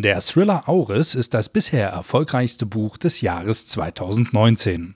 Der Thriller Auris ist das bisher erfolgreichste Buch des Jahres 2019.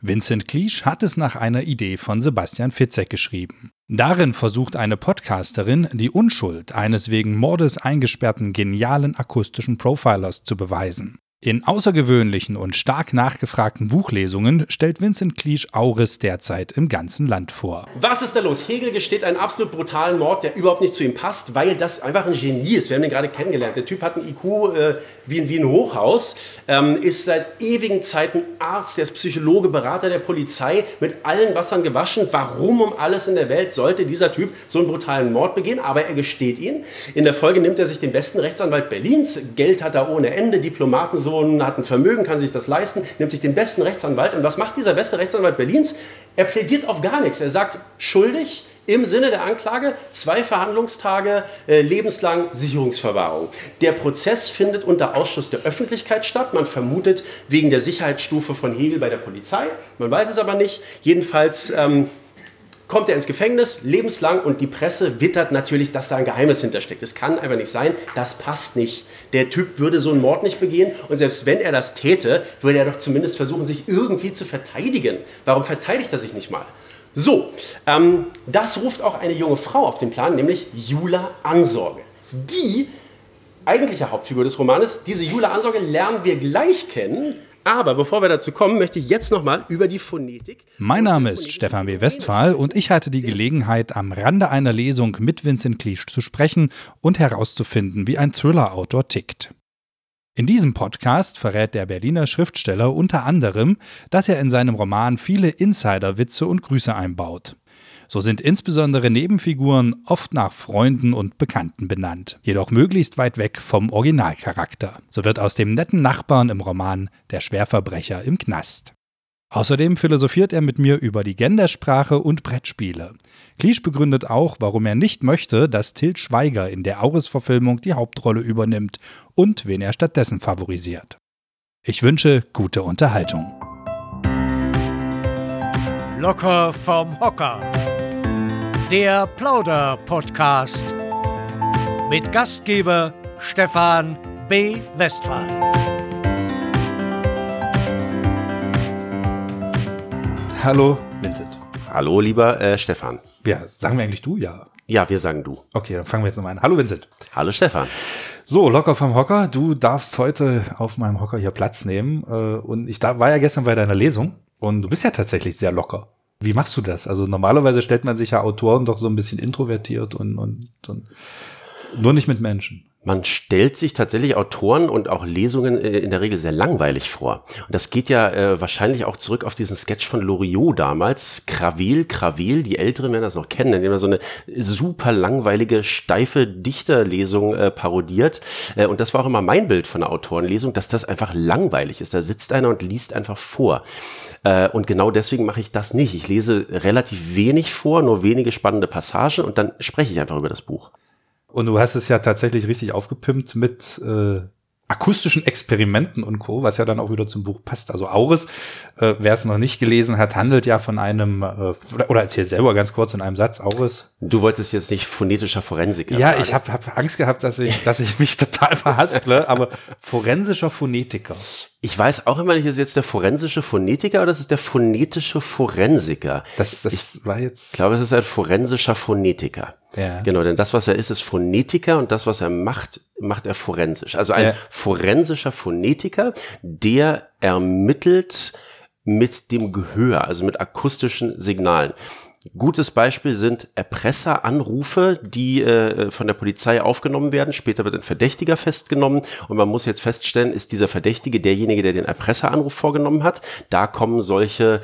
Vincent Cleach hat es nach einer Idee von Sebastian Fitzek geschrieben. Darin versucht eine Podcasterin, die Unschuld eines wegen Mordes eingesperrten genialen akustischen Profilers zu beweisen. In außergewöhnlichen und stark nachgefragten Buchlesungen stellt Vincent Cleach Auris derzeit im ganzen Land vor. Was ist da los? Hegel gesteht einen absolut brutalen Mord, der überhaupt nicht zu ihm passt, weil das einfach ein Genie ist. Wir haben ihn gerade kennengelernt. Der Typ hat ein IQ äh, wie, wie, ein Hochhaus, ähm, ist seit ewigen Zeiten Arzt, der ist Psychologe, Berater der Polizei, mit allen Wassern gewaschen. Warum um alles in der Welt sollte dieser Typ so einen brutalen Mord begehen? Aber er gesteht ihn. In der Folge nimmt er sich den besten Rechtsanwalt Berlins. Geld hat er ohne Ende, Diplomaten so Sohn hat ein Vermögen, kann sich das leisten, nimmt sich den besten Rechtsanwalt. Und was macht dieser beste Rechtsanwalt Berlins? Er plädiert auf gar nichts. Er sagt, schuldig im Sinne der Anklage, zwei Verhandlungstage, äh, lebenslang Sicherungsverwahrung. Der Prozess findet unter Ausschluss der Öffentlichkeit statt. Man vermutet wegen der Sicherheitsstufe von Hegel bei der Polizei. Man weiß es aber nicht. Jedenfalls ähm, kommt er ins Gefängnis, lebenslang, und die Presse wittert natürlich, dass da ein Geheimnis hintersteckt. Das kann einfach nicht sein, das passt nicht. Der Typ würde so einen Mord nicht begehen und selbst wenn er das täte, würde er doch zumindest versuchen, sich irgendwie zu verteidigen. Warum verteidigt er sich nicht mal? So, ähm, das ruft auch eine junge Frau auf den Plan, nämlich Jula Ansorge. Die eigentliche Hauptfigur des Romanes, diese Jula Ansorge lernen wir gleich kennen, aber bevor wir dazu kommen, möchte ich jetzt nochmal über die Phonetik. Mein Name ist Stefan W. Westphal und ich hatte die Gelegenheit, am Rande einer Lesung mit Vincent Cleach zu sprechen und herauszufinden, wie ein Thriller-Autor tickt. In diesem Podcast verrät der Berliner Schriftsteller unter anderem, dass er in seinem Roman viele Insider-Witze und Grüße einbaut. So sind insbesondere Nebenfiguren oft nach Freunden und Bekannten benannt, jedoch möglichst weit weg vom Originalcharakter. So wird aus dem netten Nachbarn im Roman der Schwerverbrecher im Knast. Außerdem philosophiert er mit mir über die Gendersprache und Brettspiele. Kliesch begründet auch, warum er nicht möchte, dass Til Schweiger in der Auris-Verfilmung die Hauptrolle übernimmt und wen er stattdessen favorisiert. Ich wünsche gute Unterhaltung. Locker vom Hocker der Plauder-Podcast mit Gastgeber Stefan B. Westphal. Hallo, Vincent. Hallo, lieber äh, Stefan. Ja, sagen wir eigentlich du, ja? Ja, wir sagen du. Okay, dann fangen wir jetzt nochmal an. Hallo, Vincent. Hallo, Stefan. So, locker vom Hocker. Du darfst heute auf meinem Hocker hier Platz nehmen. Äh, und ich war ja gestern bei deiner Lesung und du bist ja tatsächlich sehr locker. Wie machst du das? Also normalerweise stellt man sich ja Autoren doch so ein bisschen introvertiert und, und, und nur nicht mit Menschen. Man stellt sich tatsächlich Autoren und auch Lesungen äh, in der Regel sehr langweilig vor. Und das geht ja äh, wahrscheinlich auch zurück auf diesen Sketch von Loriot damals. Krawel, Krawel, die Älteren werden das noch kennen, indem er so eine super langweilige, steife Dichterlesung äh, parodiert. Äh, und das war auch immer mein Bild von einer Autorenlesung, dass das einfach langweilig ist. Da sitzt einer und liest einfach vor. Äh, und genau deswegen mache ich das nicht. Ich lese relativ wenig vor, nur wenige spannende Passagen und dann spreche ich einfach über das Buch. Und du hast es ja tatsächlich richtig aufgepimpt mit äh, akustischen Experimenten und Co., was ja dann auch wieder zum Buch passt. Also Auris, äh, wer es noch nicht gelesen hat, handelt ja von einem, äh, oder, oder erzähl selber ganz kurz in einem Satz, Auris. Du wolltest jetzt nicht phonetischer Forensiker Ja, sagen. ich habe hab Angst gehabt, dass ich, dass ich mich total verhasple, aber forensischer Phonetiker. Ich weiß auch immer nicht, ist es jetzt der forensische Phonetiker oder das ist der phonetische Forensiker? Das, das ich war jetzt. Ich glaube, es ist ein forensischer Phonetiker. Ja. Genau, denn das, was er ist, ist Phonetiker und das, was er macht, macht er forensisch. Also ein ja. forensischer Phonetiker, der ermittelt mit dem Gehör, also mit akustischen Signalen. Gutes Beispiel sind Erpresseranrufe, die äh, von der Polizei aufgenommen werden. Später wird ein Verdächtiger festgenommen und man muss jetzt feststellen, ist dieser Verdächtige derjenige, der den Erpresseranruf vorgenommen hat. Da kommen solche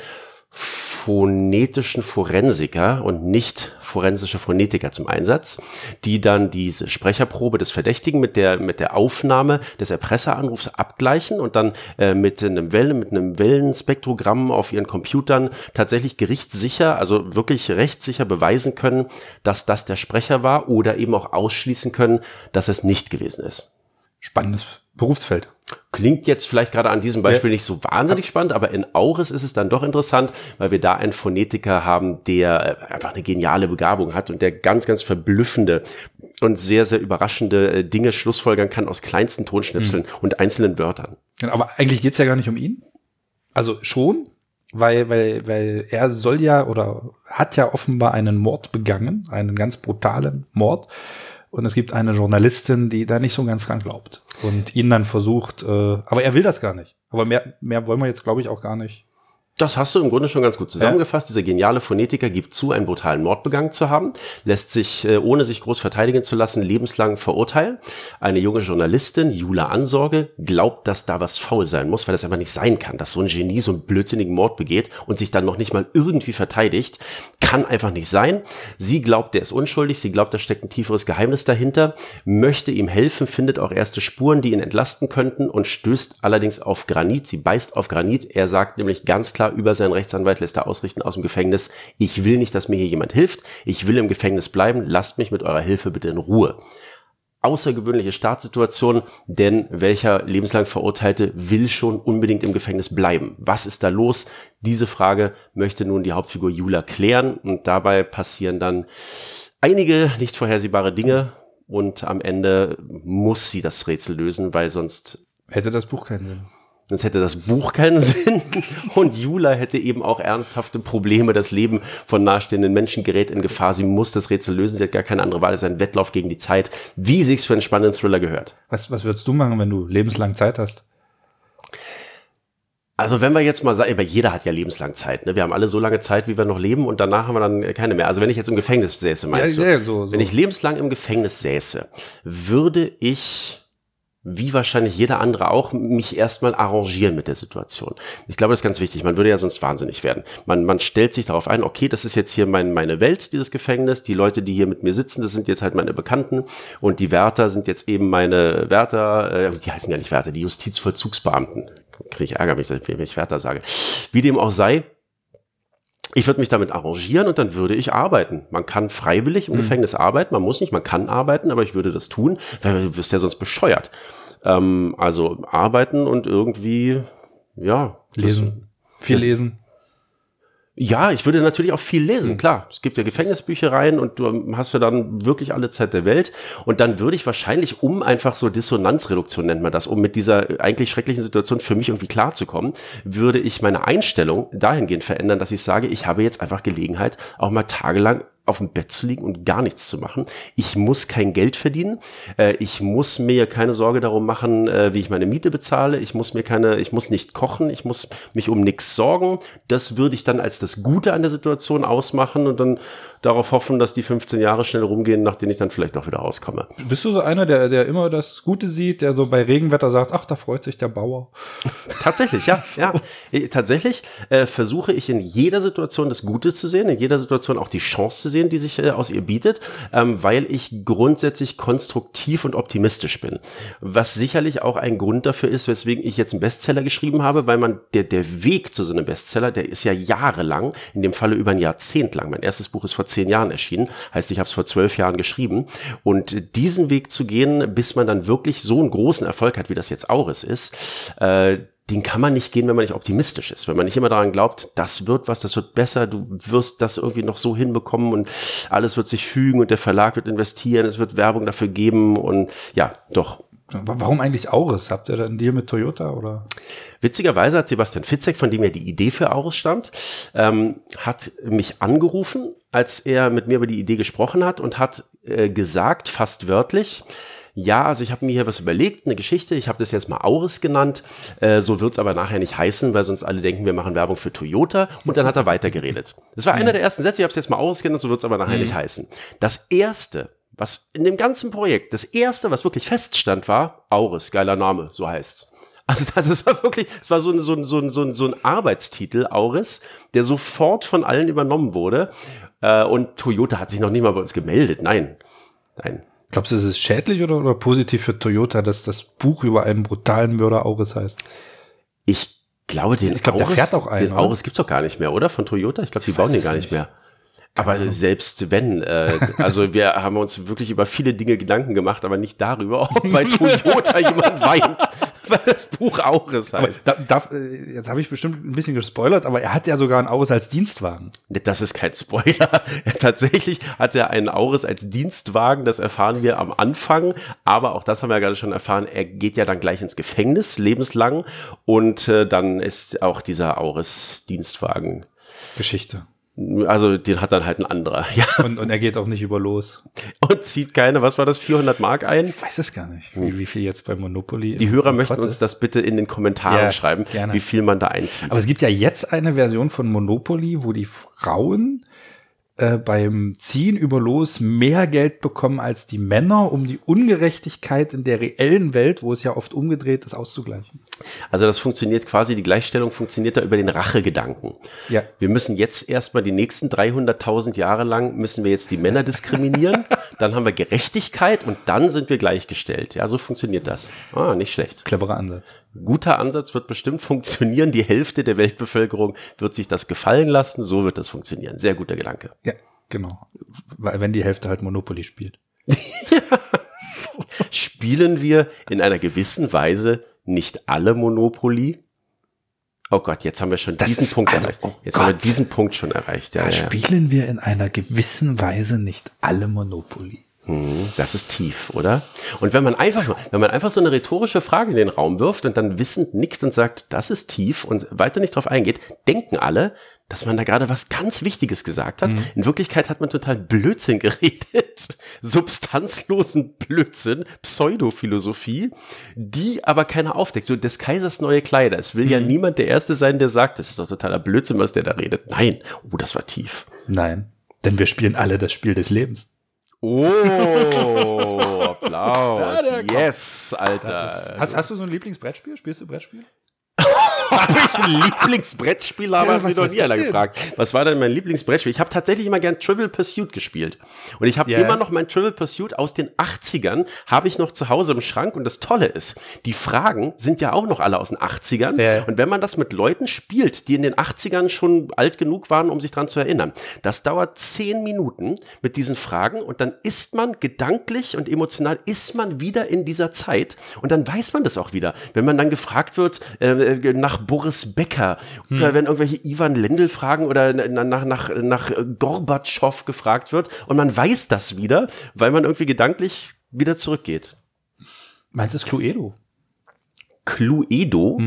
phonetischen Forensiker und nicht forensische Phonetiker zum Einsatz, die dann diese Sprecherprobe des Verdächtigen mit der, mit der Aufnahme des Erpresseranrufs abgleichen und dann äh, mit einem Wellen, mit einem Wellenspektrogramm auf ihren Computern tatsächlich gerichtssicher, also wirklich rechtssicher beweisen können, dass das der Sprecher war oder eben auch ausschließen können, dass es nicht gewesen ist. Spannendes Berufsfeld. Klingt jetzt vielleicht gerade an diesem Beispiel ja. nicht so wahnsinnig spannend, aber in Auris ist es dann doch interessant, weil wir da einen Phonetiker haben, der äh, einfach eine geniale Begabung hat und der ganz, ganz verblüffende und sehr, sehr überraschende äh, Dinge schlussfolgern kann aus kleinsten Tonschnipseln mhm. und einzelnen Wörtern. Aber eigentlich geht's ja gar nicht um ihn. Also schon, weil, weil, weil er soll ja oder hat ja offenbar einen Mord begangen, einen ganz brutalen Mord. Und es gibt eine Journalistin, die da nicht so ganz dran glaubt und ihn dann versucht, äh, aber er will das gar nicht. Aber mehr, mehr wollen wir jetzt, glaube ich, auch gar nicht das hast du im Grunde schon ganz gut zusammengefasst. Dieser geniale Phonetiker gibt zu, einen brutalen Mord begangen zu haben, lässt sich, äh, ohne sich groß verteidigen zu lassen, lebenslang verurteilen. Eine junge Journalistin, Jula Ansorge, glaubt, dass da was faul sein muss, weil das einfach nicht sein kann, dass so ein Genie so einen blödsinnigen Mord begeht und sich dann noch nicht mal irgendwie verteidigt. Kann einfach nicht sein. Sie glaubt, der ist unschuldig. Sie glaubt, da steckt ein tieferes Geheimnis dahinter, möchte ihm helfen, findet auch erste Spuren, die ihn entlasten könnten und stößt allerdings auf Granit. Sie beißt auf Granit. Er sagt nämlich ganz klar, über seinen Rechtsanwalt lässt er ausrichten aus dem Gefängnis, ich will nicht, dass mir hier jemand hilft, ich will im Gefängnis bleiben, lasst mich mit eurer Hilfe bitte in Ruhe außergewöhnliche Startsituation, denn welcher lebenslang Verurteilte will schon unbedingt im Gefängnis bleiben? Was ist da los? Diese Frage möchte nun die Hauptfigur Jula klären und dabei passieren dann einige nicht vorhersehbare Dinge und am Ende muss sie das Rätsel lösen, weil sonst hätte das Buch keinen Sinn. Sonst hätte das Buch keinen Sinn. Und Jula hätte eben auch ernsthafte Probleme. Das Leben von nahestehenden Menschen gerät in Gefahr. Sie muss das Rätsel lösen. Sie hat gar keine andere Wahl. Es ist ein Wettlauf gegen die Zeit, wie sich's für einen spannenden Thriller gehört. Was, was würdest du machen, wenn du lebenslang Zeit hast? Also wenn wir jetzt mal sagen, jeder hat ja lebenslang Zeit, ne? Wir haben alle so lange Zeit, wie wir noch leben und danach haben wir dann keine mehr. Also wenn ich jetzt im Gefängnis säße, meinst ja, du? Ja, so, so. Wenn ich lebenslang im Gefängnis säße, würde ich wie wahrscheinlich jeder andere auch, mich erstmal arrangieren mit der Situation. Ich glaube, das ist ganz wichtig. Man würde ja sonst wahnsinnig werden. Man, man stellt sich darauf ein, okay, das ist jetzt hier mein, meine Welt, dieses Gefängnis. Die Leute, die hier mit mir sitzen, das sind jetzt halt meine Bekannten. Und die Wärter sind jetzt eben meine Wärter, äh, die heißen ja nicht Wärter, die Justizvollzugsbeamten. Kriege ich Ärger, wenn ich Wärter sage. Wie dem auch sei, ich würde mich damit arrangieren und dann würde ich arbeiten. Man kann freiwillig im mhm. Gefängnis arbeiten, man muss nicht, man kann arbeiten, aber ich würde das tun, weil du wirst ja sonst bescheuert. Ähm, also arbeiten und irgendwie, ja. Lesen. Das, Viel lesen. Ja, ich würde natürlich auch viel lesen, mhm. klar. Es gibt ja Gefängnisbüchereien und du hast ja dann wirklich alle Zeit der Welt. Und dann würde ich wahrscheinlich, um einfach so Dissonanzreduktion nennt man das, um mit dieser eigentlich schrecklichen Situation für mich irgendwie klarzukommen, würde ich meine Einstellung dahingehend verändern, dass ich sage, ich habe jetzt einfach Gelegenheit, auch mal tagelang auf dem Bett zu liegen und gar nichts zu machen. Ich muss kein Geld verdienen. Äh, ich muss mir keine Sorge darum machen, äh, wie ich meine Miete bezahle. Ich muss mir keine, ich muss nicht kochen. Ich muss mich um nichts sorgen. Das würde ich dann als das Gute an der Situation ausmachen und dann darauf hoffen, dass die 15 Jahre schnell rumgehen, nach denen ich dann vielleicht auch wieder rauskomme. Bist du so einer, der, der immer das Gute sieht, der so bei Regenwetter sagt, ach, da freut sich der Bauer? Tatsächlich, ja, ja. Tatsächlich äh, versuche ich in jeder Situation das Gute zu sehen, in jeder Situation auch die Chance zu sehen, die sich äh, aus ihr bietet, ähm, weil ich grundsätzlich konstruktiv und optimistisch bin. Was sicherlich auch ein Grund dafür ist, weswegen ich jetzt einen Bestseller geschrieben habe, weil man, der, der Weg zu so einem Bestseller, der ist ja jahrelang, in dem Falle über ein Jahrzehnt lang. Mein erstes Buch ist vor zehn Jahren erschienen. Heißt, ich habe es vor zwölf Jahren geschrieben. Und diesen Weg zu gehen, bis man dann wirklich so einen großen Erfolg hat, wie das jetzt Auris ist, äh, den kann man nicht gehen, wenn man nicht optimistisch ist, wenn man nicht immer daran glaubt, das wird was, das wird besser, du wirst das irgendwie noch so hinbekommen und alles wird sich fügen und der Verlag wird investieren, es wird Werbung dafür geben und ja, doch, Warum eigentlich Auris? Habt ihr da einen Deal mit Toyota oder? Witzigerweise hat Sebastian Fitzek, von dem ja die Idee für Auris stammt, ähm, hat mich angerufen, als er mit mir über die Idee gesprochen hat und hat äh, gesagt, fast wörtlich, ja, also ich habe mir hier was überlegt, eine Geschichte, ich habe das jetzt mal Auris genannt, äh, so wird's aber nachher nicht heißen, weil sonst alle denken, wir machen Werbung für Toyota und dann hat er weitergeredet. Das war einer der ersten Sätze, ich habe es jetzt mal Auris genannt, so wird's aber nachher mhm. nicht heißen. Das erste, was in dem ganzen Projekt, das erste, was wirklich feststand, war Auris, geiler Name, so heißt's. Also das war wirklich, es war so ein, so ein, so ein, so ein, so ein Arbeitstitel, Auris, der sofort von allen übernommen wurde. Äh, und Toyota hat sich noch nie mal bei uns gemeldet. Nein, nein. Glaubst du, ist es schädlich oder, oder positiv für Toyota, dass das Buch über einen brutalen Mörder Auris heißt? Ich glaube, den ich glaub, Auris, der fährt auch einen, den Auris gibt's doch gar nicht mehr, oder? Von Toyota? Ich glaube, die ich bauen den gar nicht mehr. Aber genau. selbst wenn, äh, also wir haben uns wirklich über viele Dinge Gedanken gemacht, aber nicht darüber, ob bei Toyota jemand weint, weil das Buch Auris heißt. da, darf, äh, jetzt habe ich bestimmt ein bisschen gespoilert, aber er hat ja sogar ein Auris als Dienstwagen. Das ist kein Spoiler. Tatsächlich hat er einen Auris als Dienstwagen, das erfahren wir am Anfang. Aber auch das haben wir ja gerade schon erfahren. Er geht ja dann gleich ins Gefängnis, lebenslang. Und äh, dann ist auch dieser Auris Dienstwagen. Geschichte. Also den hat dann halt ein anderer. Ja. Und, und er geht auch nicht über los. Und zieht keine, was war das, 400 Mark ein? Ich weiß es gar nicht, wie, wie viel jetzt bei Monopoly. Die Hörer möchten Pott uns ist. das bitte in den Kommentaren Ja, schreiben, gerne. wie viel man da einzieht. Aber es gibt ja jetzt eine Version von Monopoly, wo die Frauen äh, beim Ziehen über Los mehr Geld bekommen als die Männer, um die Ungerechtigkeit in der reellen Welt, wo es ja oft umgedreht ist, auszugleichen. Also das funktioniert quasi, die Gleichstellung funktioniert da über den Rachegedanken. Ja. Wir müssen jetzt erstmal die nächsten 300.000 Jahre lang, müssen wir jetzt die Männer diskriminieren, dann haben wir Gerechtigkeit und dann sind wir gleichgestellt. Ja, so funktioniert das. Ah, nicht schlecht. Cleverer Ansatz. Guter Ansatz wird bestimmt funktionieren. Die Hälfte der Weltbevölkerung wird sich das gefallen lassen. So wird das funktionieren. Sehr guter Gedanke. Ja, genau. Weil wenn die Hälfte halt Monopoly spielt. Spielen wir in einer gewissen Weise nicht alle Monopoly? Oh Gott, jetzt haben wir schon Das diesen ist Punkt also- erreicht. oh Jetzt haben wir Gott. diesen Punkt schon erreicht. Ja, Da ja, spielen wir in einer gewissen Weise nicht alle Monopoly. Das ist tief, oder? Und wenn man einfach wenn man einfach so eine rhetorische Frage in den Raum wirft und dann wissend nickt und sagt, das ist tief und weiter nicht drauf eingeht, denken alle, dass man da gerade was ganz Wichtiges gesagt hat. In Wirklichkeit hat man total Blödsinn geredet. Substanzlosen Blödsinn, Pseudophilosophie, die aber keiner aufdeckt. So des Kaisers neue Kleider. Es will ja niemand der Erste sein, der sagt, das ist doch totaler Blödsinn, was der da redet. Nein. Oh, das war tief. Nein, denn wir spielen alle das Spiel des Lebens. Oh, Applaus. yes, Alter. Hast, hast du so ein Lieblingsbrettspiel? Spielst du Brettspiel? Lieblingsbrettspiel habe Ja, ich mich noch nie einer denn? gefragt. Was war denn mein Lieblingsbrettspiel? Ich habe tatsächlich immer gern Trivial Pursuit gespielt. Und ich habe Ja. immer noch mein Trivial Pursuit aus den 80ern, habe ich noch zu Hause im Schrank. Und das Tolle ist, die Fragen sind ja auch noch alle aus den 80ern. Ja. Und wenn man das mit Leuten spielt, die in den 80ern schon alt genug waren, um sich dran zu erinnern, das dauert zehn Minuten mit diesen Fragen und dann ist man gedanklich und emotional ist man wieder in dieser Zeit und dann weiß man das auch wieder. Wenn man dann gefragt wird äh, nach Boris Becker oder wenn irgendwelche Ivan Lendl fragen oder na- nach, nach, nach Gorbatschow gefragt wird und man weiß das wieder, weil man irgendwie gedanklich wieder zurückgeht. Meinst du es Cluedo? Cluedo.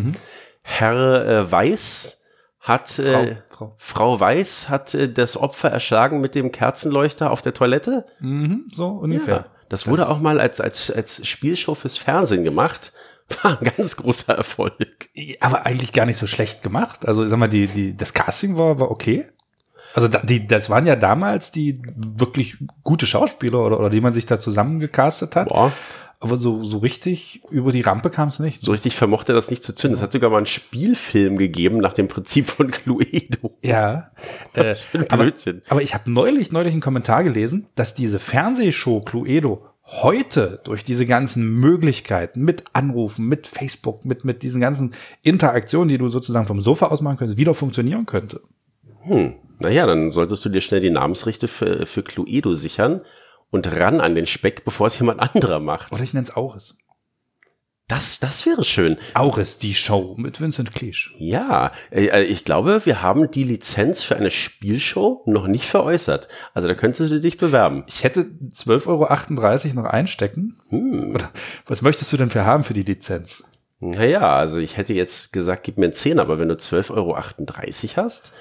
Herr äh, Weiß hat äh, Frau. Frau Weiß hat äh, das Opfer erschlagen mit dem Kerzenleuchter auf der Toilette. So ungefähr. Ja, das wurde auch mal als, als, als Spielshow fürs Fernsehen gemacht. War ein ganz großer Erfolg. Aber eigentlich gar nicht so schlecht gemacht. Also sag mal, die, die, das Casting war, war okay. Also da, die, das waren ja damals die wirklich gute Schauspieler oder, oder die man sich da zusammengecastet hat. Boah, Aber so, so richtig über die Rampe kam es nicht. so richtig vermochte er das nicht zu zünden. Es hat sogar mal einen Spielfilm gegeben nach dem Prinzip von Cluedo. Ja. Äh, Ein Blödsinn. aber ich habe neulich, neulich einen Kommentar gelesen, dass diese Fernsehshow Cluedo heute durch diese ganzen Möglichkeiten mit Anrufen, mit Facebook, mit, mit diesen ganzen Interaktionen, die du sozusagen vom Sofa aus machen könntest, wieder funktionieren könnte. Naja, dann solltest du dir schnell die Namensrechte für, für Cluedo sichern und ran an den Speck, bevor es jemand anderer macht. Oder ich nenne es Auris. Das, das wäre schön. Auris, die Show mit Vincent Cleach. Ja, äh, ich glaube, wir haben die Lizenz für eine Spielshow noch nicht veräußert. Also da könntest du dich bewerben. Ich hätte 12,38 Euro noch einstecken. Oder was möchtest du denn für haben für die Lizenz? Naja, also ich hätte jetzt gesagt, gib mir einen 10, aber wenn du 12,38 Euro hast,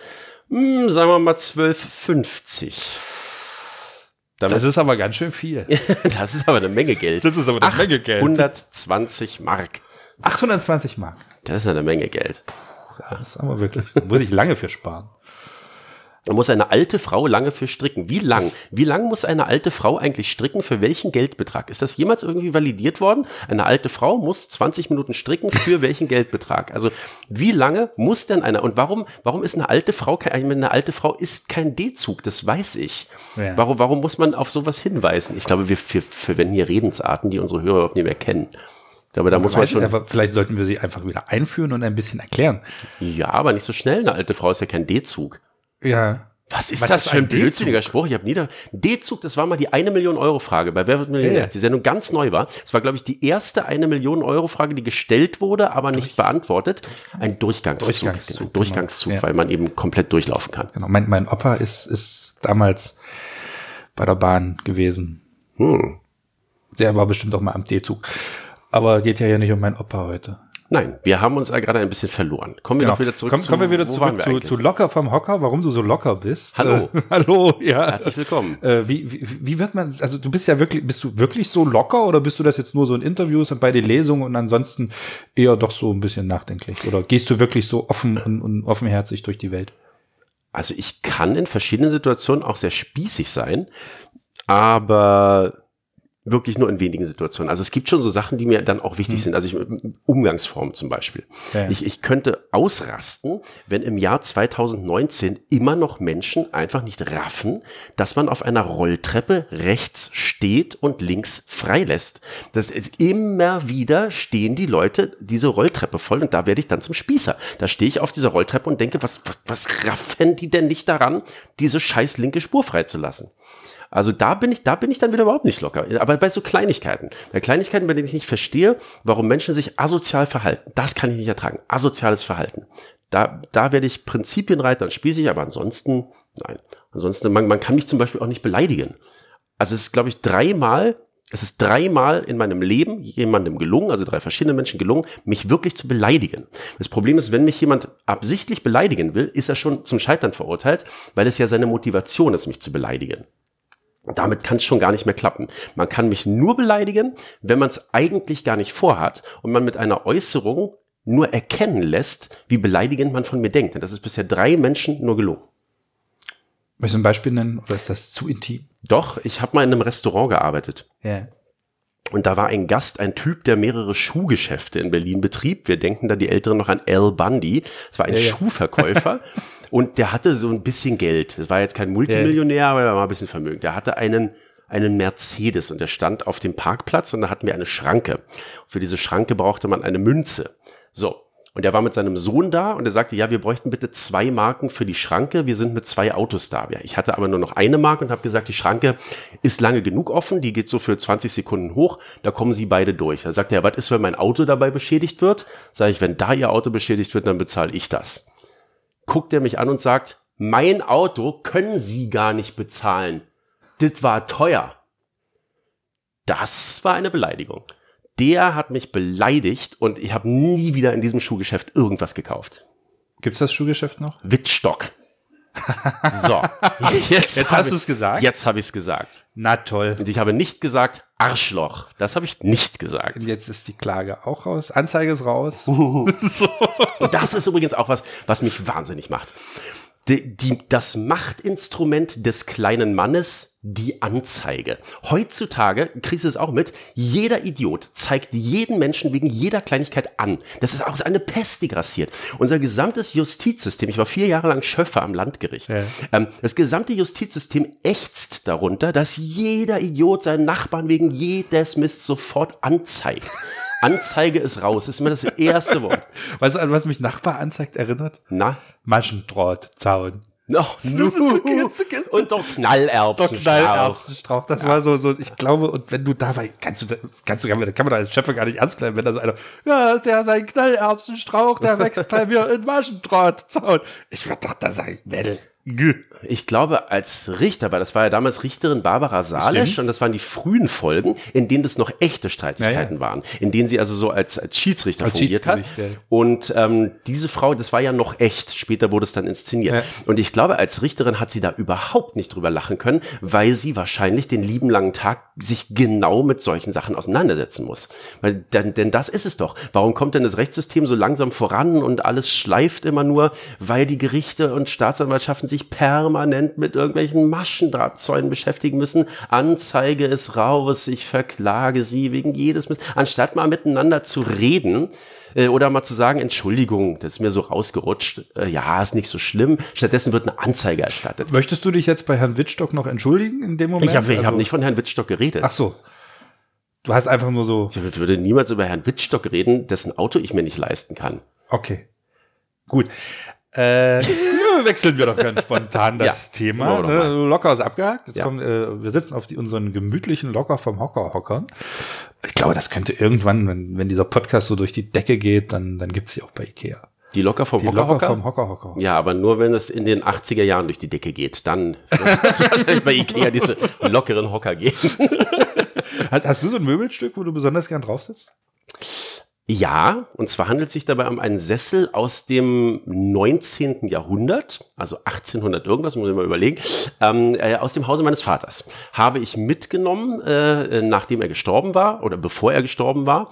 hm, sagen wir mal 12,50. Damit, Das ist aber ganz schön viel. das ist aber eine Menge Geld. Das ist aber eine Menge Geld. 120 Mark. 820 Mark. Das ist eine Menge Geld. Das ist aber wirklich, da muss ich lange für sparen. Da muss eine alte Frau lange für stricken. Wie lang? Wie lang muss eine alte Frau eigentlich stricken? Für welchen Geldbetrag? Ist das jemals irgendwie validiert worden? Eine alte Frau muss 20 Minuten stricken für welchen Geldbetrag? Also wie lange muss denn eine? Und warum? Warum ist eine alte Frau? kein- Ich meine, eine alte Frau ist kein D-Zug. Das weiß ich. Ja. Warum? Warum muss man auf sowas hinweisen? Ich glaube, wir, wir verwenden hier Redensarten, die unsere Hörer überhaupt nicht mehr kennen. Glaube, da muss man schon. aber vielleicht sollten wir sie einfach wieder einführen und ein bisschen erklären. Ja, aber nicht so schnell. Eine alte Frau ist ja kein D-Zug. Ja. Was ist Was das ist für ein blödsinniger Spruch? Ich habe nie da. D-Zug, das war mal die eine Million Euro Frage bei Wer wird Millionär, Ja. als die Sendung ganz neu war. Es war, glaube ich, die erste eine Million Euro Frage, die gestellt wurde, aber nicht beantwortet. Ein Durchgangszug. Durchgangszug, genau, ein Durchgangszug, genau. Ja. weil man eben komplett durchlaufen kann. Genau, mein, mein Opa ist, ist damals bei der Bahn gewesen. Hm. Der war bestimmt auch mal am D-Zug. Aber geht ja hier nicht um meinen Opa heute. Nein, wir haben uns ja gerade ein bisschen verloren. Kommen wir doch wieder zurück Komm, zu, kommen wir wieder zurück wir zu, zu locker vom Hocker, warum du so locker bist. Hallo. Äh, hallo, ja. Herzlich willkommen. Äh, wie, wie, wie wird man, also du bist ja wirklich, bist du wirklich so locker oder bist du das jetzt nur so in Interviews und bei den Lesungen und ansonsten eher doch so ein bisschen nachdenklich? Oder gehst du wirklich so offen und, und offenherzig durch die Welt? Also ich kann in verschiedenen Situationen auch sehr spießig sein, aber wirklich nur in wenigen Situationen. Also es gibt schon so Sachen, die mir dann auch wichtig sind. Also ich, Umgangsform zum Beispiel. Ja. Ich, ich könnte ausrasten, wenn im Jahr 2019 immer noch Menschen einfach nicht raffen, dass man auf einer Rolltreppe rechts steht und links freilässt. Das ist immer wieder stehen die Leute diese Rolltreppe voll und da werde ich dann zum Spießer. Da stehe ich auf dieser Rolltreppe und denke, was, was, was raffen die denn nicht daran, diese scheiß linke Spur freizulassen? Also da bin ich, da bin ich dann wieder überhaupt nicht locker. Aber bei so Kleinigkeiten, bei Kleinigkeiten, bei denen ich nicht verstehe, warum Menschen sich asozial verhalten, das kann ich nicht ertragen. Asoziales Verhalten. Da, da werde ich Prinzipienreiter und spießig, aber ansonsten, nein. Ansonsten, man, man kann mich zum Beispiel auch nicht beleidigen. Also es ist, glaube ich, dreimal, es ist dreimal in meinem Leben jemandem gelungen, also drei verschiedene Menschen gelungen, mich wirklich zu beleidigen. Das Problem ist, wenn mich jemand absichtlich beleidigen will, ist er schon zum Scheitern verurteilt, weil es ja seine Motivation ist, mich zu beleidigen. Damit kann es schon gar nicht mehr klappen. Man kann mich nur beleidigen, wenn man es eigentlich gar nicht vorhat und man mit einer Äußerung nur erkennen lässt, wie beleidigend man von mir denkt. Und das ist bisher drei Menschen nur gelungen. Möchtest du ein Beispiel nennen oder ist das zu intim? Doch, ich habe mal in einem Restaurant gearbeitet. Ja. Und da war ein Gast, ein Typ, der mehrere Schuhgeschäfte in Berlin betrieb. Wir denken da die Älteren noch an Al Bundy. Es war ein Ja, ja. Und der hatte so ein bisschen Geld. Das war jetzt kein Multimillionär, aber er war ein bisschen vermögend. Der hatte einen, einen Mercedes und der stand auf dem Parkplatz und da hatten wir eine Schranke. Für diese Schranke brauchte man eine Münze. So. Und er war mit seinem Sohn da und er sagte, ja, wir bräuchten bitte zwei Marken für die Schranke. Wir sind mit zwei Autos da. Ja, ich hatte aber nur noch eine Marke und habe gesagt, die Schranke ist lange genug offen. Die geht so für 20 Sekunden hoch. Da kommen sie beide durch. Da sagt er, was ist, wenn mein Auto dabei beschädigt wird? Sage ich, wenn da ihr Auto beschädigt wird, dann bezahle ich das. Guckt er mich an und sagt, mein Auto können Sie gar nicht bezahlen. Das war teuer. Das war eine Beleidigung. Der hat mich beleidigt und ich habe nie wieder in diesem Schuhgeschäft irgendwas gekauft. Gibt's das Schuhgeschäft noch? Wittstock. So, jetzt, Jetzt hast ich- du's gesagt? Jetzt habe ich es gesagt. Na toll. Und ich habe nicht gesagt Arschloch. Das habe ich nicht gesagt. Jetzt ist die Klage auch raus. Anzeige ist raus. Und das ist übrigens auch was, was mich wahnsinnig macht. Die, die, das Machtinstrument des kleinen Mannes, die Anzeige. Heutzutage, kriegst du es auch mit, jeder Idiot zeigt jeden Menschen wegen jeder Kleinigkeit an. Das ist auch so eine Pest, die grassiert. Unser gesamtes Justizsystem, ich war vier Jahre lang Schöffer am Landgericht, Ja. ähm, das gesamte Justizsystem ächzt darunter, dass jeder Idiot seinen Nachbarn wegen jedes Mist sofort anzeigt. Anzeige ist raus, ist immer das erste Wort. Weißt du, an was mich Nachbar anzeigt, erinnert? Na, Maschendrahtzaun. noch und doch Knallerbsen. Doch Knallerbsenstrauch. Das war so, so, ich glaube, und wenn du dabei, kannst du, kannst du, kann man da kann man da als Chef gar nicht ernst bleiben, wenn da so einer, ja, der sein Knallerbsenstrauch, der wächst bei mir in Maschendrahtzaun. Ich werd doch da sein, Mädel. Gü. Ich glaube, als Richter, weil das war ja damals Richterin Barbara Salesch und das waren die frühen Folgen, in denen das noch echte Streitigkeiten Ja, waren, in denen sie also so als, als Schiedsrichter Als fungiert hat. Ja. Und ähm, diese Frau, das war ja noch echt, später wurde es dann inszeniert. Ja. Und ich glaube, als Richterin hat sie da überhaupt nicht drüber lachen können, weil sie wahrscheinlich den lieben langen Tag sich genau mit solchen Sachen auseinandersetzen muss. Weil, denn, denn das ist es doch. Warum kommt denn das Rechtssystem so langsam voran und alles schleift immer nur, weil die Gerichte und Staatsanwaltschaften sich permanent mit irgendwelchen Maschendrahtzäunen beschäftigen müssen. Anzeige ist raus, ich verklage sie wegen jedes Mist. Anstatt mal miteinander zu reden, äh, oder mal zu sagen, Entschuldigung, das ist mir so rausgerutscht, äh, ja, ist nicht so schlimm. Stattdessen wird eine Anzeige erstattet. Möchtest du dich jetzt bei Herrn Wittstock noch entschuldigen in dem Moment? Ich habe Also- hab nicht von Herrn Wittstock geredet. Ach so. Du hast einfach nur so, Ich würde niemals über Herrn Wittstock reden, dessen Auto ich mir nicht leisten kann. okay. Gut. Äh, wechseln wir doch ganz spontan das Ja, Thema. Ne? Locker ist abgehakt. Jetzt Ja. kommen, äh, wir sitzen auf die, unseren gemütlichen Locker vom Hocker hockern. Ich glaube, das könnte irgendwann, wenn, wenn dieser Podcast so durch die Decke geht, dann, dann gibt's sie auch bei Ikea. Die locker vom Die Hocker, Locker Hocker? vom Hocker hocker. Ja, aber nur wenn es in den 80er Jahren durch die Decke geht, dann wird es wahrscheinlich bei Ikea diese lockeren Hocker gehen. Hast, hast du so ein Möbelstück, wo du besonders gern drauf sitzt? Ja, und zwar handelt es sich dabei um einen Sessel aus dem 19. Jahrhundert, also 1800 irgendwas, muss ich mal überlegen, ähm, äh, aus dem Hause meines Vaters. Habe ich mitgenommen, äh, nachdem er gestorben war oder bevor er gestorben war.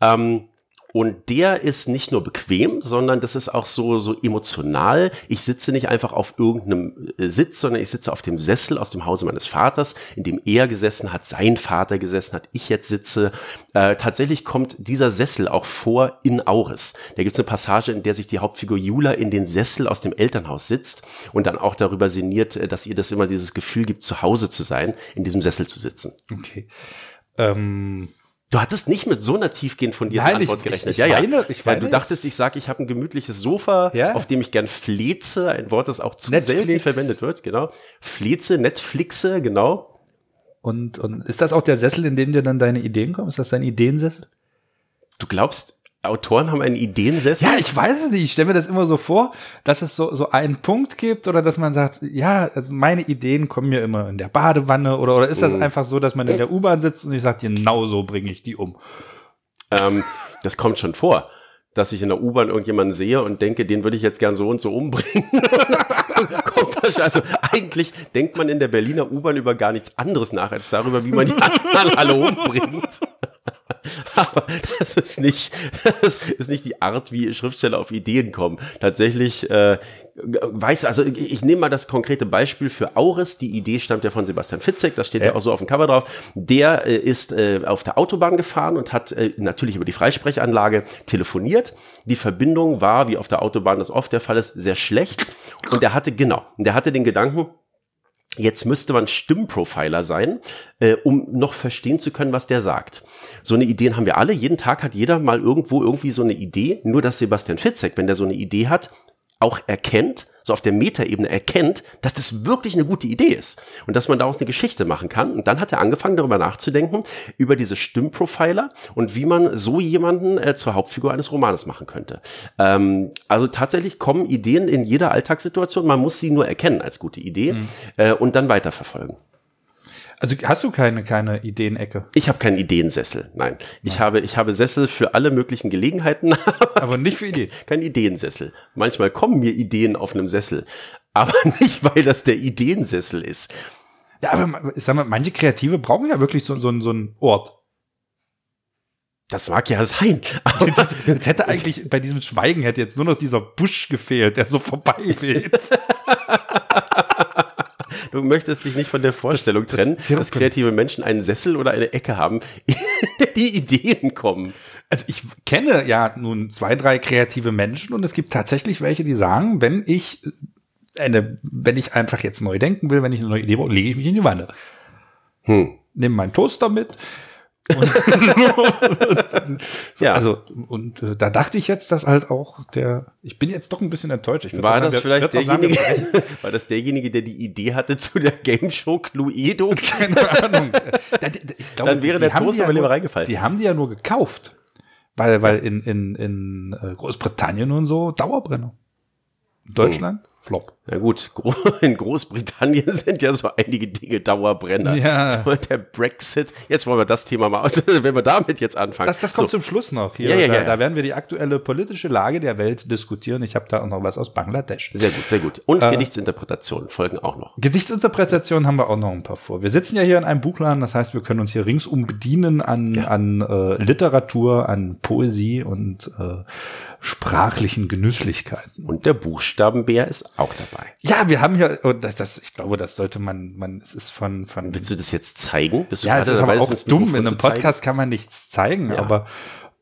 Ähm, und der ist nicht nur bequem, sondern das ist auch so, so emotional. Ich sitze nicht einfach auf irgendeinem äh, Sitz, sondern ich sitze auf dem Sessel aus dem Hause meines Vaters, in dem er gesessen hat, sein Vater gesessen hat, ich jetzt sitze. Äh, tatsächlich kommt dieser Sessel auch vor in Auris. Da gibt es eine Passage, in der sich die Hauptfigur Jula in den Sessel aus dem Elternhaus sitzt und dann auch darüber sinniert, äh, dass ihr das immer dieses Gefühl gibt, zu Hause zu sein, in diesem Sessel zu sitzen. Okay. Ähm, Du hattest nicht mit so einer tiefgehend fundierten Nein, ich- Antwort gerechnet. ich- ja, ich ja. weine- ich Weil weine du dachtest, ich sage, ich habe ein gemütliches Sofa, Ja. auf dem ich gern fleze, ein Wort, das auch zu Netflix. selten verwendet wird, genau. Fleze, Netflixe, genau. und, und ist das auch der Sessel, in dem dir dann deine Ideen kommen? Ist das dein Ideensessel? Du glaubst, Autoren haben einen Ideensessel? Ja, ich weiß es nicht. Ich stelle mir das immer so vor, dass es so, so einen Punkt gibt oder dass man sagt, ja, also meine Ideen kommen mir immer in der Badewanne oder, oder ist das einfach so, dass man in der U-Bahn sitzt und ich sage, genau so bringe ich die um. ähm, das kommt schon vor, dass ich in der U-Bahn irgendjemanden sehe und denke, den würde ich jetzt gern so und so umbringen. Also eigentlich denkt man in der Berliner U-Bahn über gar nichts anderes nach, als darüber, wie man die anderen alle umbringt. Aber das ist nicht, das ist nicht die Art, wie Schriftsteller auf Ideen kommen. Tatsächlich äh, weiß, also ich, ich nehme mal das konkrete Beispiel für Auris. Die Idee stammt ja von Sebastian Fitzek, das steht ja, Ja. auch so auf dem Cover drauf. Der äh, ist äh, auf der Autobahn gefahren und hat äh, natürlich über die Freisprechanlage telefoniert. Die Verbindung war, wie auf der Autobahn das oft der Fall ist, sehr schlecht. Und der hatte, genau, der hatte den Gedanken, Jetzt müsste man Stimmprofiler sein, äh, um noch verstehen zu können, was der sagt. So eine Ideen haben wir alle. Jeden Tag hat jeder mal irgendwo irgendwie so eine Idee. Nur dass Sebastian Fitzek, wenn der so eine Idee hat, auch erkennt, so auf der Metaebene erkennt, dass das wirklich eine gute Idee ist und dass man daraus eine Geschichte machen kann. Und dann hat er angefangen, darüber nachzudenken, über diese Stimmprofiler und wie man so jemanden äh, zur Hauptfigur eines Romanes machen könnte. Ähm, also tatsächlich kommen Ideen in jeder Alltagssituation, man muss sie nur erkennen als gute Idee äh, und dann weiterverfolgen. Also hast du keine, keine Ideenecke, Ich habe keinen Ideensessel, nein. Ich, habe, ich habe Sessel für alle möglichen Gelegenheiten, aber nicht für Ideen. kein Ideensessel. Manchmal kommen mir Ideen auf einem Sessel, aber nicht, weil das der Ideensessel ist. Ja, aber sag mal, manche Kreative brauchen ja wirklich so, so, so einen Ort. Das mag ja sein, aber Jetzt hätte eigentlich bei diesem Schweigen hätte jetzt nur noch dieser Busch gefehlt, der so vorbei weht. Du möchtest dich nicht von der Vorstellung das trennen, Zirpen. dass kreative Menschen einen Sessel oder eine Ecke haben, in der die Ideen kommen. Also ich kenne ja nun zwei, drei kreative Menschen und es gibt tatsächlich welche, die sagen, wenn ich eine, wenn ich einfach jetzt neu denken will, wenn ich eine neue Idee brauche, lege ich mich in die Wanne. Hm. Nehme meinen Toaster mit. Und so, Ja. Also, und äh, da dachte ich jetzt, dass halt auch der, ich bin jetzt doch ein bisschen enttäuscht. War das wir- vielleicht doch sagen, derjenige, war das derjenige, der die Idee hatte zu der Game Show Cluedo? Keine Ahnung. Glaube, Dann wäre die der ja aber lieber reingefallen. Die haben die ja nur gekauft. Weil, weil in, in, in äh, Großbritannien und so Dauerbrenner. In Deutschland? Flop. Na gut, in Großbritannien sind ja so einige Dinge Dauerbrenner. Ja. So, der Brexit. Jetzt wollen wir das Thema mal aus, wenn wir damit jetzt anfangen. Das, das kommt so, zum Schluss noch. Hier, Ja, ja, da, ja, ja. da werden wir die aktuelle politische Lage der Welt diskutieren. Ich habe da auch noch was aus Bangladesch. Sehr gut, sehr gut. Und Äh. Gedichtsinterpretationen folgen auch noch. Gedichtsinterpretationen haben wir auch noch ein paar vor. Wir sitzen ja hier in einem Buchladen, das heißt, wir können uns hier ringsum bedienen an, an äh, Literatur, an Poesie und äh, sprachlichen Genüsslichkeiten. Und der Buchstabenbär ist auch dabei. Ja, wir haben hier, und das, das, ich glaube, das sollte man, man, es ist von, von Willst du das jetzt zeigen? Bist du ja, gerade ist aber das auch ins dumm. Mikrofon In einem? Podcast kann man nichts zeigen, Ja. aber,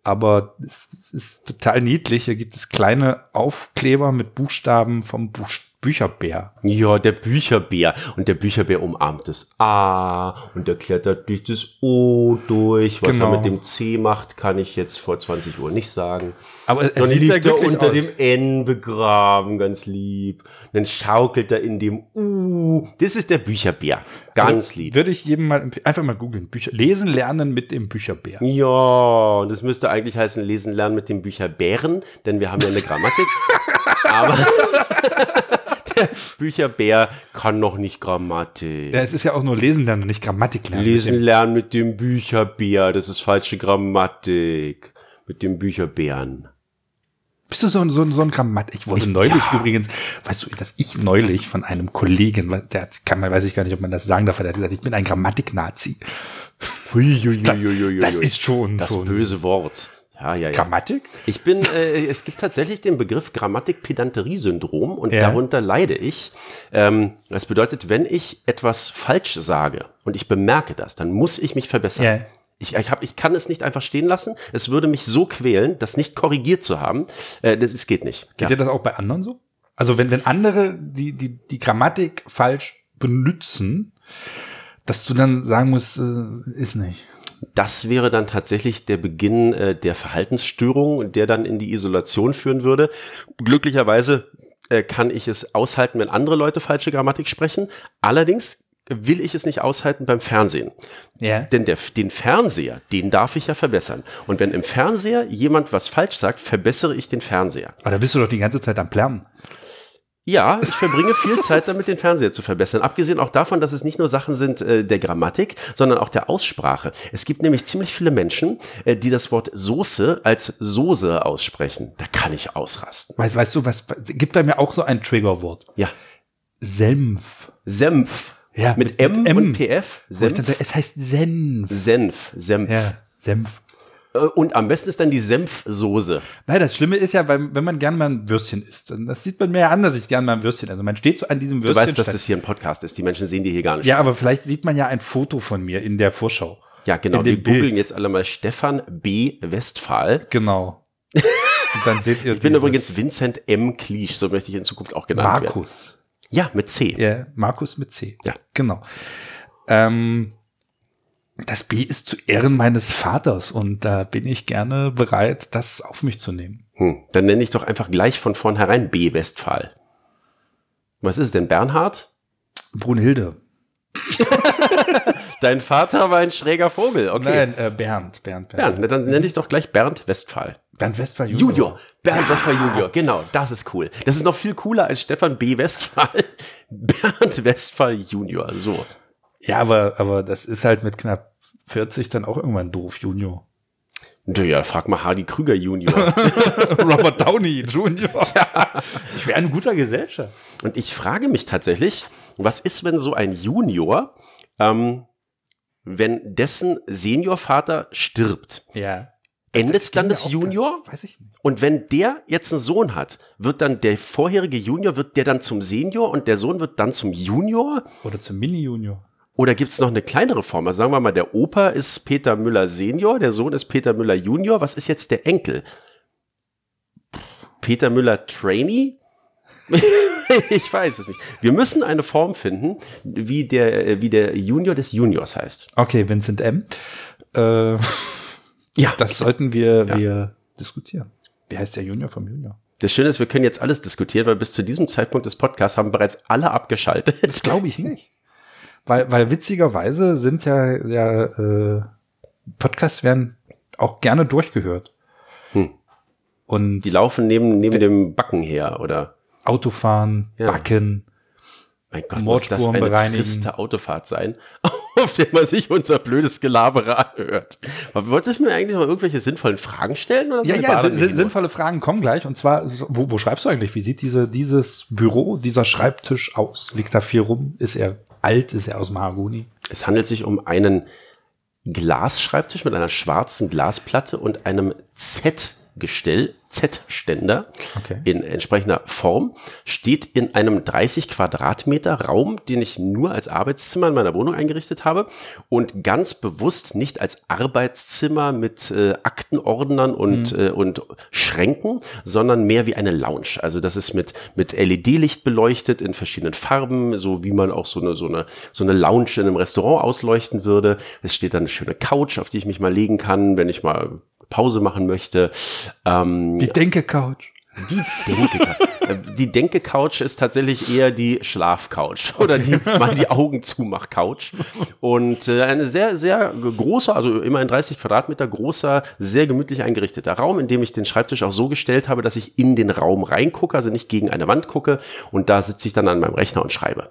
aber es ist total niedlich. Hier gibt es kleine Aufkleber mit Buchstaben vom Buch, Bücherbär. Ja, der Bücherbär. Und der Bücherbär umarmt das A und der klettert durch das O durch. Was Genau. er mit dem C macht, kann ich jetzt vor 20 Uhr nicht sagen. Aber es Dann sieht liegt er unter aus. dem N begraben, ganz lieb. Dann schaukelt er in dem U. Das ist der Bücherbär. Ganz Also, lieb. Würde ich jedem mal einfach mal googeln. Lesen lernen mit dem Bücherbär. Ja, und das müsste eigentlich heißen, lesen lernen mit dem Bücherbären, denn wir haben ja eine Grammatik. Aber Bücherbär kann noch nicht Grammatik. Ja, es ist ja auch nur lesen lernen und nicht Grammatik lernen. Lesen lernen mit dem Bücherbär, das ist falsche Grammatik. Mit dem Bücherbären. Bist du so, ein- so, ein- so ein Grammat? Ich wurde neulich übrigens, weißt du, dass ich neulich von einem Kollegen, der kann man, weiß ich gar nicht, ob man das sagen darf, der hat gesagt, ich bin ein Grammatik-Nazi. Das, das ist schon das schon böse Wort. Ja, ja, ja. Grammatik. Ich bin, äh, es gibt tatsächlich den Begriff Grammatik-Pedanterie-Syndrom und Ja. darunter leide ich. Ähm, das bedeutet, wenn ich etwas falsch sage und ich bemerke das, dann muss ich mich verbessern. Ja. Ich, ich, hab, ich kann es nicht einfach stehen lassen. Es würde mich so quälen, das nicht korrigiert zu haben. Äh, das, es geht nicht. Geht dir das auch bei anderen so? Also wenn, wenn andere die, die, die Grammatik falsch benutzen, dass du dann sagen musst, äh, ist nicht. Das wäre dann tatsächlich der Beginn äh, der Verhaltensstörung, der dann in die Isolation führen würde. Glücklicherweise äh, kann ich es aushalten, wenn andere Leute falsche Grammatik sprechen. Allerdings will ich es nicht aushalten beim Fernsehen. Ja. Denn der, den Fernseher, den darf ich ja verbessern. Und wenn im Fernseher jemand was falsch sagt, verbessere ich den Fernseher. Aber da bist du doch die ganze Zeit am Plärren. Ja, ich verbringe viel Zeit damit, den Fernseher zu verbessern. Abgesehen auch davon, dass es nicht nur Sachen sind äh, der Grammatik, sondern auch der Aussprache. Es gibt nämlich ziemlich viele Menschen, äh, die das Wort Soße als Soße aussprechen. Da kann ich ausrasten. Weißt, weißt du, was gibt bei mir auch so ein Triggerwort? Ja, Senf. Senf. Ja, mit, M, und PF. Wo ich dann Senf. sage, es heißt Senf. Senf. Senf. Ja, Senf. Äh, Und am besten ist dann die Senfsoße. Nein, das Schlimme ist ja, wenn man gern mal ein Würstchen isst, und das sieht man mir ja an, dass ich gern mal ein Würstchen, also man steht so an diesem Du Würstchen. weißt, dass das hier ein Podcast ist. Die Menschen sehen die hier gar nicht. ja, aber vielleicht sieht man ja ein Foto von mir in der Vorschau. Ja, genau. Wir googeln jetzt alle mal Stefan B. Westphal. Genau. Und dann seht ihr Ich bin übrigens Vincent M. Kliesch, so möchte ich in Zukunft auch genannt werden. Markus. Ja, mit C. Ja, Markus mit C. Ja. Genau. Ähm, das B ist zu Ehren meines Vaters und da bin ich gerne bereit, das auf mich zu nehmen. Hm, dann nenne ich doch einfach gleich von vornherein B. Westphal. Was ist es denn, Bernhard? Brunhilde. Dein Vater war ein schräger Vogel. Okay. Nein, äh, Bernd. Bernd, Bernd, na, dann nenne ich doch gleich Bernd Westphal. Bernd Westphal Junior. Junior. Bernd Westphal Junior. Genau, das ist cool. Das ist noch viel cooler als Stefan B. Westphal. Bernd Westphal Junior. So. Ja, aber, aber das ist halt mit knapp 40 dann auch irgendwann doof, Junior. Ja, frag mal Hardy Krüger Junior. Robert Downey Junior. Ich wäre ein guter Gesellschaft. Und ich frage mich tatsächlich, was ist, wenn so ein Junior, ähm, wenn dessen Seniorvater stirbt? Ja. Endet dann das auch gar- Junior? Weiß ich nicht. Und wenn der jetzt einen Sohn hat, wird dann der vorherige Junior, wird der dann zum Senior und der Sohn wird dann zum Junior? Oder zum Mini-Junior. Oder gibt es noch eine kleinere Form? Also sagen wir mal, der Opa ist Peter Müller Senior, der Sohn ist Peter Müller Junior. Was ist jetzt der Enkel? Peter Müller Trainee? ich weiß es nicht. Wir müssen eine Form finden, wie der, wie der Junior des Juniors heißt. Okay, Vincent M. Äh, Ja, das sollten wir, wir diskutieren. Wie heißt der Junior vom Junior? das Schöne ist, wir können jetzt alles diskutieren, weil bis zu diesem Zeitpunkt des Podcasts haben bereits alle abgeschaltet. Glaube ich nicht. Weil, weil witzigerweise sind ja, ja äh, Podcasts werden auch gerne durchgehört. Hm. Und Die laufen neben, neben dem Backen her, oder? Autofahren, Ja. Backen. Mein Gott, muss das eine triste Autofahrt sein, auf der man sich unser blödes Gelaber anhört. Wolltest du mir eigentlich noch irgendwelche sinnvollen Fragen stellen? Oder Ja, ja, sin- sin- sinnvolle Fragen kommen gleich. Und zwar, wo, wo schreibst du eigentlich? Wie sieht diese, dieses Büro, dieser Schreibtisch aus? Liegt da viel rum? Ist er alt? Ist er aus Mahagoni? Es handelt sich um einen Glasschreibtisch mit einer schwarzen Glasplatte und einem Z Z-Gestell, Z-Ständer Okay. in entsprechender Form, steht in einem 30 Quadratmeter Raum, den ich nur als Arbeitszimmer in meiner Wohnung eingerichtet habe und ganz bewusst nicht als Arbeitszimmer mit äh, Aktenordnern und, äh, und Schränken, sondern mehr wie eine Lounge. Also das ist mit, mit LED-Licht beleuchtet in verschiedenen Farben, so wie man auch so eine, so eine, so eine Lounge in einem Restaurant ausleuchten würde. Es steht dann eine schöne Couch, auf die ich mich mal legen kann, wenn ich mal Pause machen möchte. Ähm, Die Denke-Couch. die Denke, äh, die Denke-Couch ist tatsächlich eher die Schlaf-Couch oder die mal die Augen zumach Couch und äh, eine sehr sehr großer, also immerhin 30 Quadratmeter großer, sehr gemütlich eingerichteter Raum, in dem ich den Schreibtisch auch so gestellt habe, dass ich in den Raum reingucke, also nicht gegen eine Wand gucke und da sitze ich dann an meinem Rechner und schreibe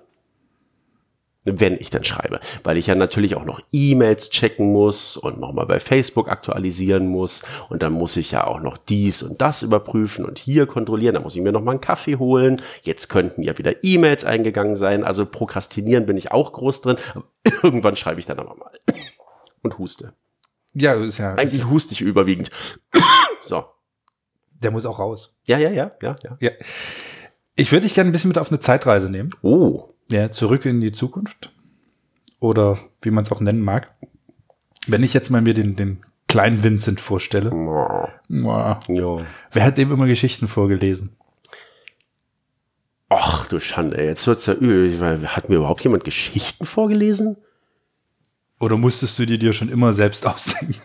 wenn ich dann schreibe, weil ich ja natürlich auch noch E-Mails checken muss und nochmal bei Facebook aktualisieren muss und dann muss ich ja auch noch dies und das überprüfen und hier kontrollieren, dann muss ich mir nochmal einen Kaffee holen, jetzt könnten ja wieder E-Mails eingegangen sein, also prokrastinieren bin ich auch groß drin, aber irgendwann schreibe ich dann aber mal und huste. Ja, ist ja, Eigentlich huste ich überwiegend. So. der muss auch raus. Ja, ja, ja, ja, ja. Ja. Ich würde dich gerne ein bisschen mit auf eine Zeitreise nehmen. Oh. Ja, zurück in die Zukunft. Oder wie man es auch nennen mag. Wenn ich jetzt mal mir den, den kleinen Vincent vorstelle. Mua. Ja. Wer hat dem immer Geschichten vorgelesen? Ach du Schande, ey, jetzt wird's ja übel. Hat mir überhaupt jemand Geschichten vorgelesen? Oder musstest du die dir schon immer selbst ausdenken?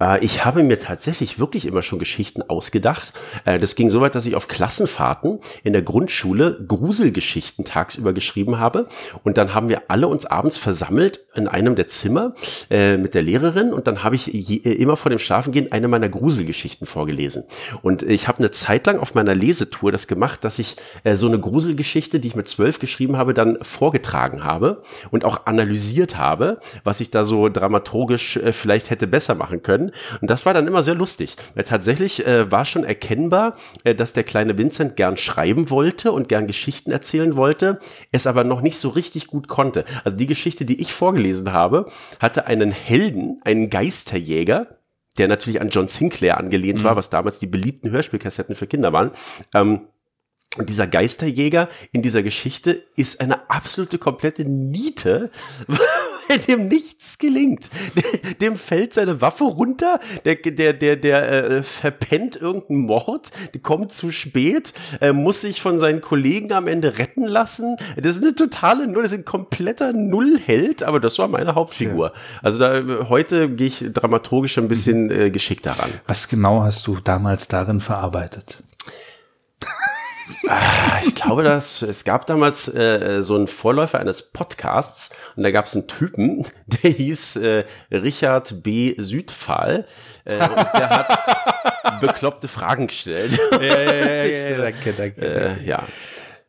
Äh, Ich habe mir tatsächlich wirklich immer schon Geschichten ausgedacht. Äh, Das ging so weit, dass ich auf Klassenfahrten in der Grundschule Gruselgeschichten tagsüber geschrieben habe. Und dann haben wir alle uns abends versammelt in einem der Zimmer äh, mit der Lehrerin. Und dann habe ich immer vor dem Schlafengehen eine meiner Gruselgeschichten vorgelesen. Und ich habe eine Zeit lang auf meiner Lesetour das gemacht, dass ich so eine Gruselgeschichte, die ich mit zwölf geschrieben habe, dann vorgetragen habe und auch analysiert habe, was ich da so dramaturgisch vielleicht hätte besser machen können. Und das war dann immer sehr lustig. Weil tatsächlich äh, war schon erkennbar, äh, dass der kleine Vincent gern schreiben wollte und gern Geschichten erzählen wollte, es aber noch nicht so richtig gut konnte. Also die Geschichte, die ich vorgelesen habe, hatte einen Helden, einen Geisterjäger, der natürlich an John Sinclair angelehnt war, was damals die beliebten Hörspielkassetten für Kinder waren. Ähm, und dieser Geisterjäger in dieser Geschichte ist eine absolute komplette Niete, dem nichts gelingt. Dem fällt seine Waffe runter, der, der, der, der äh, verpennt irgendeinen Mord, kommt zu spät, äh, muss sich von seinen Kollegen am Ende retten lassen. Das ist eine totale Null, das ist ein kompletter Nullheld, aber das war meine Hauptfigur. Also da äh, heute gehe ich dramaturgisch ein bisschen äh, geschickter ran. Was genau hast du damals darin verarbeitet? Ich glaube, dass es gab damals äh, so einen Vorläufer eines Podcasts und da gab es einen Typen, der hieß äh, Richard B. Südfall äh, und der hat bekloppte Fragen gestellt. danke, danke. äh, ja.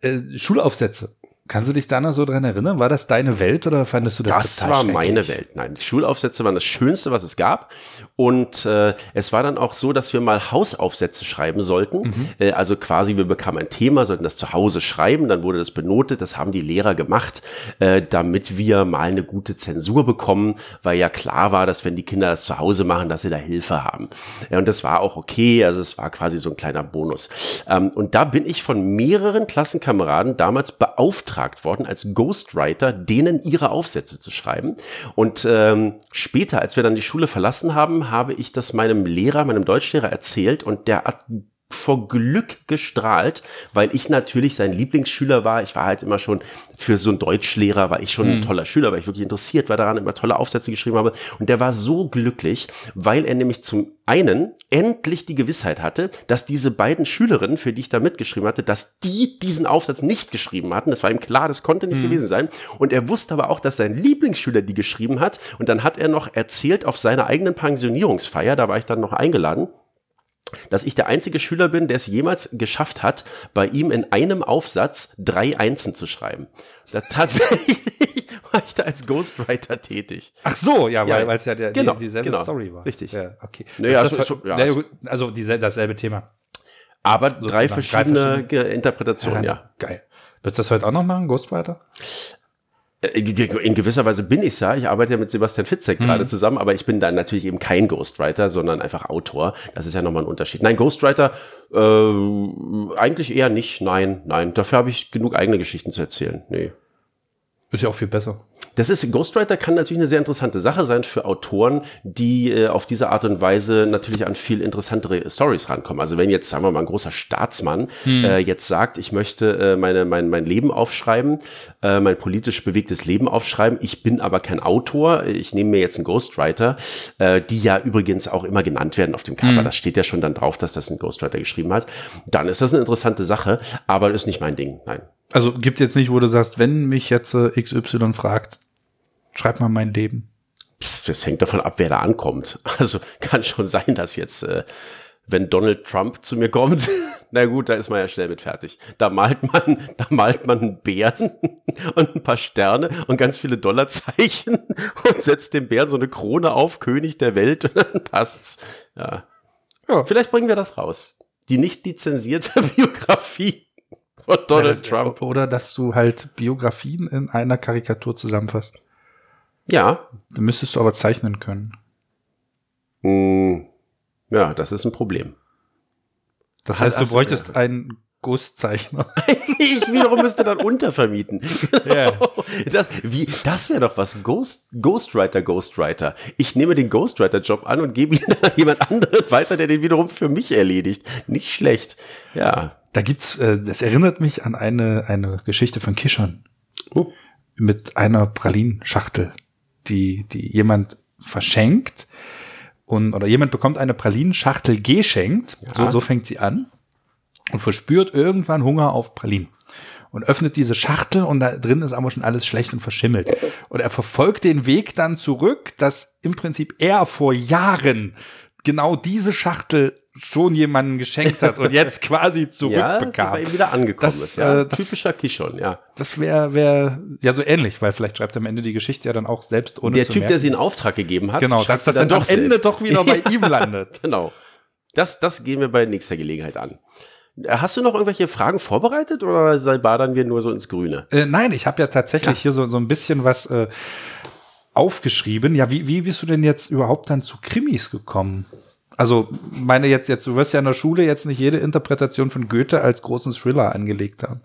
Äh, Schulaufsätze. Kannst du dich da noch so dran erinnern? War das deine Welt oder fandest du das Das war meine Welt. Nein, die Schulaufsätze waren das Schönste, was es gab. Und äh, es war dann auch so, dass wir mal Hausaufsätze schreiben sollten. Mhm. Äh, also quasi, wir bekamen ein Thema, sollten das zu Hause schreiben, dann wurde das benotet. Das haben die Lehrer gemacht, äh, damit wir mal eine gute Zensur bekommen, weil ja klar war, dass wenn die Kinder das zu Hause machen, dass sie da Hilfe haben. Und das war auch okay. Also es war quasi so ein kleiner Bonus. Ähm, und da bin ich von mehreren Klassenkameraden damals beauftragt worden, als Ghostwriter denen ihre Aufsätze zu schreiben. Und ähm, später, als wir dann die Schule verlassen haben, habe ich das meinem Lehrer, meinem Deutschlehrer erzählt und der hat vor Glück gestrahlt, weil ich natürlich sein Lieblingsschüler war. Ich war halt immer schon für so einen Deutschlehrer, war ich schon ein toller Schüler, weil ich wirklich interessiert war daran, immer tolle Aufsätze geschrieben habe. Und der war so glücklich, weil er nämlich zum einen endlich die Gewissheit hatte, dass diese beiden Schülerinnen, für die ich da mitgeschrieben hatte, dass die diesen Aufsatz nicht geschrieben hatten. Das war ihm klar, das konnte nicht gewesen sein. Und er wusste aber auch, dass sein Lieblingsschüler die geschrieben hat. Und dann hat er noch erzählt auf seiner eigenen Pensionierungsfeier, da war ich dann noch eingeladen, dass ich der einzige Schüler bin, der es jemals geschafft hat, bei ihm in einem Aufsatz drei Einsen zu schreiben. Da tatsächlich war ich da als Ghostwriter tätig. Ach so, ja, Ja, weil es ja der, genau, die, dieselbe genau, Story war. richtig. Ja, okay. Naja, Das so- heißt, so- ja, naja, so- gut, also diesel, dasselbe Thema. Aber drei drei verschiedene verschiedene- Ge- Interpretationen, ja. Geil. Würdest du das heute auch noch machen, Ghostwriter? Äh, in gewisser Weise bin ich ja. Ich arbeite ja mit Sebastian Fitzek mhm. gerade zusammen, aber ich bin dann natürlich eben kein Ghostwriter, sondern einfach Autor. Das ist ja nochmal ein Unterschied. Nein, Ghostwriter äh, eigentlich eher nicht. Nein, nein. Dafür habe ich genug eigene Geschichten zu erzählen. Nee. Ist ja auch viel besser. Das ist, Ghostwriter kann natürlich eine sehr interessante Sache sein für Autoren, die äh, auf diese Art und Weise natürlich an viel interessantere Stories rankommen. Also wenn jetzt, sagen wir mal, ein großer Staatsmann hm. äh, jetzt sagt, ich möchte äh, meine, mein, mein Leben aufschreiben, äh, mein politisch bewegtes Leben aufschreiben, ich bin aber kein Autor, ich nehme mir jetzt einen Ghostwriter, äh, die ja übrigens auch immer genannt werden auf dem Cover. Hm. Das steht ja schon dann drauf, dass das ein Ghostwriter geschrieben hat. Dann ist das eine interessante Sache, aber ist nicht mein Ding, nein. Also gibt jetzt nicht, wo du sagst, wenn mich jetzt äh, XY fragt, schreib mal mein Leben. Das hängt davon ab, wer da ankommt. Also kann schon sein, dass jetzt, äh, wenn Donald Trump zu mir kommt, na gut, da ist man ja schnell mit fertig. Da malt man, da malt man einen Bären und ein paar Sterne und ganz viele Dollarzeichen und setzt dem Bären so eine Krone auf, König der Welt und dann passt's. Ja. ja. Vielleicht bringen wir das raus. Die nicht lizenzierte Biografie von Donald ja, Trump. Oder dass du halt Biografien in einer Karikatur zusammenfasst. Ja. Dann müsstest du aber zeichnen können. Mm, ja, das ist ein Problem. Das heißt, du bräuchtest einen Ghostzeichner. ich wiederum müsste dann untervermieten. Yeah. Das, das wäre doch was. Ghost, Ghostwriter, Ghostwriter. Ich nehme den Ghostwriter-Job an und gebe ihn an jemand anderen weiter, der den wiederum für mich erledigt. Nicht schlecht. Ja. Da gibt's, äh, das erinnert mich an eine, eine Geschichte von Kishon. Oh. Mit einer Pralinschachtel, die, die jemand verschenkt und, oder jemand bekommt eine Pralinschachtel geschenkt. Ja. So, so fängt sie an und verspürt irgendwann Hunger auf Pralinen und öffnet diese Schachtel und da drin ist aber schon alles schlecht und verschimmelt. Und er verfolgt den Weg dann zurück, dass im Prinzip er vor Jahren genau diese Schachtel schon jemanden geschenkt hat und jetzt quasi zurückbekam. Ja, wieder angekommen das, ist. Ja. Äh, das, Typischer Kishon, ja. Das wäre wär, ja so ähnlich, weil vielleicht schreibt er am Ende die Geschichte ja dann auch selbst ohne Der Typ, merken. der sie in Auftrag gegeben hat, genau, dass das dann, dann am Ende doch wieder bei ihm landet. genau. Das, das gehen wir bei nächster Gelegenheit an. Hast du noch irgendwelche Fragen vorbereitet oder badern wir nur so ins Grüne? Äh, nein, ich habe ja tatsächlich ja. hier so, so ein bisschen was äh, aufgeschrieben. Ja, wie, wie bist du denn jetzt überhaupt dann zu Krimis gekommen? Also, meine jetzt, jetzt, du wirst ja in der Schule jetzt nicht jede Interpretation von Goethe als großen Thriller angelegt haben.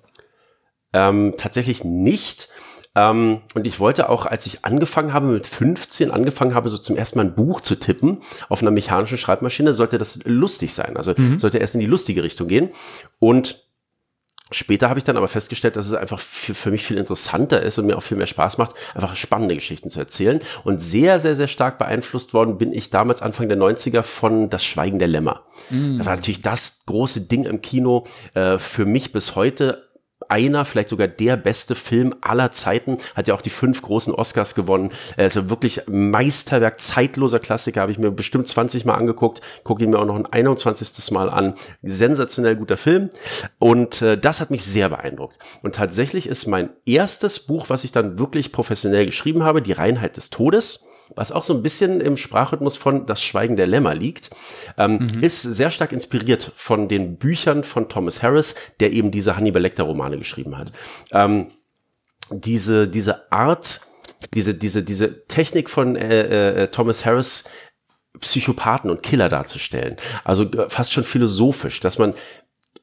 Ähm, tatsächlich nicht. Ähm, und ich wollte auch, als ich angefangen habe, mit 15 angefangen habe, so zum ersten Mal ein Buch zu tippen auf einer mechanischen Schreibmaschine, sollte das lustig sein. Also mhm. sollte erst in die lustige Richtung gehen. Und Später habe ich dann aber festgestellt, dass es einfach für, für, mich viel interessanter ist und mir auch viel mehr Spaß macht, einfach spannende Geschichten zu erzählen. Und sehr, sehr, sehr stark beeinflusst worden bin ich damals Anfang der 90er von Das Schweigen der Lämmer. Mm. Da war natürlich das große Ding im Kino äh, für mich bis heute einer, vielleicht sogar der beste Film aller Zeiten, hat ja auch die fünf großen Oscars gewonnen. Also wirklich Meisterwerk, zeitloser Klassiker, habe ich mir bestimmt 20 Mal angeguckt, gucke ihn mir auch noch ein 21. Mal an. Sensationell guter Film und äh, das hat mich sehr beeindruckt. Und tatsächlich ist mein erstes Buch, was ich dann wirklich professionell geschrieben habe, Die Reinheit des Todes was auch so ein bisschen im Sprachrhythmus von Das Schweigen der Lämmer liegt, ähm, mhm. ist sehr stark inspiriert von den Büchern von Thomas Harris, der eben diese Hannibal Lecter Romane geschrieben hat. Ähm, diese, diese Art, diese, diese, diese Technik von äh, äh, Thomas Harris, Psychopathen und Killer darzustellen. Also äh, fast schon philosophisch, dass man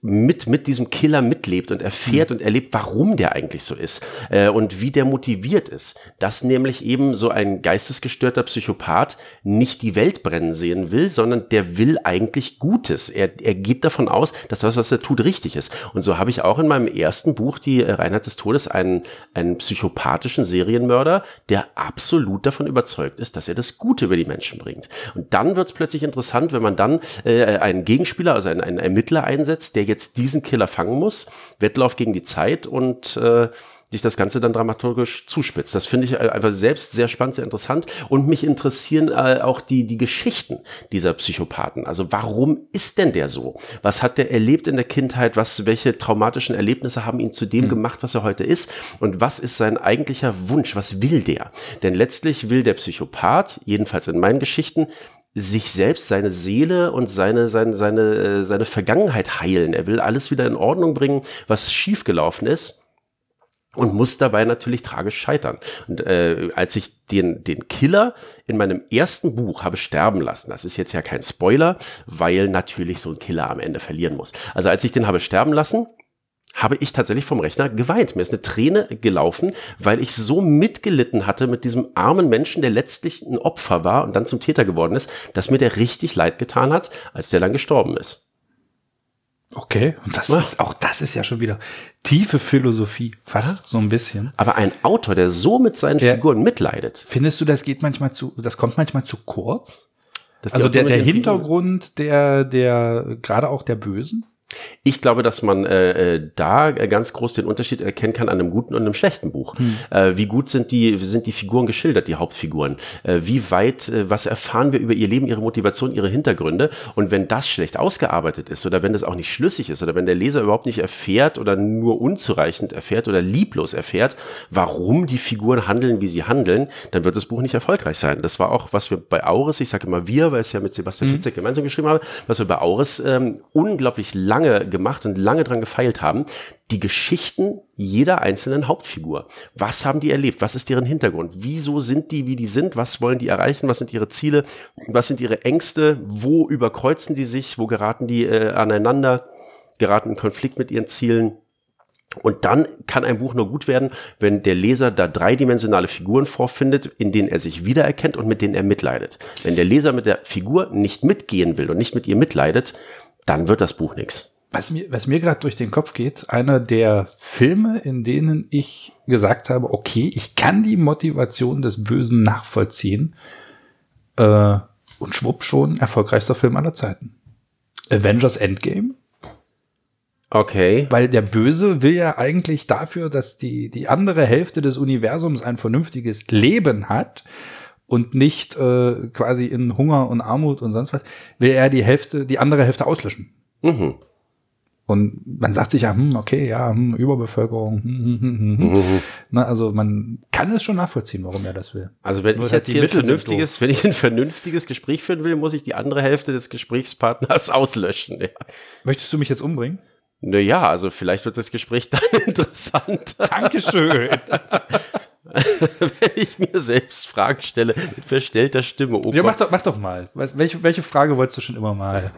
mit, mit diesem Killer mitlebt und erfährt mhm. und erlebt, warum der eigentlich so ist äh, und wie der motiviert ist. Dass nämlich eben so ein geistesgestörter Psychopath nicht die Welt brennen sehen will, sondern der will eigentlich Gutes. Er, er geht davon aus, dass das, was er tut, richtig ist. Und so habe ich auch in meinem ersten Buch, die Reinheit des Todes, einen, einen psychopathischen Serienmörder, der absolut davon überzeugt ist, dass er das Gute über die Menschen bringt. Und dann wird es plötzlich interessant, wenn man dann äh, einen Gegenspieler, also einen, einen Ermittler einsetzt, der jetzt diesen Killer fangen muss. Wettlauf gegen die Zeit und äh, sich das Ganze dann dramaturgisch zuspitzt. Das finde ich einfach selbst sehr spannend, sehr interessant und mich interessieren äh, auch die, die Geschichten dieser Psychopathen. Also warum ist denn der so? Was hat der erlebt in der Kindheit? Was, welche traumatischen Erlebnisse haben ihn zu dem mhm. gemacht, was er heute ist? Und was ist sein eigentlicher Wunsch? Was will der? Denn letztlich will der Psychopath, jedenfalls in meinen Geschichten, sich selbst, seine Seele und seine, seine, seine, äh, seine Vergangenheit heilen. Er will alles wieder in Ordnung bringen, was schiefgelaufen ist. und muss dabei natürlich tragisch scheitern. Und äh, als ich den, den Killer in meinem ersten Buch habe sterben lassen, das ist jetzt ja kein Spoiler, weil natürlich so ein Killer am Ende verlieren muss. Also als ich den habe sterben lassen, habe ich tatsächlich vom Rechner geweint. Mir ist eine Träne gelaufen, weil ich so mitgelitten hatte mit diesem armen Menschen, der letztlich ein Opfer war und dann zum Täter geworden ist, dass mir der richtig leid getan hat, als der dann gestorben ist. Okay, und das ist, auch das ist ja schon wieder tiefe Philosophie, fast ja. so ein bisschen. Aber ein Autor, der so mit seinen ja. Figuren mitleidet. Findest du, das geht manchmal zu, das kommt manchmal zu kurz? also der, der Hintergrund der, der, gerade auch der Bösen? Ich glaube, dass man äh, äh, da ganz groß den Unterschied erkennen kann an einem guten und einem schlechten Buch. Hm. Äh, wie gut sind die, sind die Figuren geschildert, die Hauptfiguren? Äh, wie weit, äh, was erfahren wir über ihr Leben, ihre Motivation, ihre Hintergründe? Und wenn das schlecht ausgearbeitet ist oder wenn das auch nicht schlüssig ist oder wenn der Leser überhaupt nicht erfährt oder nur unzureichend erfährt oder lieblos erfährt, warum die Figuren handeln, wie sie handeln, dann wird das Buch nicht erfolgreich sein. Das war auch, was wir bei Auris, ich sage immer wir, weil es ja mit Sebastian hm. Fitzek gemeinsam geschrieben habe, was wir bei Auris ähm, unglaublich lang lange gemacht und lange dran gefeilt haben, die Geschichten jeder einzelnen Hauptfigur. Was haben die erlebt? Was ist deren Hintergrund? Wieso sind die, wie die sind? Was wollen die erreichen? Was sind ihre Ziele? Was sind ihre Ängste? Wo überkreuzen die sich? Wo geraten die äh, aneinander? Geraten in Konflikt mit ihren Zielen? Und dann kann ein Buch nur gut werden, wenn der Leser da dreidimensionale Figuren vorfindet, in denen er sich wiedererkennt und mit denen er mitleidet. Wenn der Leser mit der Figur nicht mitgehen will und nicht mit ihr mitleidet, dann wird das Buch nichts. Was mir, was mir gerade durch den Kopf geht, einer der Filme, in denen ich gesagt habe, okay, ich kann die Motivation des Bösen nachvollziehen, äh, und schwupp schon, erfolgreichster Film aller Zeiten. Avengers Endgame. Okay. Weil der Böse will ja eigentlich dafür, dass die, die andere Hälfte des Universums ein vernünftiges Leben hat und nicht äh, quasi in Hunger und Armut und sonst was, will er die Hälfte, die andere Hälfte auslöschen. Mhm. Und man sagt sich ja, hm, okay, ja, hm, Überbevölkerung. Hm, hm, hm, hm. hm. Mhm. Na, also man kann es schon nachvollziehen, warum er das will. Also wenn Nur ich jetzt hier ein vernünftiges, wenn ich ein vernünftiges Gespräch führen will, muss ich die andere Hälfte des Gesprächspartners auslöschen. Ja. Möchtest du mich jetzt umbringen? Naja, also vielleicht wird das Gespräch dann interessant. Dankeschön. wenn ich mir selbst Fragen stelle mit verstellter Stimme. Oh ja, mach doch, mach doch mal. Welche, welche Frage wolltest du schon immer mal?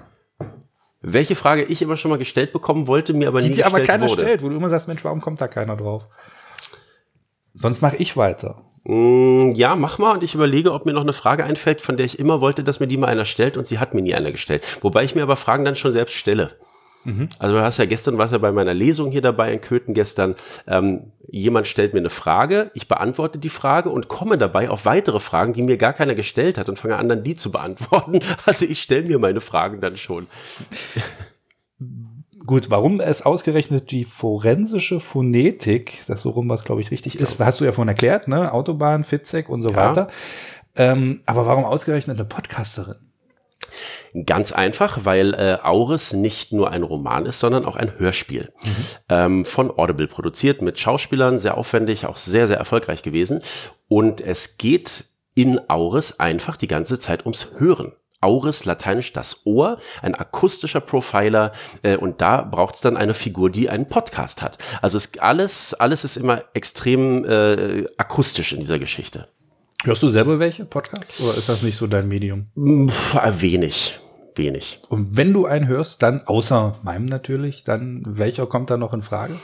Welche Frage ich immer schon mal gestellt bekommen wollte, mir aber die nie gestellt aber keiner wurde. stellt, wo du immer sagst, Mensch, warum kommt da keiner drauf? Sonst mache ich weiter. Mm, ja, mach mal und ich überlege, ob mir noch eine Frage einfällt, von der ich immer wollte, dass mir die mal einer stellt und sie hat mir nie einer gestellt. Wobei ich mir aber Fragen dann schon selbst stelle. Mhm. Also du hast ja gestern, warst ja bei meiner Lesung hier dabei in Köthen gestern, ähm, jemand stellt mir eine Frage, ich beantworte die Frage und komme dabei auf weitere Fragen, die mir gar keiner gestellt hat und fange an, dann die zu beantworten. Also ich stelle mir meine Fragen dann schon. Gut, warum es ausgerechnet die forensische Phonetik, das so rum was glaube ich richtig ist, hast du ja vorhin erklärt, ne? Autobahn, Fitzek und so ja. weiter. Ähm, aber warum ausgerechnet eine Podcasterin? Ganz einfach, weil äh, Auris nicht nur ein Roman ist, sondern auch ein Hörspiel. Mhm. Ähm, von Audible produziert, mit Schauspielern, sehr aufwendig, auch sehr, sehr erfolgreich gewesen. Und es geht in Auris einfach die ganze Zeit ums Hören. Auris, lateinisch das Ohr, ein akustischer Profiler äh, und da braucht es dann eine Figur, die einen Podcast hat. Also es, alles, alles ist immer extrem äh, akustisch in dieser Geschichte. Hörst du selber welche Podcasts oder ist das nicht so dein Medium? Pff, wenig. Wenig. Und wenn du einen hörst, dann, außer meinem natürlich, dann welcher kommt da noch in Frage?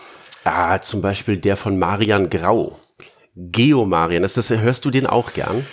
Ah, zum Beispiel der von Marian Grau. Geomarian, das, das, hörst du den auch gern?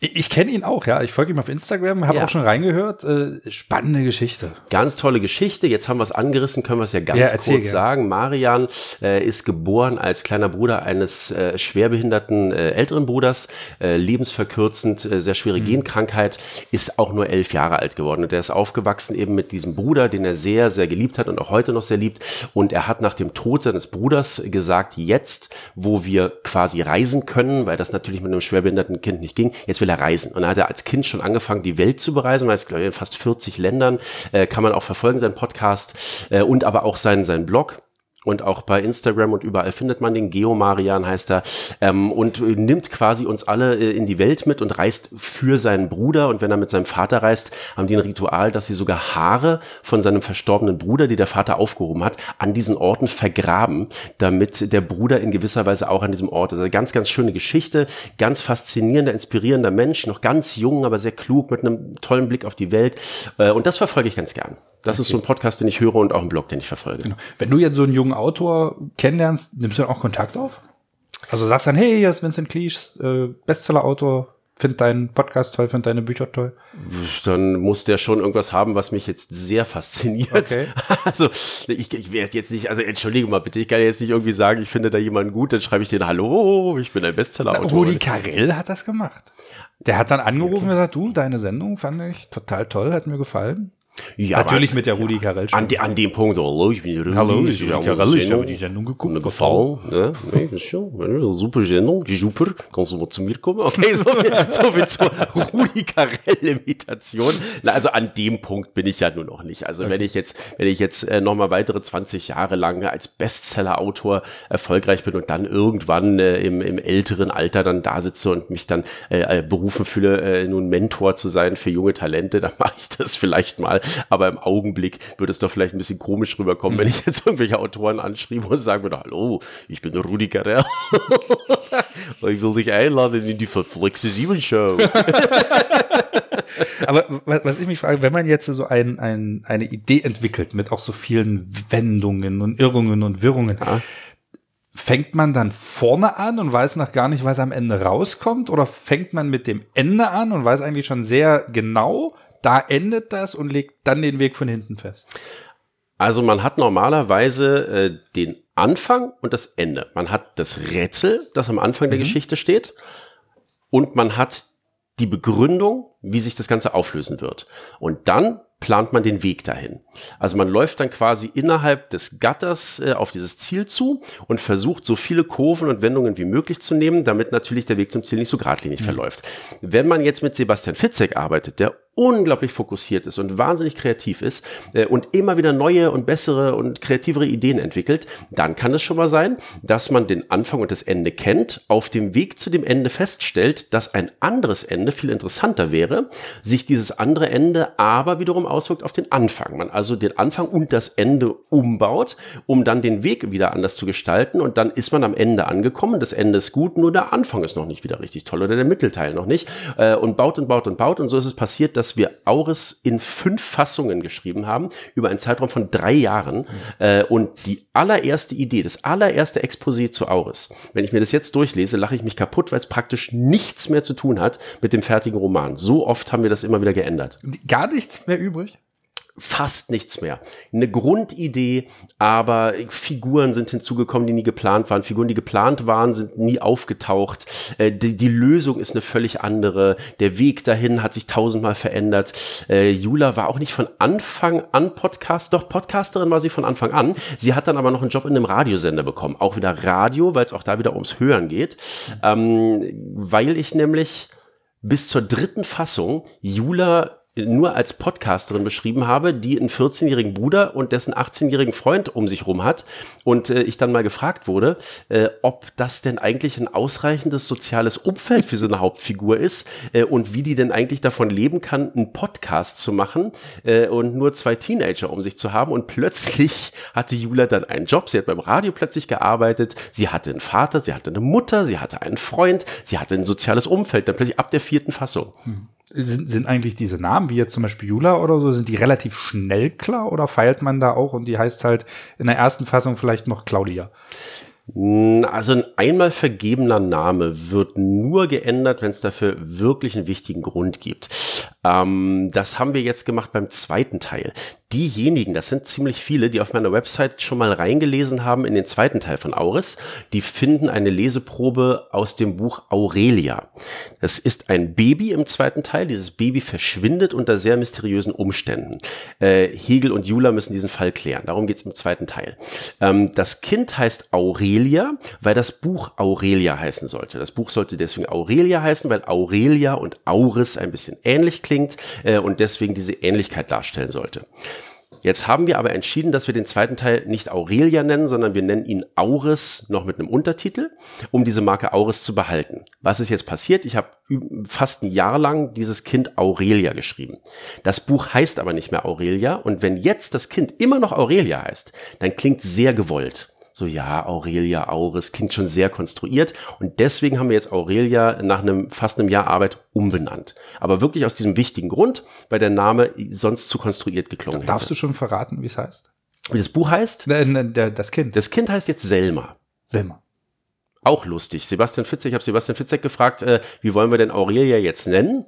Ich kenne ihn auch, ja. Ich folge ihm auf Instagram, habe ja. auch schon reingehört. Äh, spannende Geschichte. Ganz tolle Geschichte. Jetzt haben wir es angerissen, können wir es ja ganz ja, kurz gern. sagen. Marian äh, ist geboren als kleiner Bruder eines äh, schwerbehinderten äh, älteren Bruders, äh, lebensverkürzend, äh, sehr schwere mhm. Genkrankheit, ist auch nur elf Jahre alt geworden. Und er ist aufgewachsen eben mit diesem Bruder, den er sehr, sehr geliebt hat und auch heute noch sehr liebt. Und er hat nach dem Tod seines Bruders gesagt, jetzt, wo wir quasi reisen können, weil das natürlich mit einem schwerbehinderten Kind nicht ging, jetzt will will er reisen. Und dann hat er als Kind schon angefangen, die Welt zu bereisen, weil es glaube ich in fast 40 Ländern äh, kann man auch verfolgen, seinen Podcast äh, und aber auch seinen, seinen Blog. Und auch bei Instagram und überall findet man den. Geomarian heißt er ähm, und äh, nimmt quasi uns alle äh, in die Welt mit und reist für seinen Bruder. Und wenn er mit seinem Vater reist, haben die ein Ritual, dass sie sogar Haare von seinem verstorbenen Bruder, die der Vater aufgehoben hat, an diesen Orten vergraben, damit der Bruder in gewisser Weise auch an diesem Ort ist. Also ganz, ganz schöne Geschichte, ganz faszinierender, inspirierender Mensch, noch ganz jung, aber sehr klug, mit einem tollen Blick auf die Welt. Äh, und das verfolge ich ganz gern. Das okay. ist so ein Podcast, den ich höre und auch ein Blog, den ich verfolge. Genau. Wenn du jetzt so einen jungen Autor kennenlernst, nimmst du dann auch Kontakt auf? Also sagst dann, hey, hier ist Vincent Cleach, äh, Bestseller-Autor, find deinen Podcast toll, find deine Bücher toll. Dann muss der schon irgendwas haben, was mich jetzt sehr fasziniert. Okay. Also ich, ich werde jetzt nicht, also entschuldige mal bitte, ich kann jetzt nicht irgendwie sagen, ich finde da jemanden gut, dann schreibe ich den Hallo, ich bin ein Bestseller-Autor. Rudi Carell hat das gemacht. Der hat dann angerufen und gesagt, du, deine Sendung fand ich total toll, hat mir gefallen. Ja, Natürlich mit der Rudi Carell. An, an dem Punkt, hallo, ich bin Rudi. Hallo, ich bin Rudi Carell, ich habe die Sendung geguckt. Mir gefallen, ne? Nee, schon, super Sendung, super, kannst du mal zu mir kommen? Okay, so viel, so viel zur Rudi Carell-Imitation. Also an dem Punkt bin ich ja nur noch nicht. Also okay. wenn ich jetzt, wenn ich jetzt äh, nochmal weitere 20 Jahre lang als Bestseller-Autor erfolgreich bin und dann irgendwann äh, im, im älteren Alter dann da sitze und mich dann äh, berufen fühle, äh, nun Mentor zu sein für junge Talente, dann mache ich das vielleicht mal aber im Augenblick würde es doch vielleicht ein bisschen komisch rüberkommen, mhm. wenn ich jetzt irgendwelche Autoren anschriebe und sagen würde, hallo, ich bin Rudi Carell. ich will dich einladen in die Verflexe 7 Show. Aber was ich mich frage, wenn man jetzt so ein, ein, eine Idee entwickelt mit auch so vielen Wendungen und Irrungen und Wirrungen, ja. fängt man dann vorne an und weiß noch gar nicht, was am Ende rauskommt? Oder fängt man mit dem Ende an und weiß eigentlich schon sehr genau, da endet das und legt dann den Weg von hinten fest. Also man hat normalerweise äh, den Anfang und das Ende. Man hat das Rätsel, das am Anfang mhm. der Geschichte steht, und man hat die Begründung, wie sich das Ganze auflösen wird. Und dann plant man den Weg dahin. Also man läuft dann quasi innerhalb des Gatters äh, auf dieses Ziel zu und versucht so viele Kurven und Wendungen wie möglich zu nehmen, damit natürlich der Weg zum Ziel nicht so geradlinig mhm. verläuft. Wenn man jetzt mit Sebastian Fitzek arbeitet, der unglaublich fokussiert ist und wahnsinnig kreativ ist äh, und immer wieder neue und bessere und kreativere Ideen entwickelt, dann kann es schon mal sein, dass man den Anfang und das Ende kennt, auf dem Weg zu dem Ende feststellt, dass ein anderes Ende viel interessanter wäre, sich dieses andere Ende aber wiederum auswirkt auf den Anfang. Man also den Anfang und das Ende umbaut, um dann den Weg wieder anders zu gestalten und dann ist man am Ende angekommen. Das Ende ist gut, nur der Anfang ist noch nicht wieder richtig toll oder der Mittelteil noch nicht äh, und baut und baut und baut und so ist es passiert, dass wir Auris in fünf Fassungen geschrieben haben, über einen Zeitraum von drei Jahren. Äh, und die allererste Idee, das allererste Exposé zu Auris, wenn ich mir das jetzt durchlese, lache ich mich kaputt, weil es praktisch nichts mehr zu tun hat mit dem fertigen Roman. So oft haben wir das immer wieder geändert. Gar nichts mehr übrig? Fast nichts mehr. Eine Grundidee, aber Figuren sind hinzugekommen, die nie geplant waren. Figuren, die geplant waren, sind nie aufgetaucht. Äh, die, die, Lösung ist eine völlig andere. Der Weg dahin hat sich tausendmal verändert. Äh, Jula war auch nicht von Anfang an Podcast, doch Podcasterin war sie von Anfang an. Sie hat dann aber noch einen Job in einem Radiosender bekommen. Auch wieder Radio, weil es auch da wieder ums Hören geht. Ähm, weil ich nämlich bis zur dritten Fassung Jula nur als Podcasterin beschrieben habe, die einen 14-jährigen Bruder und dessen 18-jährigen Freund um sich rum hat. Und äh, ich dann mal gefragt wurde, äh, ob das denn eigentlich ein ausreichendes soziales Umfeld für so eine Hauptfigur ist äh, und wie die denn eigentlich davon leben kann, einen Podcast zu machen äh, und nur zwei Teenager um sich zu haben. Und plötzlich hatte Jula dann einen Job. Sie hat beim Radio plötzlich gearbeitet. Sie hatte einen Vater, sie hatte eine Mutter, sie hatte einen Freund, sie hatte ein soziales Umfeld. Dann plötzlich ab der vierten Fassung. Hm sind, sind eigentlich diese Namen, wie jetzt zum Beispiel Jula oder so, sind die relativ schnell klar oder feilt man da auch und die heißt halt in der ersten Fassung vielleicht noch Claudia? Also ein einmal vergebener Name wird nur geändert, wenn es dafür wirklich einen wichtigen Grund gibt. Ähm, das haben wir jetzt gemacht beim zweiten Teil diejenigen, das sind ziemlich viele, die auf meiner Website schon mal reingelesen haben in den zweiten Teil von Auris, die finden eine Leseprobe aus dem Buch Aurelia. Das ist ein Baby im zweiten Teil. Dieses Baby verschwindet unter sehr mysteriösen Umständen. Äh, Hegel und Jula müssen diesen Fall klären. Darum geht's im zweiten Teil. Ähm, das Kind heißt Aurelia, weil das Buch Aurelia heißen sollte. Das Buch sollte deswegen Aurelia heißen, weil Aurelia und Auris ein bisschen ähnlich klingt äh, und deswegen diese Ähnlichkeit darstellen sollte. Jetzt haben wir aber entschieden, dass wir den zweiten Teil nicht Aurelia nennen, sondern wir nennen ihn Auris noch mit einem Untertitel, um diese Marke Auris zu behalten. Was ist jetzt passiert? Ich habe fast ein Jahr lang dieses Kind Aurelia geschrieben. Das Buch heißt aber nicht mehr Aurelia und wenn jetzt das Kind immer noch Aurelia heißt, dann klingt sehr gewollt so ja, Aurelia Auris klingt schon sehr konstruiert und deswegen haben wir jetzt Aurelia nach einem fast einem Jahr Arbeit umbenannt. Aber wirklich aus diesem wichtigen Grund, weil der Name sonst zu konstruiert geklungen Darfst hätte. du schon verraten, wie es heißt? Wie das Buch heißt? Das Kind. Das Kind heißt jetzt Selma. Selma. Auch lustig. Sebastian Fitzek, ich habe Sebastian Fitzek gefragt, äh, wie wollen wir denn Aurelia jetzt nennen?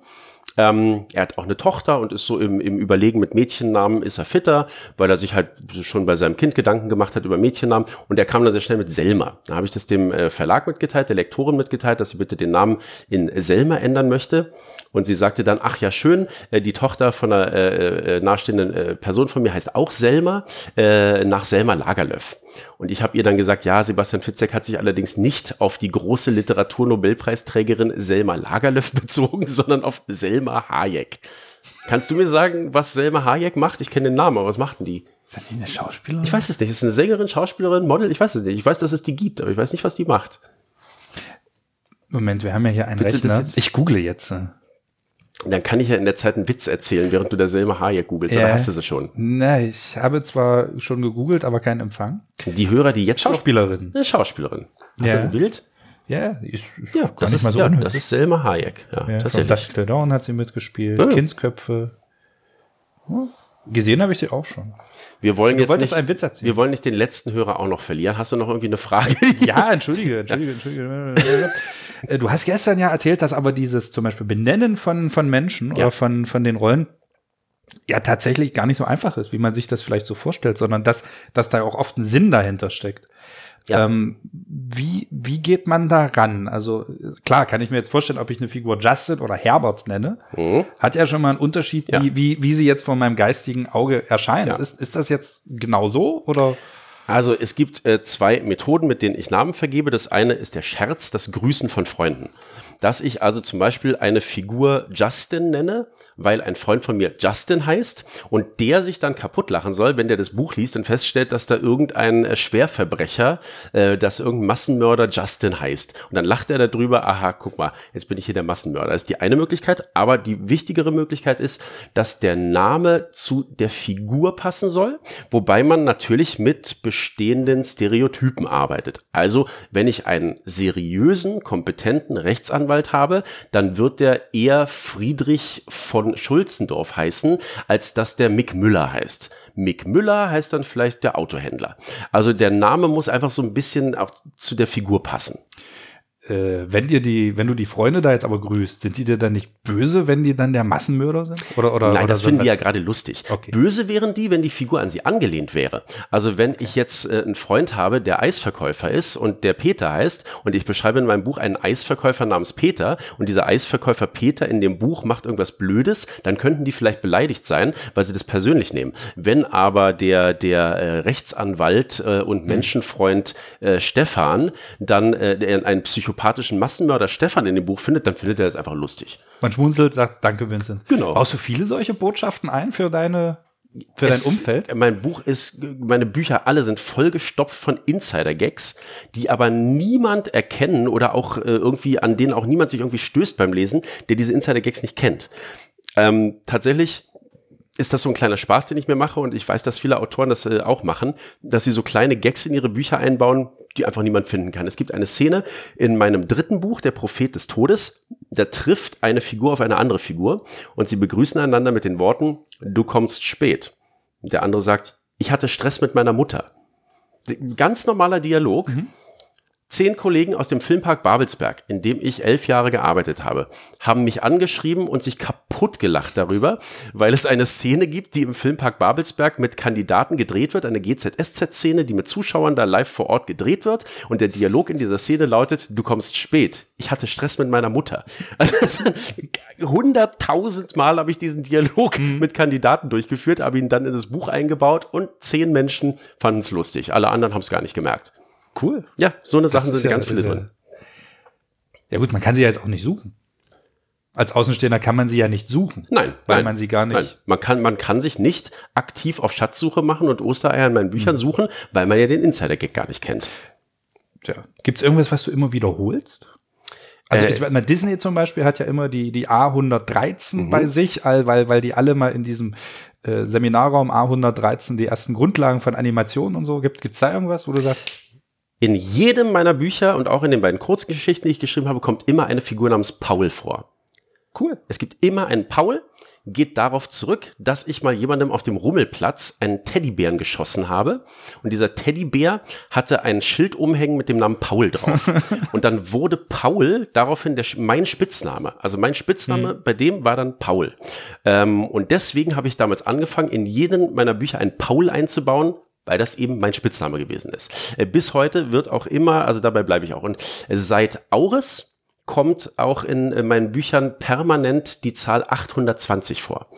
Ähm, er hat auch eine Tochter und ist so im, im Überlegen mit Mädchennamen ist er fitter, weil er sich halt schon bei seinem Kind Gedanken gemacht hat über Mädchennamen und er kam dann sehr schnell mit Selma. Da habe ich das dem äh, Verlag mitgeteilt, der Lektorin mitgeteilt, dass sie bitte den Namen in Selma ändern möchte. Und sie sagte dann, ach ja, schön, äh, die Tochter von einer äh, äh, nahestehenden Person von mir heißt auch Selma, nach Selma Lagerlöf. Und ich habe ihr dann gesagt, ja, Sebastian Fitzek hat sich allerdings nicht auf die große Literaturnobelpreisträgerin Selma Lagerlöf bezogen, sondern auf Selma Hayek. Kannst du mir sagen, was Selma Hayek macht? Ich kenne den Namen, aber was macht denn die? Ist das nicht eine Schauspielerin? Ich weiß es nicht. Ist es eine Sängerin, Schauspielerin, Model? Ich weiß es nicht. Ich weiß, dass es die gibt, aber ich weiß nicht, was die macht. Moment, wir haben ja hier einen Willst Rechner. Ich google jetzt. Dann kann ich ja in der Zeit einen Witz erzählen, während du der Selma Hayek googelst. Oder Ja. hast du sie schon? Na, ich habe zwar schon gegoogelt, aber keinen Empfang. Die Hörer, die jetzt noch- Schauspielerin. Eine Schauspielerin. Hast Ja. du ein Bild? Ja, ist, ist Ja, das ist, mal so ja, das ist Selma Hayek. Ja, ja, tatsächlich. Till Dawn hat sie mitgespielt. Ja. Kindsköpfe. Hm, Gesehen habe ich die auch schon. Wir wollen Du jetzt nicht, einen Witz erzählen. wir wollen nicht den letzten Hörer auch noch verlieren. Hast du noch irgendwie eine Frage? Ja, entschuldige, entschuldige, entschuldige. Äh, Du hast gestern ja erzählt, dass aber dieses zum Beispiel Benennen von, von Menschen Ja. oder von, von den Rollen ja tatsächlich gar nicht so einfach ist, wie man sich das vielleicht so vorstellt, sondern dass, dass da auch oft ein Sinn dahinter steckt. Ja. Ähm, wie, wie geht man da ran? Also klar, kann ich mir jetzt vorstellen, ob ich eine Figur Justin oder Herbert nenne. Hat ja schon mal einen Unterschied, Mhm. Ja. wie, wie, wie sie jetzt vor meinem geistigen Auge erscheint. Ja. Ist, ist das jetzt genau so oder? Also es gibt äh, zwei Methoden, mit denen ich Namen vergebe. Das eine ist der Scherz, das Grüßen von Freunden. Dass ich also zum Beispiel eine Figur Justin nenne, weil ein Freund von mir Justin heißt und der sich dann kaputt lachen soll, wenn der das Buch liest und feststellt, dass da irgendein äh, Schwerverbrecher, äh, dass irgendein Massenmörder Justin heißt. Und dann lacht er darüber, aha, guck mal, jetzt bin ich hier der Massenmörder. Das ist die eine Möglichkeit, aber die wichtigere Möglichkeit ist, dass der Name zu der Figur passen soll, wobei man natürlich mit bestehenden Stereotypen arbeitet. Also, wenn ich einen seriösen, kompetenten Rechtsanwalt habe, dann wird der eher Friedrich von Schulzendorf heißen, als dass der Mick Müller heißt. Mick Müller heißt dann vielleicht der Autohändler. Also der Name muss einfach so ein bisschen auch zu der Figur passen. Äh, wenn dir die, wenn du die Freunde da jetzt aber grüßt, sind die dir dann nicht böse, wenn die dann der Massenmörder sind? Oder, oder, Nein, oder das finden die ja gerade lustig. Okay. Böse wären die, wenn die Figur an sie angelehnt wäre. Also wenn ich jetzt äh, einen Freund habe, der Eisverkäufer ist und der Peter heißt und ich beschreibe in meinem Buch einen Eisverkäufer namens Peter und dieser Eisverkäufer Peter in dem Buch macht irgendwas Blödes, dann könnten die vielleicht beleidigt sein, weil sie das persönlich nehmen. Wenn aber der, der äh, Rechtsanwalt äh, und Menschenfreund äh, Stefan dann äh, der einen psychopathischen Massenmörder Stefan in dem Buch findet, dann findet er das einfach lustig. Man schmunzelt, sagt Danke, Vincent. Genau. Baust du viele solche Botschaften ein für deine, für dein Es- Umfeld? Mein Buch ist, meine Bücher alle sind vollgestopft von Insider-Gags, die aber niemand erkennen oder auch äh, irgendwie, an denen auch niemand sich irgendwie stößt beim Lesen, der diese Insider-Gags nicht kennt. Ähm, tatsächlich ist das so ein kleiner Spaß, den ich mir mache und ich weiß, dass viele Autoren das äh, auch machen, dass sie so kleine Gags in ihre Bücher einbauen, die einfach niemand finden kann. Es gibt eine Szene in meinem dritten Buch, Der Prophet des Todes, da trifft eine Figur auf eine andere Figur und sie begrüßen einander mit den Worten, du kommst spät. Der andere sagt, ich hatte Stress mit meiner Mutter. Ganz normaler Dialog. Zehn Kollegen aus dem Filmpark Babelsberg, in dem ich elf Jahre gearbeitet habe, haben mich angeschrieben und sich kaputt gelacht darüber, weil es eine Szene gibt, die im Filmpark Babelsberg mit Kandidaten gedreht wird, eine GZSZ-Szene, die mit Zuschauern da live vor Ort gedreht wird. Und der Dialog in dieser Szene lautet, du kommst spät. Ich hatte Stress mit meiner Mutter. Also hunderttausend Mal habe ich diesen Dialog mit Kandidaten durchgeführt, habe ihn dann in das Buch eingebaut und zehn Menschen fanden es lustig. Alle anderen haben es gar nicht gemerkt. Cool. Ja, so eine Sachen Das sind ist ja- ganz viele drin. Ja gut, man kann sie ja jetzt auch nicht suchen. Als Außenstehender kann man sie ja nicht suchen. Nein, weil nein, man sie gar nicht. Nein. Man kann, man kann sich nicht aktiv auf Schatzsuche machen und Ostereier in meinen Hm. Büchern suchen, weil man ja den Insider-Gag gar nicht kennt. Ja. Gibt es irgendwas, was du immer wiederholst? Also Äh, es, na, Disney zum Beispiel hat ja immer die, die A113 Mhm. bei sich, all- weil, weil die alle mal in diesem äh, Seminarraum A113 die ersten Grundlagen von Animationen und so. Gibt es da irgendwas, wo du sagst, In jedem meiner Bücher und auch in den beiden Kurzgeschichten, die ich geschrieben habe, kommt immer eine Figur namens Paul vor. cool. Es gibt immer einen Paul, geht darauf zurück, dass ich mal jemandem auf dem Rummelplatz einen Teddybären geschossen habe. Und dieser Teddybär hatte ein Schild umhängen mit dem Namen Paul drauf. Und dann wurde Paul daraufhin der, mein Spitzname. Also mein Spitzname bei dem war dann Paul. Ähm, und deswegen habe ich damals angefangen, in jeden meiner Bücher einen Paul einzubauen, weil das eben mein Spitzname gewesen ist. Äh, Bis heute wird auch immer, also dabei bleibe ich auch. Und seit Auris kommt auch in, äh, meinen Büchern permanent die Zahl 820 vor.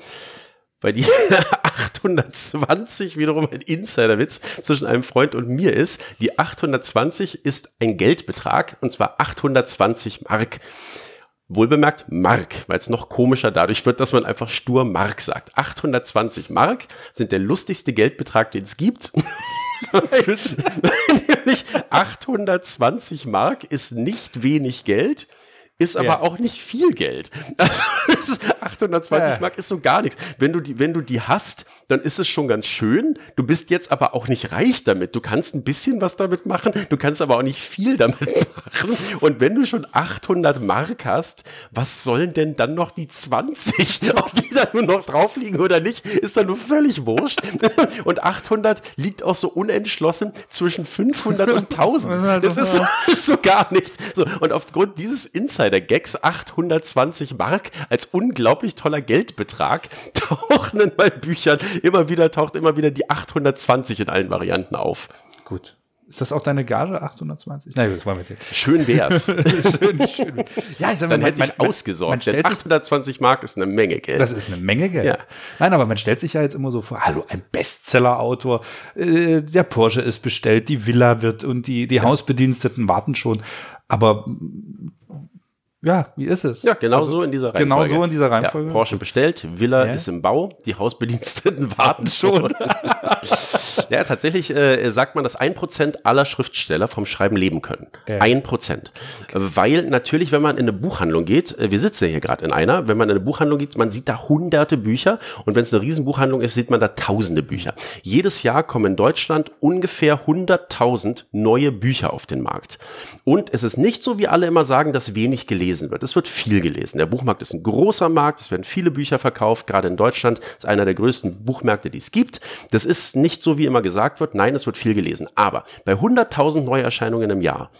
Weil die 820 wiederum ein Insiderwitz zwischen einem Freund und mir ist. Die 820 ist ein Geldbetrag und zwar 820 Mark. Wohlbemerkt Mark, weil es noch komischer dadurch wird, dass man einfach stur Mark sagt. 820 Mark sind der lustigste Geldbetrag, den es gibt. Nämlich 820 Mark ist nicht wenig Geld, ist aber Ja. auch nicht viel Geld. Also das ist 820 Ja. Mark ist so gar nichts. Wenn du die, wenn du die hast, dann ist es schon ganz schön. Du bist jetzt aber auch nicht reich damit. Du kannst ein bisschen was damit machen, du kannst aber auch nicht viel damit machen. Und wenn du schon 800 Mark hast, was sollen denn dann noch die 20? Ob die da nur noch drauf liegen oder nicht, ist dann nur völlig wurscht. Und 800 liegt auch so unentschlossen zwischen 500 und 1000. Das ist so, ist so gar nichts. So, und aufgrund dieses Insider-Gags 820 Mark als unglaublich toller Geldbetrag tauchen in meinen Büchern immer wieder, taucht immer wieder die 820 in allen Varianten auf. Gut. Ist das auch deine Gage, 820? Nein, das wollen wir jetzt nicht. Schön wär's. schön, schön. Ja, ich sag mal, Dann man- hätte ich man- man- ausgesorgt. Man Denn stellt sich 820 Mark ist eine Menge Geld. Das ist eine Menge Geld. Ja. Nein, aber man stellt sich ja jetzt immer so vor, hallo, ein Bestseller-Autor, äh, der Porsche ist bestellt, die Villa wird und die, die Hausbediensteten warten schon. Aber ja, wie ist es? Ja, genau Also, so in dieser Reihenfolge. Genau so in dieser Reihenfolge. Ja, Porsche bestellt, Villa Ja. ist im Bau, die Hausbediensteten warten schon. ja, tatsächlich äh, sagt man, dass ein Prozent aller Schriftsteller vom Schreiben leben können. Ein Prozent. Weil natürlich, wenn man in eine Buchhandlung geht, äh, wir sitzen ja hier gerade in einer, wenn man in eine Buchhandlung geht, man sieht da hunderte Bücher und wenn es eine Riesenbuchhandlung ist, sieht man da tausende Bücher. Jedes Jahr kommen in Deutschland ungefähr 100.000 neue Bücher auf den Markt. Und es ist nicht so, wie alle immer sagen, dass wenig gelesen wird. Es wird viel gelesen. Der Buchmarkt ist ein großer Markt, es werden viele Bücher verkauft, gerade in Deutschland ist einer der größten Buchmärkte, die es gibt. Das ist nicht so, wie immer gesagt wird. Nein, es wird viel gelesen. Aber bei 100.000 Neuerscheinungen im Jahr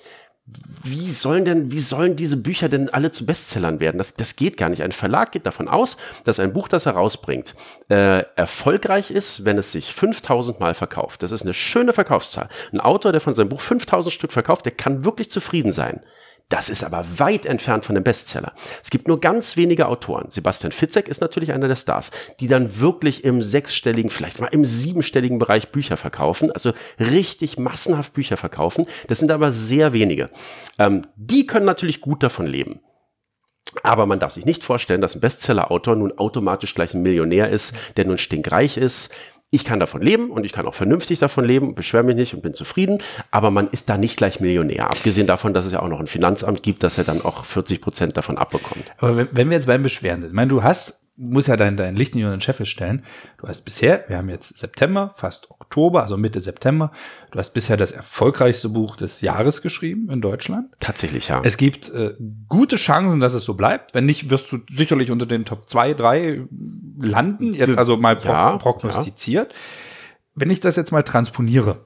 wie sollen denn, wie sollen diese Bücher denn alle zu Bestsellern werden? Das, das geht gar nicht. Ein Verlag geht davon aus, dass ein Buch, das er rausbringt, äh, erfolgreich ist, wenn es sich 5000 Mal verkauft. Das ist eine schöne Verkaufszahl. Ein Autor, der von seinem Buch 5000 Stück verkauft, der kann wirklich zufrieden sein. Das ist aber weit entfernt von dem Bestseller. Es gibt nur ganz wenige Autoren. Sebastian Fitzek ist natürlich einer der Stars, die dann wirklich im sechsstelligen, vielleicht mal im siebenstelligen Bereich Bücher verkaufen, also richtig massenhaft Bücher verkaufen. Das sind aber sehr wenige. Ähm, die können natürlich gut davon leben. Aber man darf sich nicht vorstellen, dass ein Bestseller-Autor nun automatisch gleich ein Millionär ist, der nun stinkreich ist. Ich kann davon leben und ich kann auch vernünftig davon leben, beschwere mich nicht und bin zufrieden, aber man ist da nicht gleich Millionär. Abgesehen davon, dass es ja auch noch ein Finanzamt gibt, das er dann auch 40 Prozent davon abbekommt. Aber wenn, wenn wir jetzt beim Beschweren sind, ich meine, du hast, muss ja dein, dein Licht nicht unter den Scheffel stellen. Du hast bisher, wir haben jetzt September, fast Oktober, also Mitte September, du hast bisher das erfolgreichste Buch des Jahres geschrieben in Deutschland. Tatsächlich, ja. Es gibt äh, gute Chancen, dass es so bleibt. Wenn nicht, wirst du sicherlich unter den Top 2, 3 landen. Jetzt also mal pro Ja, prognostiziert. Wenn ich das jetzt mal transponiere.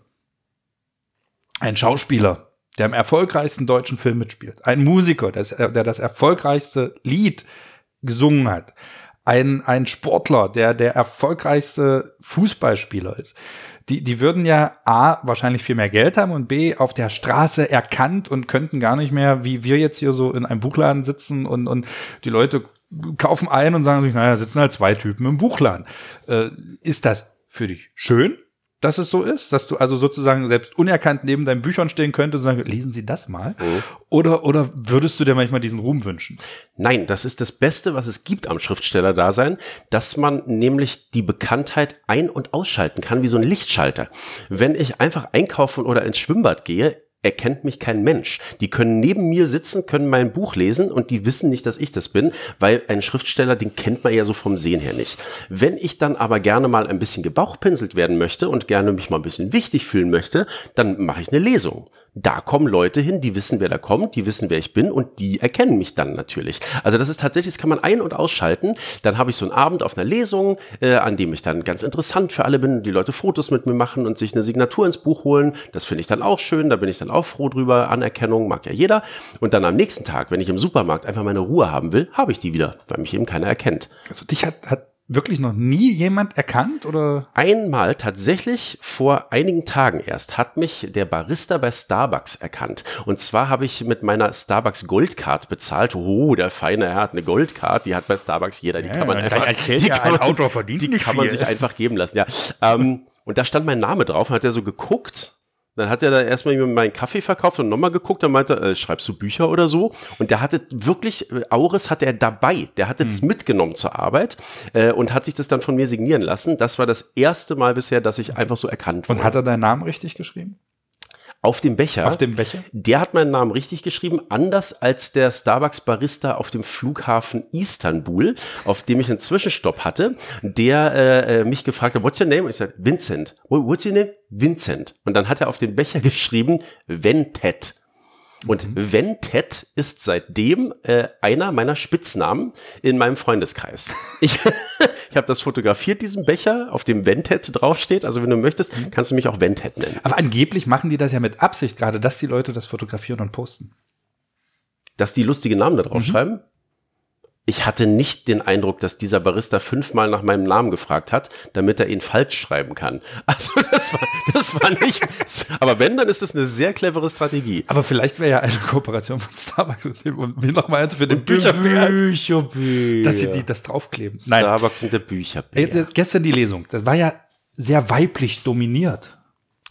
Ein Schauspieler, der im erfolgreichsten deutschen Film mitspielt. Ein Musiker, der das erfolgreichste Lied gesungen hat. Ein, ein Sportler, der der erfolgreichste Fußballspieler ist. Die, die würden ja A, wahrscheinlich viel mehr Geld haben und B, auf der Straße erkannt und könnten gar nicht mehr, wie wir jetzt hier so in einem Buchladen sitzen und, und die Leute kaufen ein und sagen sich, naja, sitzen halt zwei Typen im Buchladen. Äh, ist das für dich schön dass es so ist, dass du also sozusagen selbst unerkannt neben deinen Büchern stehen könntest und sagen, lesen Sie das mal? Mhm. Oder, oder würdest du dir manchmal diesen Ruhm wünschen? Nein, das ist das Beste, was es gibt am Schriftsteller-Dasein, dass man nämlich die Bekanntheit ein- und ausschalten kann, wie so ein Lichtschalter. Wenn ich einfach einkaufen oder ins Schwimmbad gehe, erkennt mich kein Mensch. Die können neben mir sitzen, können mein Buch lesen und die wissen nicht, dass ich das bin, weil ein Schriftsteller, den kennt man ja so vom Sehen her nicht. Wenn ich dann aber gerne mal ein bisschen gebauchpinselt werden möchte und gerne mich mal ein bisschen wichtig fühlen möchte, dann mache ich eine Lesung da kommen Leute hin, die wissen, wer da kommt, die wissen, wer ich bin und die erkennen mich dann natürlich. Also das ist tatsächlich, das kann man ein- und ausschalten. Dann habe ich so einen Abend auf einer Lesung, äh, an dem ich dann ganz interessant für alle bin, die Leute Fotos mit mir machen und sich eine Signatur ins Buch holen. Das finde ich dann auch schön, da bin ich dann auch froh drüber. Anerkennung mag ja jeder. Und dann am nächsten Tag, wenn ich im Supermarkt einfach meine Ruhe haben will, habe ich die wieder, weil mich eben keiner erkennt. Also dich hat, hat wirklich noch nie jemand erkannt oder? Einmal tatsächlich vor einigen Tagen erst hat mich der Barista bei Starbucks erkannt. Und zwar habe ich mit meiner Starbucks Goldcard bezahlt. Oh, der feine Herr hat eine Goldcard, die hat bei Starbucks jeder. Die ja, kann man einfach, die ja, kann man, die kann man sich einfach geben lassen. Ja, ähm, und da stand mein Name drauf und hat er so geguckt dann hat er da erstmal meinen Kaffee verkauft und nochmal geguckt, dann meinte äh, schreibst du Bücher oder so? Und der hatte wirklich, äh, Auris hat er dabei, der hatte es mhm. mitgenommen zur Arbeit äh, und hat sich das dann von mir signieren lassen. Das war das erste Mal bisher, dass ich einfach so erkannt wurde. Und hat er deinen Namen richtig geschrieben? Auf dem Becher. Auf dem Becher. Der hat meinen Namen richtig geschrieben, anders als der Starbucks-Barista auf dem Flughafen Istanbul, auf dem ich einen Zwischenstopp hatte, der äh, äh mich gefragt hat, what's your name? Und ich sagte, Vincent. What's your name? Vincent. Und dann hat er auf den Becher geschrieben, Ventet. Und mhm. Ventet ist seitdem äh, einer meiner Spitznamen in meinem Freundeskreis. Ich, ich habe das fotografiert, diesen Becher, auf dem Ventet draufsteht. Also wenn du möchtest, mhm. kannst du mich auch Ventet nennen. Aber angeblich machen die das ja mit Absicht gerade, dass die Leute das fotografieren und posten. Dass die lustige Namen da drauf mhm. schreiben? Ich hatte nicht den Eindruck, dass dieser Barista fünfmal nach meinem Namen gefragt hat, damit er ihn falsch schreiben kann. Also das war, das war nicht. aber wenn, dann ist das eine sehr clevere Strategie. Aber vielleicht wäre ja eine Kooperation von Starbucks und, dem, und wie nochmal für den Bücherbär. Bücherbär. Dass sie die das draufkleben. Starbucks Nein. und der Bücherbär. Äh, gestern die Lesung. Das war ja sehr weiblich dominiert.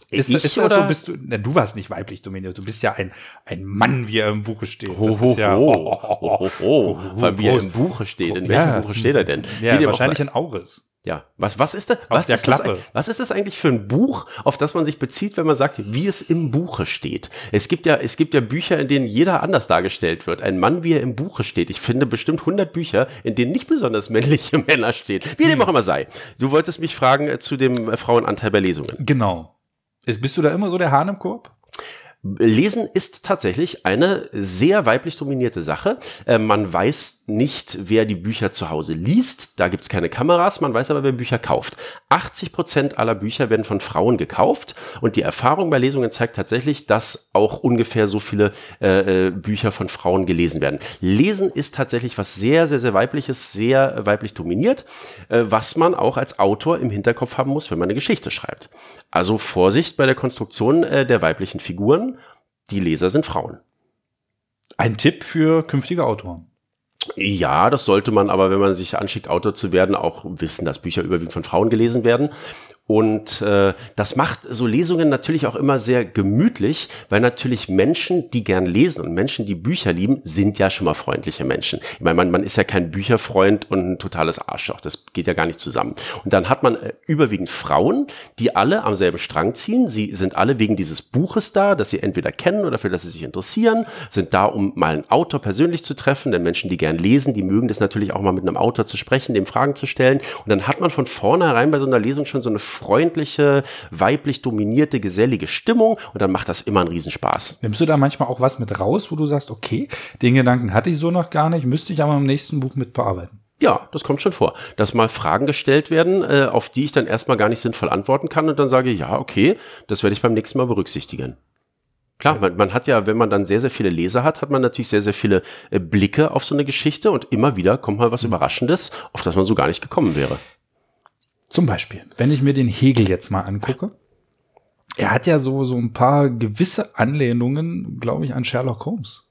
Ist, ich, ist das oder? so, bist du, na, du warst nicht weiblich dominiert, du bist ja ein, ein Mann, wie er im Buche steht. Das ho, ist ja, ho, ho, ho, ho, ho, wie er im Buche steht. In welchem ja. Buche steht er denn? Ja, wahrscheinlich in Auris. Ja, was, was ist das? Was ist das, was ist das eigentlich für ein Buch, auf das man sich bezieht, wenn man sagt, wie es im Buche steht? Es gibt ja, es gibt ja Bücher, in denen jeder anders dargestellt wird. Ein Mann, wie er im Buche steht. Ich finde bestimmt 100 Bücher, in denen nicht besonders männliche Männer stehen. Wie dem hm. auch immer sei. Du wolltest mich fragen äh, zu dem äh, Frauenanteil bei Lesungen. Genau. Bist du da immer so der Hahn im Korb? Lesen ist tatsächlich eine sehr weiblich dominierte Sache. Äh, man weiß nicht, wer die Bücher zu Hause liest. Da gibt es keine Kameras. Man weiß aber, wer Bücher kauft. 80 Prozent aller Bücher werden von Frauen gekauft. Und die Erfahrung bei Lesungen zeigt tatsächlich, dass auch ungefähr so viele äh, äh, Bücher von Frauen gelesen werden. Lesen ist tatsächlich was sehr, sehr, sehr weibliches, sehr weiblich dominiert, äh, was man auch als Autor im Hinterkopf haben muss, wenn man eine Geschichte schreibt. Also Vorsicht bei der Konstruktion äh, der weiblichen Figuren. Die Leser sind Frauen. Ein Tipp für künftige Autoren. Ja, das sollte man aber, wenn man sich anschickt, Autor zu werden, auch wissen, dass Bücher überwiegend von Frauen gelesen werden. Und äh, das macht so Lesungen natürlich auch immer sehr gemütlich, weil natürlich Menschen, die gern lesen und Menschen, die Bücher lieben, sind ja schon mal freundliche Menschen. Ich meine, man, man ist ja kein Bücherfreund und ein totales Arschloch. Das geht ja gar nicht zusammen. Und dann hat man äh, überwiegend Frauen, die alle am selben Strang ziehen. Sie sind alle wegen dieses Buches da, das sie entweder kennen oder für das sie sich interessieren, sind da, um mal einen Autor persönlich zu treffen. Denn Menschen, die gern lesen, die mögen das natürlich auch mal mit einem Autor zu sprechen, dem Fragen zu stellen. Und dann hat man von vornherein bei so einer Lesung schon so eine freundliche, weiblich dominierte, gesellige Stimmung und dann macht das immer einen Riesenspaß. Nimmst du da manchmal auch was mit raus, wo du sagst, okay, den Gedanken hatte ich so noch gar nicht, müsste ich aber im nächsten Buch mit bearbeiten? Ja, das kommt schon vor, dass mal Fragen gestellt werden, äh, auf die ich dann erstmal gar nicht sinnvoll antworten kann und dann sage, ja, okay, das werde ich beim nächsten Mal berücksichtigen. Klar, man, man, hat ja, wenn man dann sehr, sehr viele Leser hat, hat man natürlich sehr, sehr viele äh, Blicke auf so eine Geschichte und immer wieder kommt mal was mhm. Überraschendes, auf das man so gar nicht gekommen wäre. Zum Beispiel, wenn ich mir den Hegel jetzt mal angucke, er hat ja so, so ein paar gewisse Anlehnungen, glaube ich, an Sherlock Holmes.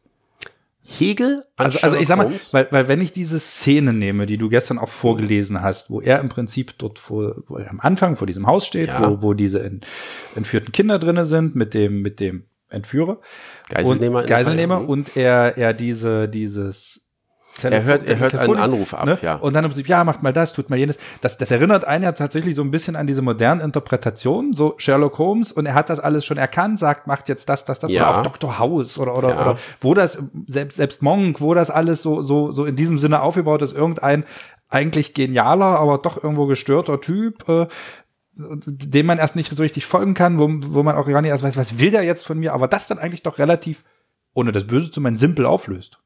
Hegel an Also, also ich sag mal, Holmes? weil, weil wenn ich diese Szene nehme, die du gestern auch vorgelesen hast, wo er im Prinzip dort vor, wo er am Anfang vor diesem Haus steht, Ja. wo, wo diese ent, entführten Kinder drinne sind mit dem, mit dem Entführer. Geiselnehmer Und, Geiselnehmer mhm. und er, er diese, dieses Er hört- er hört einen Telefonik, Anruf ab, ja. Und dann im Prinzip, ja, macht mal das, tut mal jenes. Das, das erinnert einen ja tatsächlich so ein bisschen an diese modernen Interpretationen, so Sherlock Holmes, und er hat das alles schon erkannt, sagt, macht jetzt das, das, das, Ja. oder auch Dr. House oder, oder, Ja. oder wo das, selbst, selbst Monk, wo das alles so, so, so in diesem Sinne aufgebaut ist, irgendein eigentlich genialer, aber doch irgendwo gestörter Typ, äh, dem man erst nicht so richtig folgen kann, wo, wo man auch gar nicht erst weiß, was will der jetzt von mir, aber das dann eigentlich doch relativ, ohne das Böse zu meinen, simpel auflöst.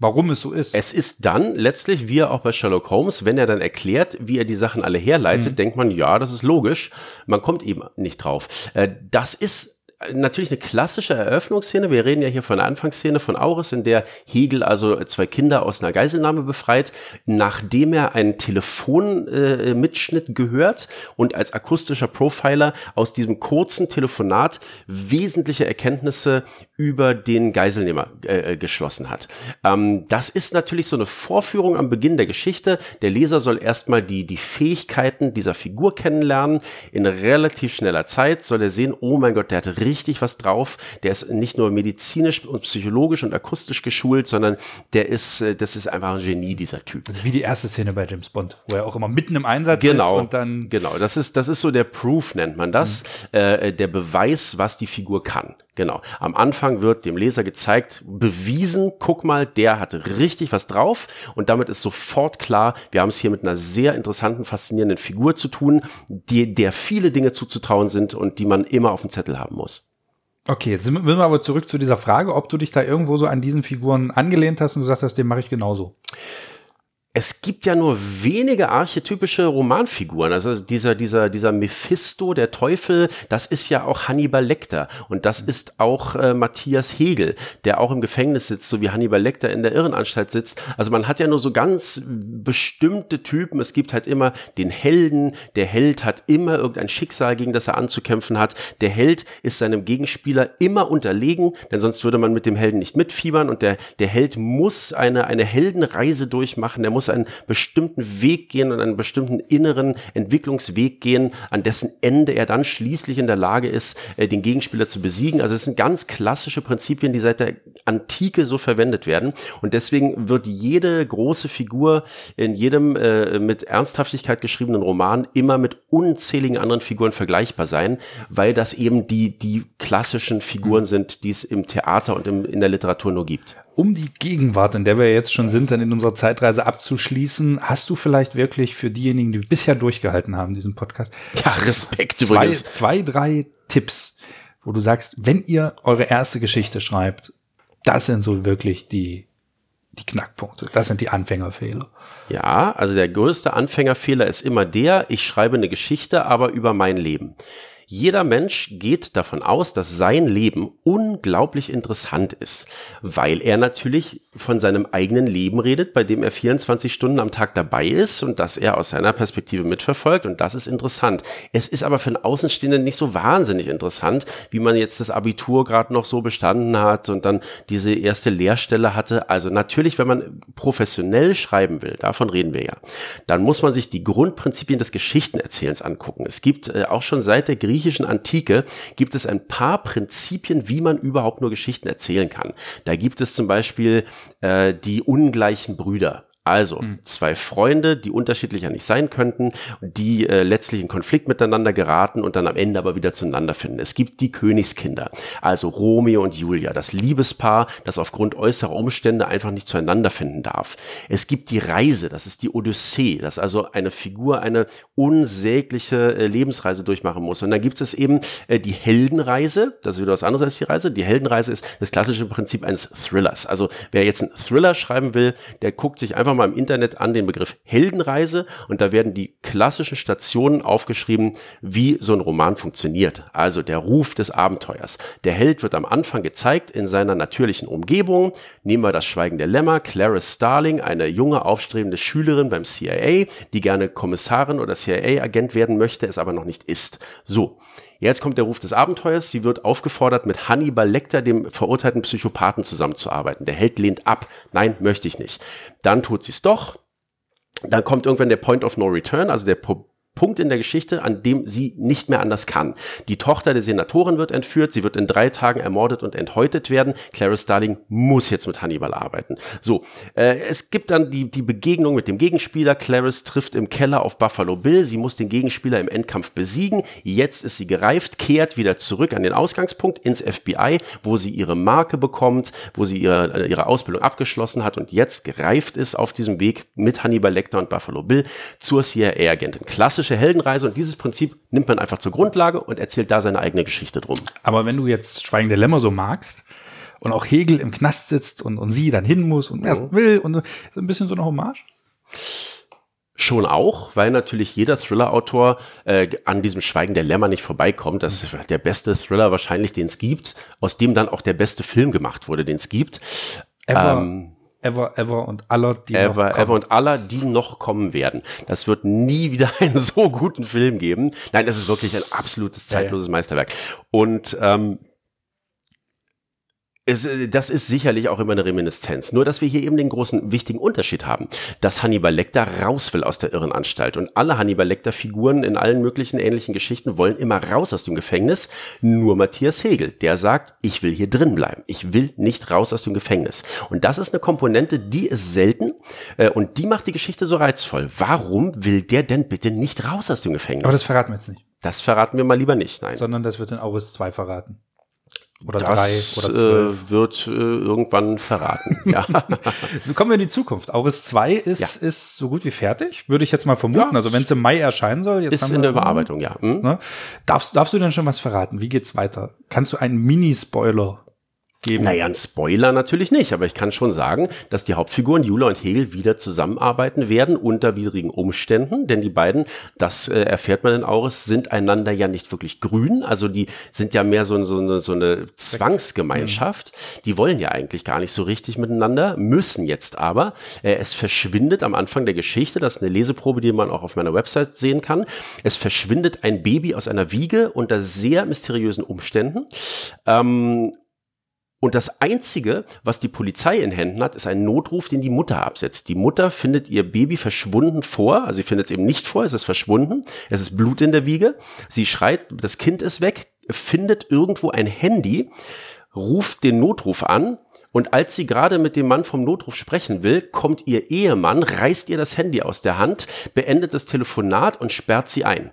Warum es so ist. Es ist dann letztlich, wie er auch bei Sherlock Holmes, wenn er dann erklärt, wie er die Sachen alle herleitet, denkt man, ja, das ist logisch. Man kommt eben nicht drauf. Äh, Das ist natürlich eine klassische Eröffnungsszene. Wir reden ja hier von der Anfangsszene von Auris, in der Hegel also zwei Kinder aus einer Geiselnahme befreit, nachdem er einen Telefonmitschnitt äh, gehört und als akustischer Profiler aus diesem kurzen Telefonat wesentliche Erkenntnisse über den Geiselnehmer äh, geschlossen hat. Ähm, das ist natürlich so eine Vorführung am Beginn der Geschichte. Der Leser soll erstmal die, die Fähigkeiten dieser Figur kennenlernen. In relativ schneller Zeit soll er sehen, oh mein Gott, der hat richtig was drauf. Der ist nicht nur medizinisch und psychologisch und akustisch geschult, sondern der ist, äh, das ist einfach ein Genie, dieser Typ. Wie die erste Szene bei James Bond, wo er auch immer mitten im Einsatz Genau. ist und dann genau, das ist, das ist so der Proof, nennt man das, äh, der Beweis, was die Figur kann. Genau. Am Anfang wird dem Leser gezeigt, bewiesen, guck mal, der hatte richtig was drauf und damit ist sofort klar, wir haben es hier mit einer sehr interessanten, faszinierenden Figur zu tun, die, der viele Dinge zuzutrauen sind und die man immer auf dem Zettel haben muss. Okay, jetzt sind wir aber zurück zu dieser Frage, ob du dich da irgendwo so an diesen Figuren angelehnt hast und gesagt hast, den mache ich genauso. Es gibt ja nur wenige archetypische Romanfiguren. Also dieser, dieser, dieser Mephisto, der Teufel, das ist ja auch Hannibal Lecter. Und das ist auch äh, Matthias Hegel, der auch im Gefängnis sitzt, so wie Hannibal Lecter in der Irrenanstalt sitzt. Also man hat ja nur so ganz bestimmte Typen. Es gibt halt immer den Helden. Der Held hat immer irgendein Schicksal, gegen das er anzukämpfen hat. Der Held ist seinem Gegenspieler immer unterlegen, denn sonst würde man mit dem Helden nicht mitfiebern. Und der, der Held muss eine, eine Heldenreise durchmachen. Der muss einen bestimmten Weg gehen und einen bestimmten inneren Entwicklungsweg gehen, an dessen Ende er dann schließlich in der Lage ist, äh, den Gegenspieler zu besiegen. Also es sind ganz klassische Prinzipien, die seit der Antike so verwendet werden. Und deswegen wird jede große Figur in jedem äh, mit Ernsthaftigkeit geschriebenen Roman immer mit unzähligen anderen Figuren vergleichbar sein, weil das eben die, die klassischen Figuren sind, die es im Theater und im, in der Literatur nur gibt. Um die Gegenwart, in der wir jetzt schon sind, dann in unserer Zeitreise abzuschließen, hast du vielleicht wirklich für diejenigen, die bisher durchgehalten haben, diesen Podcast, Ja, Respekt zwei, übrigens. zwei, drei Tipps, wo du sagst, wenn ihr eure erste Geschichte schreibt, das sind so wirklich die, die Knackpunkte, das sind die Anfängerfehler. Ja, also der größte Anfängerfehler ist immer der, ich schreibe eine Geschichte, aber über mein Leben. Jeder Mensch geht davon aus, dass sein Leben unglaublich interessant ist, weil er natürlich von seinem eigenen Leben redet, bei dem er 24 Stunden am Tag dabei ist und das er aus seiner Perspektive mitverfolgt und das ist interessant. Es ist aber für einen Außenstehenden nicht so wahnsinnig interessant, wie man jetzt das Abitur gerade noch so bestanden hat und dann diese erste Lehrstelle hatte. Also natürlich, wenn man professionell schreiben will, davon reden wir ja, dann muss man sich die Grundprinzipien des Geschichtenerzählens angucken. Es gibt äh, auch schon seit der griechischen Antike gibt es ein paar Prinzipien, wie man überhaupt nur Geschichten erzählen kann. Da gibt es zum Beispiel äh, die ungleichen Brüder. Also zwei Freunde, die unterschiedlicher nicht sein könnten, die äh, letztlich in Konflikt miteinander geraten und dann am Ende aber wieder zueinander finden. Es gibt die Königskinder, also Romeo und Julia, das Liebespaar, das aufgrund äußerer Umstände einfach nicht zueinander finden darf. Es gibt die Reise, das ist die Odyssee, dass also eine Figur eine unsägliche äh, Lebensreise durchmachen muss. Und dann gibt es eben äh, die Heldenreise, das ist wieder was anderes als die Reise. Die Heldenreise ist das klassische Prinzip eines Thrillers. Also wer jetzt einen Thriller schreiben will, der guckt sich einfach mal im Internet an den Begriff Heldenreise und da werden die klassischen Stationen aufgeschrieben, wie so ein Roman funktioniert. Also der Ruf des Abenteuers. Der Held wird am Anfang gezeigt in seiner natürlichen Umgebung. Nehmen wir das Schweigen der Lämmer. Clarice Starling, eine junge, aufstrebende Schülerin beim CIA, die gerne Kommissarin oder CIA-Agent werden möchte, es aber noch nicht ist. So. Jetzt kommt der Ruf des Abenteuers. Sie wird aufgefordert, mit Hannibal Lecter, dem verurteilten Psychopathen, zusammenzuarbeiten. Der Held lehnt ab. Nein, möchte ich nicht. Dann tut sie es doch. Dann kommt irgendwann der Point of No Return, also der Punkt in der Geschichte, an dem sie nicht mehr anders kann. Die Tochter der Senatorin wird entführt, sie wird in drei Tagen ermordet und enthäutet werden. Clarice Starling muss jetzt mit Hannibal arbeiten. So, äh, es gibt dann die, die Begegnung mit dem Gegenspieler. Clarice trifft im Keller auf Buffalo Bill. Sie muss den Gegenspieler im Endkampf besiegen. Jetzt ist sie gereift, kehrt wieder zurück an den Ausgangspunkt ins FBI, wo sie ihre Marke bekommt, wo sie ihre, ihre Ausbildung abgeschlossen hat und jetzt gereift ist auf diesem Weg mit Hannibal Lecter und Buffalo Bill zur CIA-Agentin. Klassisch klassische Heldenreise und dieses Prinzip nimmt man einfach zur Grundlage und erzählt da seine eigene Geschichte drum. Aber wenn du jetzt Schweigende Lämmer so magst und auch Hegel im Knast sitzt und, und sie dann hin muss und erst will und so, ist ein bisschen so eine Hommage? Schon auch, weil natürlich jeder Thriller-Autor äh, an diesem Schweigen der Lämmer nicht vorbeikommt. Das ist der beste Thriller wahrscheinlich, den es gibt, aus dem dann auch der beste Film gemacht wurde, den es gibt. Ever, ähm, Ever, Ever und aller, die ever, noch kommen. Ever und aller, die noch kommen werden. Das wird nie wieder einen so guten Film geben. Nein, das ist wirklich ein absolutes zeitloses ja, ja. Meisterwerk. Und ähm, es, äh, das ist sicherlich auch immer eine Reminiszenz. Nur, dass wir hier eben den großen, wichtigen Unterschied haben, dass Hannibal Lecter raus will aus der Irrenanstalt. Und alle Hannibal Lecter-Figuren in allen möglichen ähnlichen Geschichten wollen immer raus aus dem Gefängnis. Nur Matthias Hegel, der sagt, ich will hier drin bleiben. Ich will nicht raus aus dem Gefängnis. Und das ist eine Komponente, die ist selten. Äh, und die macht die Geschichte so reizvoll. Warum will der denn bitte nicht raus aus dem Gefängnis? Aber das verraten wir jetzt nicht. Das verraten wir mal lieber nicht, nein. Sondern das wird in Auris 2 verraten. Oder das drei oder zwölf. Äh, wird äh, irgendwann verraten. ja. so kommen wir in die Zukunft. Auris 2 ist, ja. ist so gut wie fertig, würde ich jetzt mal vermuten. Ja, also wenn es im Mai erscheinen soll. Jetzt ist in der Überarbeitung, ja. Hm? Ne? Darfst, darfst du denn schon was verraten? Wie geht's weiter? Kannst du einen Mini-Spoiler geben? Naja, ein Spoiler natürlich nicht, aber ich kann schon sagen, dass die Hauptfiguren Jula und Hegel wieder zusammenarbeiten werden unter widrigen Umständen, denn die beiden, das äh, erfährt man in Auris, sind einander ja nicht wirklich grün, also die sind ja mehr so, so, eine, so eine Zwangsgemeinschaft, die wollen ja eigentlich gar nicht so richtig miteinander, müssen jetzt aber. Äh, es verschwindet am Anfang der Geschichte, das ist eine Leseprobe, die man auch auf meiner Website sehen kann, es verschwindet ein Baby aus einer Wiege unter sehr mysteriösen Umständen. Ähm, und das Einzige, was die Polizei in Händen hat, ist ein Notruf, den die Mutter absetzt. Die Mutter findet ihr Baby verschwunden vor, also sie findet es eben nicht vor, es ist verschwunden, es ist Blut in der Wiege. Sie schreit, das Kind ist weg, findet irgendwo ein Handy, ruft den Notruf an und als sie gerade mit dem Mann vom Notruf sprechen will, kommt ihr Ehemann, reißt ihr das Handy aus der Hand, beendet das Telefonat und sperrt sie ein.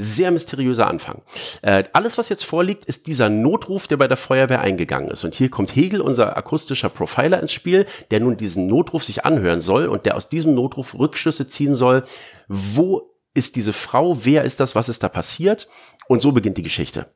Sehr mysteriöser Anfang. Äh, alles, was jetzt vorliegt, ist dieser Notruf, der bei der Feuerwehr eingegangen ist. Und hier kommt Hegel, unser akustischer Profiler, ins Spiel, der nun diesen Notruf sich anhören soll und der aus diesem Notruf Rückschlüsse ziehen soll. Wo ist diese Frau? Wer ist das? Was ist da passiert? Und so beginnt die Geschichte.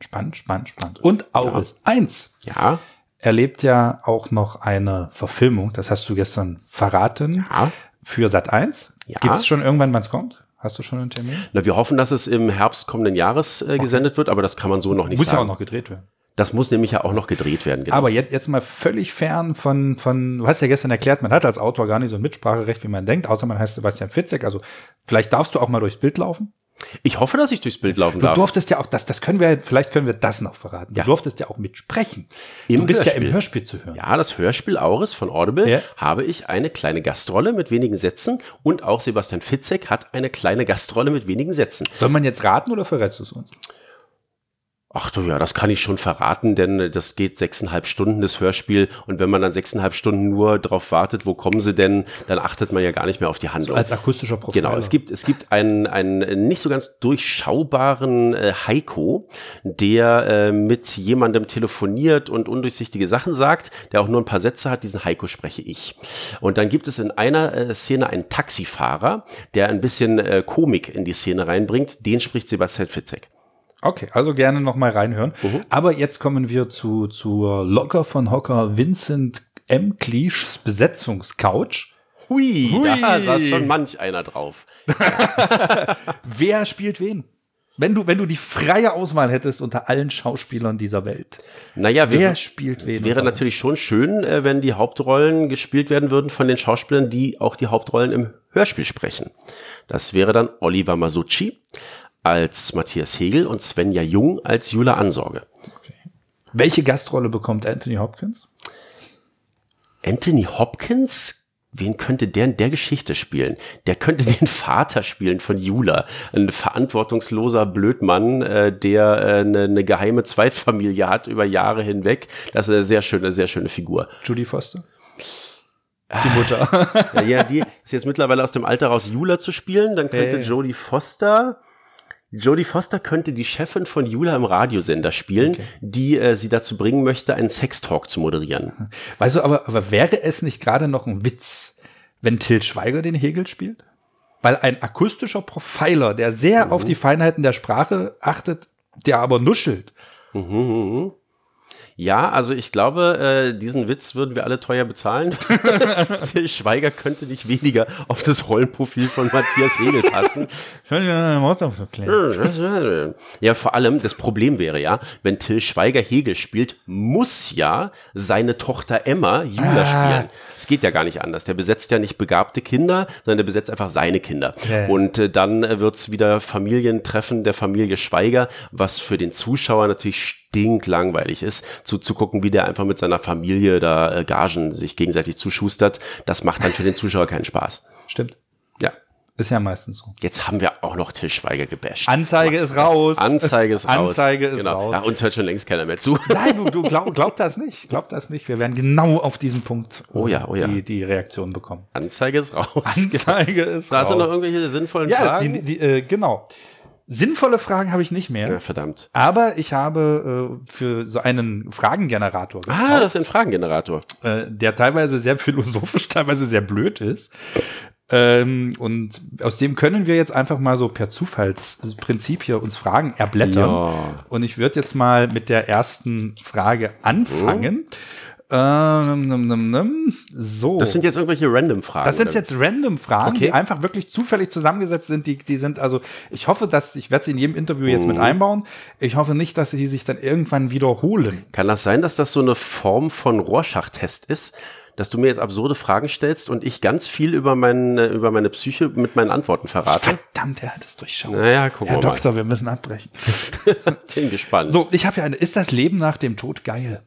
Spannend, spannend, spannend. Und Auris ja. 1. Ja. Erlebt ja auch noch eine Verfilmung, das hast du gestern verraten, ja. für Sat 1. Ja. Gibt es schon irgendwann, wann es kommt? Hast du schon einen Termin? Na, wir hoffen, dass es im Herbst kommenden Jahres äh, okay. gesendet wird, aber das kann man so noch nicht muss sagen. Muss ja auch noch gedreht werden. Das muss nämlich ja auch noch gedreht werden. Genau. Aber jetzt, jetzt mal völlig fern von, von, du hast ja gestern erklärt, man hat als Autor gar nicht so ein Mitspracherecht, wie man denkt, außer man heißt Sebastian Fitzek. Also vielleicht darfst du auch mal durchs Bild laufen. Ich hoffe, dass ich durchs Bild laufen darf. Du durftest ja auch, das, das können wir, vielleicht können wir das noch verraten. Du ja. durftest ja auch mitsprechen. Im du bist Hörspiel. ja im Hörspiel zu hören. Ja, das Hörspiel Auris von Audible ja. habe ich eine kleine Gastrolle mit wenigen Sätzen und auch Sebastian Fitzek hat eine kleine Gastrolle mit wenigen Sätzen. Soll man jetzt raten oder verrätst du es uns? Ach du ja, das kann ich schon verraten, denn das geht sechseinhalb Stunden, das Hörspiel. Und wenn man dann sechseinhalb Stunden nur darauf wartet, wo kommen sie denn, dann achtet man ja gar nicht mehr auf die Handlung. Als akustischer Profiler. Genau, es gibt, es gibt einen, einen nicht so ganz durchschaubaren äh, Heiko, der äh, mit jemandem telefoniert und undurchsichtige Sachen sagt, der auch nur ein paar Sätze hat. Diesen Heiko spreche ich. Und dann gibt es in einer äh, Szene einen Taxifahrer, der ein bisschen äh, Komik in die Szene reinbringt. Den spricht Sebastian Fitzek. Okay, also gerne noch mal reinhören. Mhm. Aber jetzt kommen wir zu zur Locker von Hocker Vincent M. Cleachs Besetzungscouch. Hui, Hui, da saß schon manch einer drauf. Wer spielt wen? Wenn du, wenn du die freie Auswahl hättest unter allen Schauspielern dieser Welt. Naja, wer wir, spielt wen? Es wäre natürlich schon schön, äh, wenn die Hauptrollen gespielt werden würden von den Schauspielern, die auch die Hauptrollen im Hörspiel sprechen. Das wäre dann Oliver Masucci, als Matthias Hegel und Svenja Jung als Jula Ansorge. Welche Gastrolle bekommt Anthony Hopkins? Anthony Hopkins, wen könnte der in der Geschichte spielen? Der könnte den Vater spielen von Jula. Ein verantwortungsloser Blödmann, äh, der äh, eine, eine geheime Zweitfamilie hat über Jahre hinweg. Das ist eine sehr schöne, sehr schöne Figur. Judy Foster? Die Mutter. Ja, ja, die ist jetzt mittlerweile aus dem Alter raus, Jula zu spielen. Dann könnte ja. Jodie Foster. Jodie Foster könnte die Chefin von Jula im Radiosender spielen, die äh, sie dazu bringen möchte, einen Sextalk zu moderieren. Weißt du, aber, aber wäre es nicht gerade noch ein Witz, wenn Till Schweiger den Hegel spielt? Weil ein akustischer Profiler, der sehr auf die Feinheiten der Sprache achtet, der aber nuschelt. Ja, also ich glaube, äh, diesen Witz würden wir alle teuer bezahlen. Till Schweiger könnte nicht weniger auf das Rollenprofil von Matthias Hegel passen. Ja, vor allem, das Problem wäre ja, wenn Till Schweiger Hegel spielt, muss ja seine Tochter Emma Jula Ah. spielen. Es geht ja gar nicht anders. Der besetzt ja nicht begabte Kinder, sondern der besetzt einfach seine Kinder. Ja. Und äh, dann wird's wieder Familientreffen der Familie Schweiger, was für den Zuschauer natürlich stinklangweilig ist, zuzugucken, wie der einfach mit seiner Familie da äh, Gagen sich gegenseitig zuschustert. Das macht dann für den Zuschauer keinen Spaß. Stimmt. Ja. Ist ja meistens so. Jetzt haben wir auch noch Till Schweiger gebasht. Anzeige ist raus. Anzeige ist raus. Anzeige ist genau. raus. Ja, uns hört schon längst keiner mehr zu. Nein, du, du glaub, glaub das nicht. Glaub das nicht. Wir werden genau auf diesen Punkt Oh ja, oh ja. die, die Reaktion bekommen. Anzeige ist raus. Anzeige ist Hast du noch raus. irgendwelche sinnvollen Ja, Fragen? die, die, äh, genau. Sinnvolle Fragen habe ich nicht mehr. ja, verdammt. Aber ich habe äh, für so einen Fragengenerator Ah, gekauft, das ist ein Fragengenerator. äh, der teilweise sehr philosophisch, teilweise sehr blöd ist. Ähm, und aus dem können wir jetzt einfach mal so per Zufallsprinzip hier uns Fragen erblättern. Ja. Und ich würde jetzt mal mit der ersten Frage anfangen. Ähm, num, num, num. So. Das sind jetzt irgendwelche Random-Fragen. Das sind oder? jetzt random Fragen, Okay. die einfach wirklich zufällig zusammengesetzt sind. Die, die sind also, ich hoffe, dass, ich werde sie in jedem Interview jetzt Mhm. mit einbauen. Ich hoffe nicht, dass sie sich dann irgendwann wiederholen. Kann das sein, dass das so eine Form von Rorschach-Test ist? Dass du mir jetzt absurde Fragen stellst und ich ganz viel über, meine über meine Psyche mit meinen Antworten verrate? Verdammt, er hat es durchschaut. Naja, gucken Herr mal. Doktor, wir müssen abbrechen. Bin gespannt. So, ich habe ja eine. Ist das Leben nach dem Tod geil?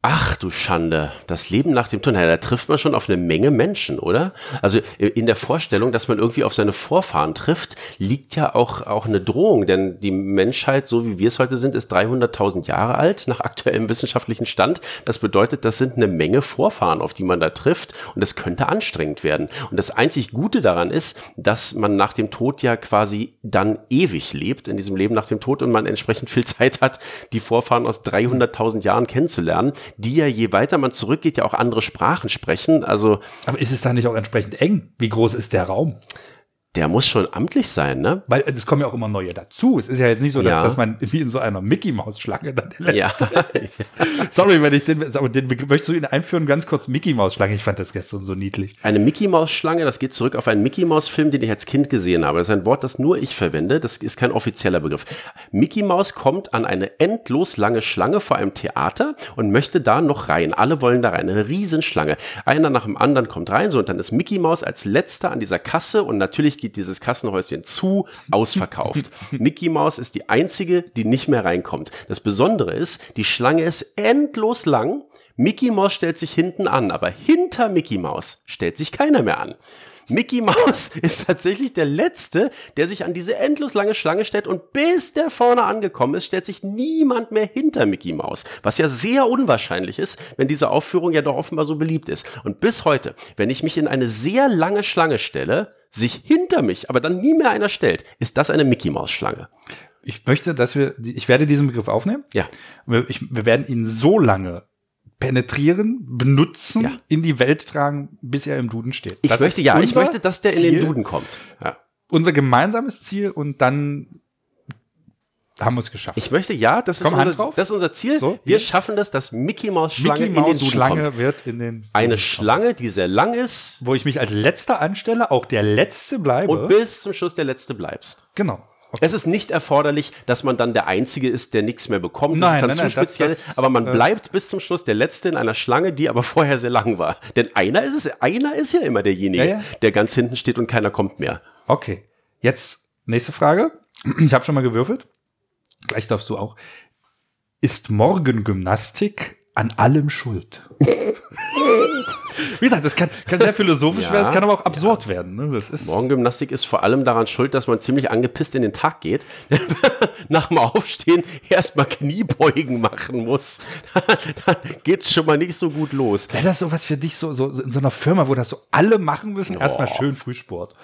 Ach du Schande, das Leben nach dem Tod, naja, da trifft man schon auf eine Menge Menschen, oder? Also in der Vorstellung, dass man irgendwie auf seine Vorfahren trifft, liegt ja auch, auch eine Drohung, denn die Menschheit, so wie wir es heute sind, ist 300.000 Jahre alt, nach aktuellem wissenschaftlichen Stand. Das bedeutet, das sind eine Menge Vorfahren, auf die man da trifft und das könnte anstrengend werden. Und das einzig Gute daran ist, dass man nach dem Tod ja quasi dann ewig lebt, in diesem Leben nach dem Tod und man entsprechend viel Zeit hat, die Vorfahren aus 300.000 Jahren kennenzulernen, die ja je weiter man zurückgeht, ja auch andere Sprachen sprechen. Also Aber ist es da nicht auch entsprechend eng? Wie groß ist der Raum? Der muss schon amtlich sein, ne? Weil äh, es kommen ja auch immer neue dazu. Es ist ja jetzt nicht so, dass, Ja. dass man wie in so einer Mickey-Maus-Schlange dann der Ja. letzte ist. Sorry, wenn ich den, aber den möchtest du ihn einführen, ganz kurz Mickey-Maus-Schlange. Ich fand das gestern so niedlich. Eine Mickey-Maus-Schlange, das geht zurück auf einen Mickey-Maus-Film, den ich als Kind gesehen habe. Das ist ein Wort, das nur ich verwende. Das ist kein offizieller Begriff. Mickey Maus kommt an eine endlos lange Schlange vor einem Theater und möchte da noch rein. Alle wollen da rein. Eine Riesenschlange. Einer nach dem anderen kommt rein. So, und dann ist Mickey Maus als letzter an dieser Kasse und natürlich geht dieses Kassenhäuschen zu, ausverkauft. Mickey Maus ist die einzige, die nicht mehr reinkommt. Das Besondere ist, die Schlange ist endlos lang. Mickey Maus stellt sich hinten an, aber hinter Mickey Maus stellt sich keiner mehr an. Mickey Maus ist tatsächlich der Letzte, der sich an diese endlos lange Schlange stellt und bis der vorne angekommen ist, stellt sich niemand mehr hinter Mickey Maus. Was ja sehr unwahrscheinlich ist, wenn diese Aufführung ja doch offenbar so beliebt ist. Und bis heute, wenn ich mich in eine sehr lange Schlange stelle, sich hinter mich aber dann nie mehr einer stellt, ist das eine Mickey Maus Schlange. Ich möchte, dass wir, ich werde diesen Begriff aufnehmen. Ja. Wir, ich, wir werden ihn so lange penetrieren, benutzen, Ja. in die Welt tragen, bis er im Duden steht. Ich Das möchte, ist ja, ich möchte, dass der in Ziel, den Duden kommt. Ja. Unser gemeinsames Ziel und dann haben wir es geschafft. Ich möchte, ja, das ist, Komm, Hand unser, das ist unser Ziel. So, wir hier. schaffen das, dass Mickey Maus Schlange Mickey in den Duden Schlange kommt. wird in den Eine Duden kommen. Schlange, die sehr lang ist wo ich mich als letzter anstelle, auch der letzte bleibe. und bis zum Schluss der Letzte bleibst. genau. Es ist nicht erforderlich, dass man dann der Einzige ist, der nichts mehr bekommt. Das Nein, ist dann nein, zu nein, das- speziell. das, aber man äh, bleibt bis zum Schluss der Letzte in einer Schlange, die aber vorher sehr lang war. Denn einer ist es, einer ist ja immer derjenige, Ja, ja. der ganz hinten steht und keiner kommt mehr. Okay. Jetzt nächste Frage. Ich habe schon mal gewürfelt. Gleich darfst du auch. Ist Morgengymnastik an allem schuld? Wie gesagt, das kann, kann sehr philosophisch Ja, werden, es kann aber auch absurd werden. Ne? Das ist Morgengymnastik ist vor allem daran schuld, dass man ziemlich angepisst in den Tag geht. Nach dem Aufstehen erstmal Kniebeugen machen muss. Dann geht's schon mal nicht so gut los. Wäre das sowas für dich, so, so in so einer Firma, wo das so alle machen müssen? Erstmal schön Frühsport.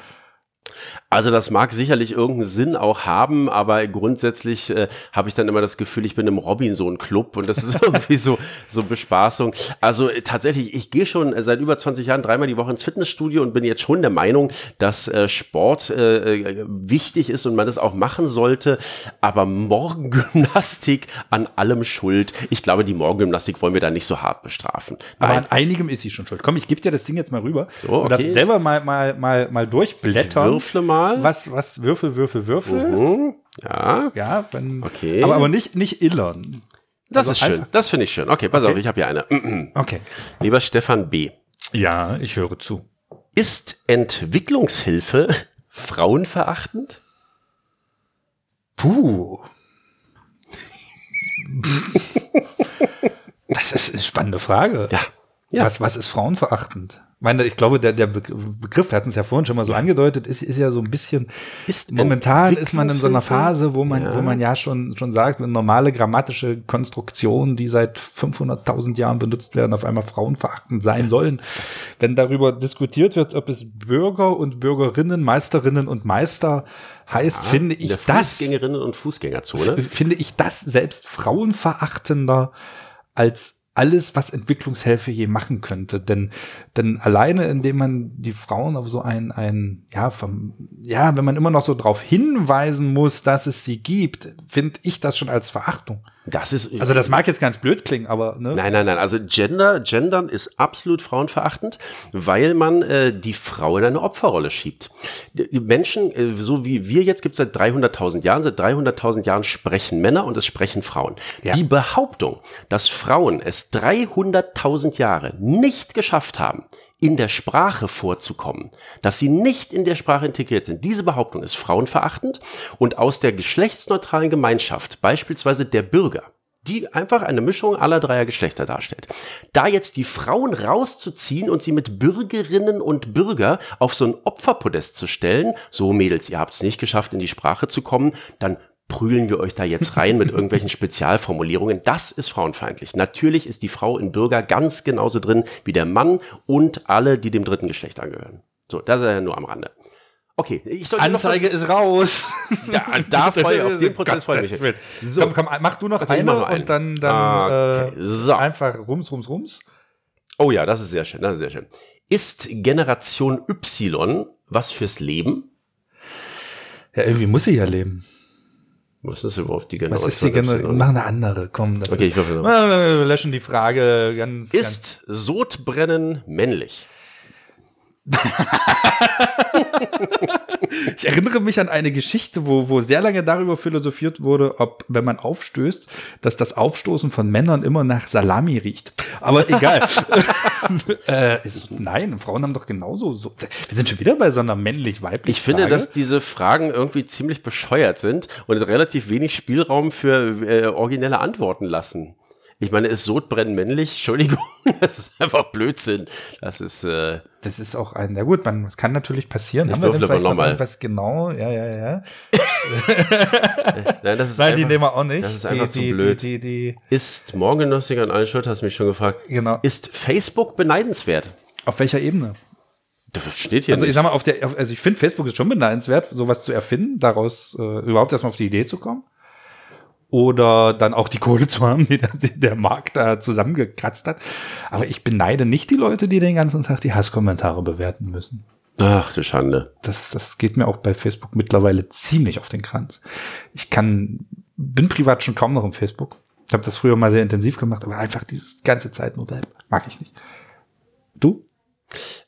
Also das mag sicherlich irgendeinen Sinn auch haben, aber grundsätzlich äh, habe ich dann immer das Gefühl, ich bin im Robinson-Club und das ist irgendwie so, so Bespaßung. Also äh, tatsächlich, ich gehe schon seit über 20 Jahren dreimal die Woche ins Fitnessstudio und bin jetzt schon der Meinung, dass äh, Sport äh, äh, wichtig ist und man das auch machen sollte. Aber Morgengymnastik an allem schuld. Ich glaube, die Morgengymnastik wollen wir da nicht so hart bestrafen. Aber Nein. an einigem ist sie schon schuld. Komm, ich gebe dir das Ding jetzt mal rüber. So, Du darfst okay. selber mal, mal, mal, mal durchblättern. Würfle mal. Was, was, Würfel, Würfel, Würfel. Hm, ja, Ja, wenn, Okay. Aber, aber nicht, nicht illern. das Also ist schön. einfach- Das finde ich schön. Okay, pass Okay. auf, ich habe hier eine. Okay. Lieber Stefan B. Ja, ich höre zu. Ist Entwicklungshilfe frauenverachtend? Puh. Das ist eine spannende Frage. Ja. Ja. Was, was ist frauenverachtend? Ich meine, ich glaube, der, der Be- Begriff, wir hatten es ja vorhin schon mal so angedeutet, ist, ist ja so ein bisschen, Ist momentan ist man in so einer Phase, wo man, Ja. wo man ja schon, schon sagt, wenn normale grammatische Konstruktionen, die seit 500.000 Jahren benutzt werden, auf einmal frauenverachtend sein sollen. Wenn darüber diskutiert wird, ob es Bürger und Bürgerinnen, Meisterinnen und Meister heißt, finde in ich das Fußgängerinnen- und Fußgängerzone. finde ich das selbst frauenverachtender als alles, was Entwicklungshilfe je machen könnte. Denn, denn alleine, indem man die Frauen auf so ein, ein, ja, vom, ja, wenn man immer noch so darauf hinweisen muss, dass es sie gibt, finde ich das schon als Verachtung. Das ist Also das mag jetzt ganz blöd klingen, aber, ne? Nein, nein, nein. Also Gender, Gendern ist absolut frauenverachtend, weil man äh, die Frau in eine Opferrolle schiebt. Die Menschen, äh, so wie wir jetzt, gibt es seit 300.000 Jahren. Seit 300.000 Jahren sprechen Männer und es sprechen Frauen. Die Behauptung, dass Frauen es 300.000 Jahre nicht geschafft haben, in der Sprache vorzukommen, dass sie nicht in der Sprache integriert sind. Diese Behauptung ist frauenverachtend und aus der geschlechtsneutralen Gemeinschaft, beispielsweise der Bürger, die einfach eine Mischung aller dreier Geschlechter darstellt. Da jetzt die Frauen rauszuziehen und sie mit Bürgerinnen und Bürger auf so ein Opferpodest zu stellen, so Mädels, ihr habt es nicht geschafft, in die Sprache zu kommen, dann prügeln wir euch da jetzt rein mit irgendwelchen Spezialformulierungen. Das ist frauenfeindlich. Natürlich ist die Frau in Bürger ganz genauso drin wie der Mann und alle, die dem dritten Geschlecht angehören. So, das ist ja nur am Rande. Okay, ich sollte noch so- Anzeige ist raus. Ja, da freue auf den Prozess freue ich mich. So. Komm, komm, mach du noch Okay, eine und dann, dann Okay, äh, so. einfach rums, rums, rums. Oh ja, das ist sehr schön, das ist sehr schön. Ist Generation Y was fürs Leben? Ja, irgendwie muss sie ja leben. Was ist überhaupt die Was Generation ist die Generation? Mach eine andere, komm. Das Okay, ist, ich noch. wir löschen die Frage ganz. Ist Sodbrennen männlich? Ich erinnere mich an eine Geschichte, wo, wo sehr lange darüber philosophiert wurde, ob, wenn man aufstößt, dass das Aufstoßen von Männern immer nach Salami riecht. Aber egal. äh, ist, nein, Frauen haben doch genauso so. Wir sind schon wieder bei so einer männlich-weiblichen Ich finde, Frage. dass diese Fragen irgendwie ziemlich bescheuert sind und relativ wenig Spielraum für äh, originelle Antworten lassen. Ich meine, ist Sodbrennen männlich? Entschuldigung, das ist einfach Blödsinn. Das ist, äh, Das ist auch ein, na gut, man, das kann natürlich passieren. Ich Haben wir denn aber vielleicht noch mal. irgendwas genau? Ja, ja, ja. Nein, das ist Nein, die einfach, nehmen wir auch nicht. Das ist die, einfach zu die, blöd. Die, die, die, Ist Morgengnostik an allen Schuld, hast du mich schon gefragt. Genau. Ist Facebook beneidenswert? auf welcher Ebene? Das steht hier Also ich nicht. sag mal, auf der, also ich finde, Facebook ist schon beneidenswert, sowas zu erfinden, daraus äh, überhaupt erstmal auf die Idee zu kommen. Oder dann auch die Kohle zu haben, die der, die der Markt da zusammengekratzt hat. Aber ich beneide nicht die Leute, die den ganzen Tag die Hasskommentare bewerten müssen. Ach du Schande. Das, das geht mir auch bei Facebook mittlerweile ziemlich auf den Kranz. Ich kann, bin privat schon kaum noch im Facebook. Ich habe das früher mal sehr intensiv gemacht, aber einfach diese ganze Zeit nur mag ich nicht. Du?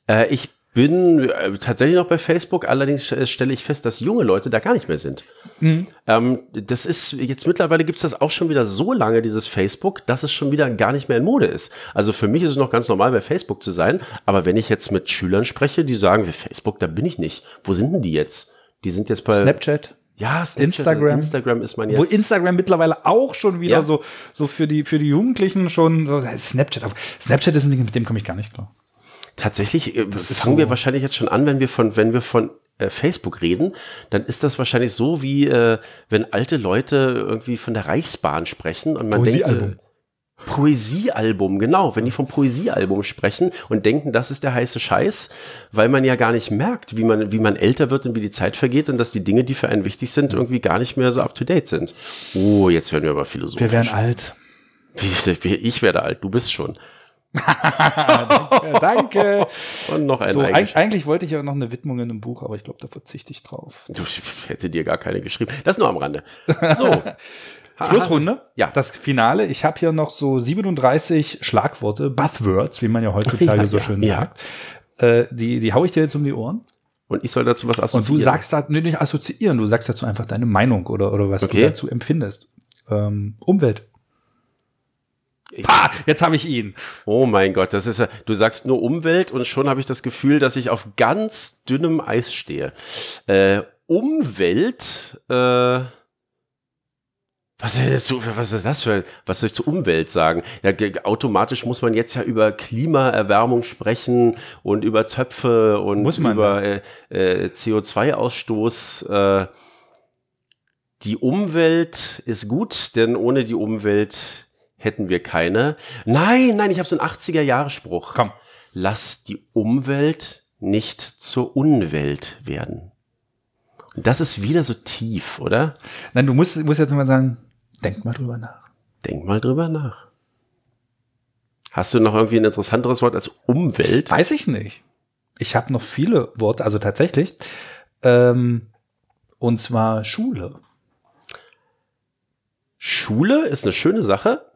Äh, ich bin äh, tatsächlich noch bei Facebook, allerdings äh, stelle ich fest, dass junge Leute da gar nicht mehr sind. Mhm. Ähm, das ist, jetzt mittlerweile gibt's das auch schon wieder so lange, dieses Facebook, dass es schon wieder gar nicht mehr in Mode ist. Also für mich ist es noch ganz normal, bei Facebook zu sein, aber wenn ich jetzt mit Schülern spreche, die sagen, Facebook, da bin ich nicht. Wo sind denn die jetzt? Die sind jetzt bei Snapchat. Ja, Snapchat Instagram. Instagram ist man jetzt. Wo Instagram mittlerweile auch schon wieder ja. so, so für die, für die Jugendlichen schon, so, Snapchat. Snapchat ist ein Ding, mit dem komme ich gar nicht klar. Tatsächlich äh, fangen so wir wahrscheinlich jetzt schon an, wenn wir von, wenn wir von äh, Facebook reden, dann ist das wahrscheinlich so wie äh, wenn alte Leute irgendwie von der Reichsbahn sprechen und man denkt äh, Poesiealbum, genau, wenn die vom Poesiealbum sprechen und denken, das ist der heiße Scheiß, weil man ja gar nicht merkt, wie man, wie man älter wird und wie die Zeit vergeht und dass die Dinge, die für einen wichtig sind, irgendwie gar nicht mehr so up to date sind. Oh, jetzt werden wir aber philosophisch. Wir werden alt. Ich werde alt, du bist schon danke, danke. Und noch ein so, eigentlich, eigentlich wollte ich ja noch eine Widmung in einem Buch, aber ich glaube, da verzichte ich drauf. Du, ich hätte dir gar keine geschrieben. Das nur am Rande. So. Schlussrunde. Ja. Das Finale. Ich habe hier noch so 37 Schlagworte, Buzzwords, wie man ja heutzutage ja, so schön ja. sagt. Äh, die, die hau ich dir jetzt um die Ohren. Und ich soll dazu was assoziieren. Und du sagst da nee, nicht assoziieren, du sagst dazu einfach deine Meinung oder, oder was okay. du dazu empfindest. Ähm, Umwelt. Pah, jetzt habe ich ihn. Oh mein Gott, das ist ja, du sagst nur Umwelt und schon habe ich das Gefühl, dass ich auf ganz dünnem Eis stehe. Äh, Umwelt, äh, was ist, was ist das für, was soll ich zur Umwelt sagen? Ja, automatisch muss man jetzt ja über Klimaerwärmung sprechen und über Zöpfe und über äh, äh, CO2-Ausstoß. Äh, die Umwelt ist gut, denn ohne die Umwelt hätten wir keine. Nein, nein, ich habe so einen 80er-Jahre-Spruch. Komm. Lass die Umwelt nicht zur Unwelt werden. Und das ist wieder so tief, oder? Nein, du musst, musst jetzt mal sagen, denk mal drüber nach. Denk mal drüber nach. Hast du noch irgendwie ein interessanteres Wort als Umwelt? Weiß ich nicht. Ich habe noch viele Worte, also tatsächlich. Ähm, und zwar Schule. Schule ist eine schöne Sache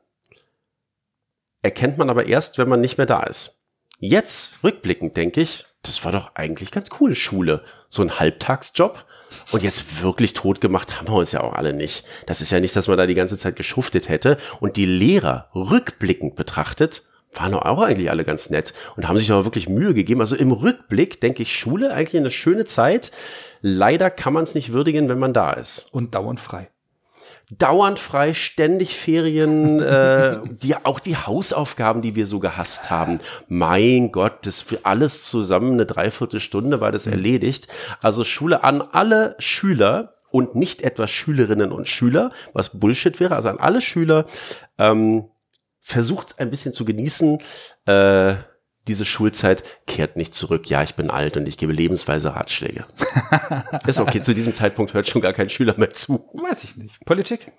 erkennt man aber erst, wenn man nicht mehr da ist. Jetzt, rückblickend, denke ich, das war doch eigentlich ganz cool, Schule. So ein Halbtagsjob. Und jetzt wirklich tot gemacht haben wir uns ja auch alle nicht. Das ist ja nicht, dass man da die ganze Zeit geschuftet hätte. Und die Lehrer, rückblickend betrachtet, waren auch eigentlich alle ganz nett und haben sich aber wirklich Mühe gegeben. Also im Rückblick denke ich, Schule eigentlich eine schöne Zeit. Leider kann man es nicht würdigen, wenn man da ist. Und dauernd frei dauernd frei, ständig Ferien, äh, die, auch die Hausaufgaben, die wir so gehasst haben. Mein Gott, das für alles zusammen eine Dreiviertelstunde war das mhm. erledigt. Also Schule an alle Schüler und nicht etwa Schülerinnen und Schüler, was Bullshit wäre, also an alle Schüler, ähm, versucht ein bisschen zu genießen. Äh, diese Schulzeit kehrt nicht zurück. Ja, ich bin alt und ich gebe lebensweise Ratschläge. ist okay, zu diesem Zeitpunkt hört schon gar kein Schüler mehr zu. Weiß ich nicht. Politik?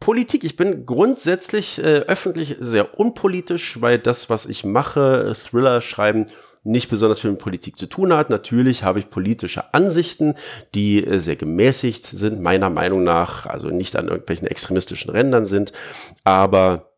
Politik, ich bin grundsätzlich äh, öffentlich sehr unpolitisch, weil das, was ich mache, Thriller schreiben, nicht besonders viel mit Politik zu tun hat. Natürlich habe ich politische Ansichten, die äh, sehr gemäßigt sind, meiner Meinung nach, also nicht an irgendwelchen extremistischen Rändern sind, aber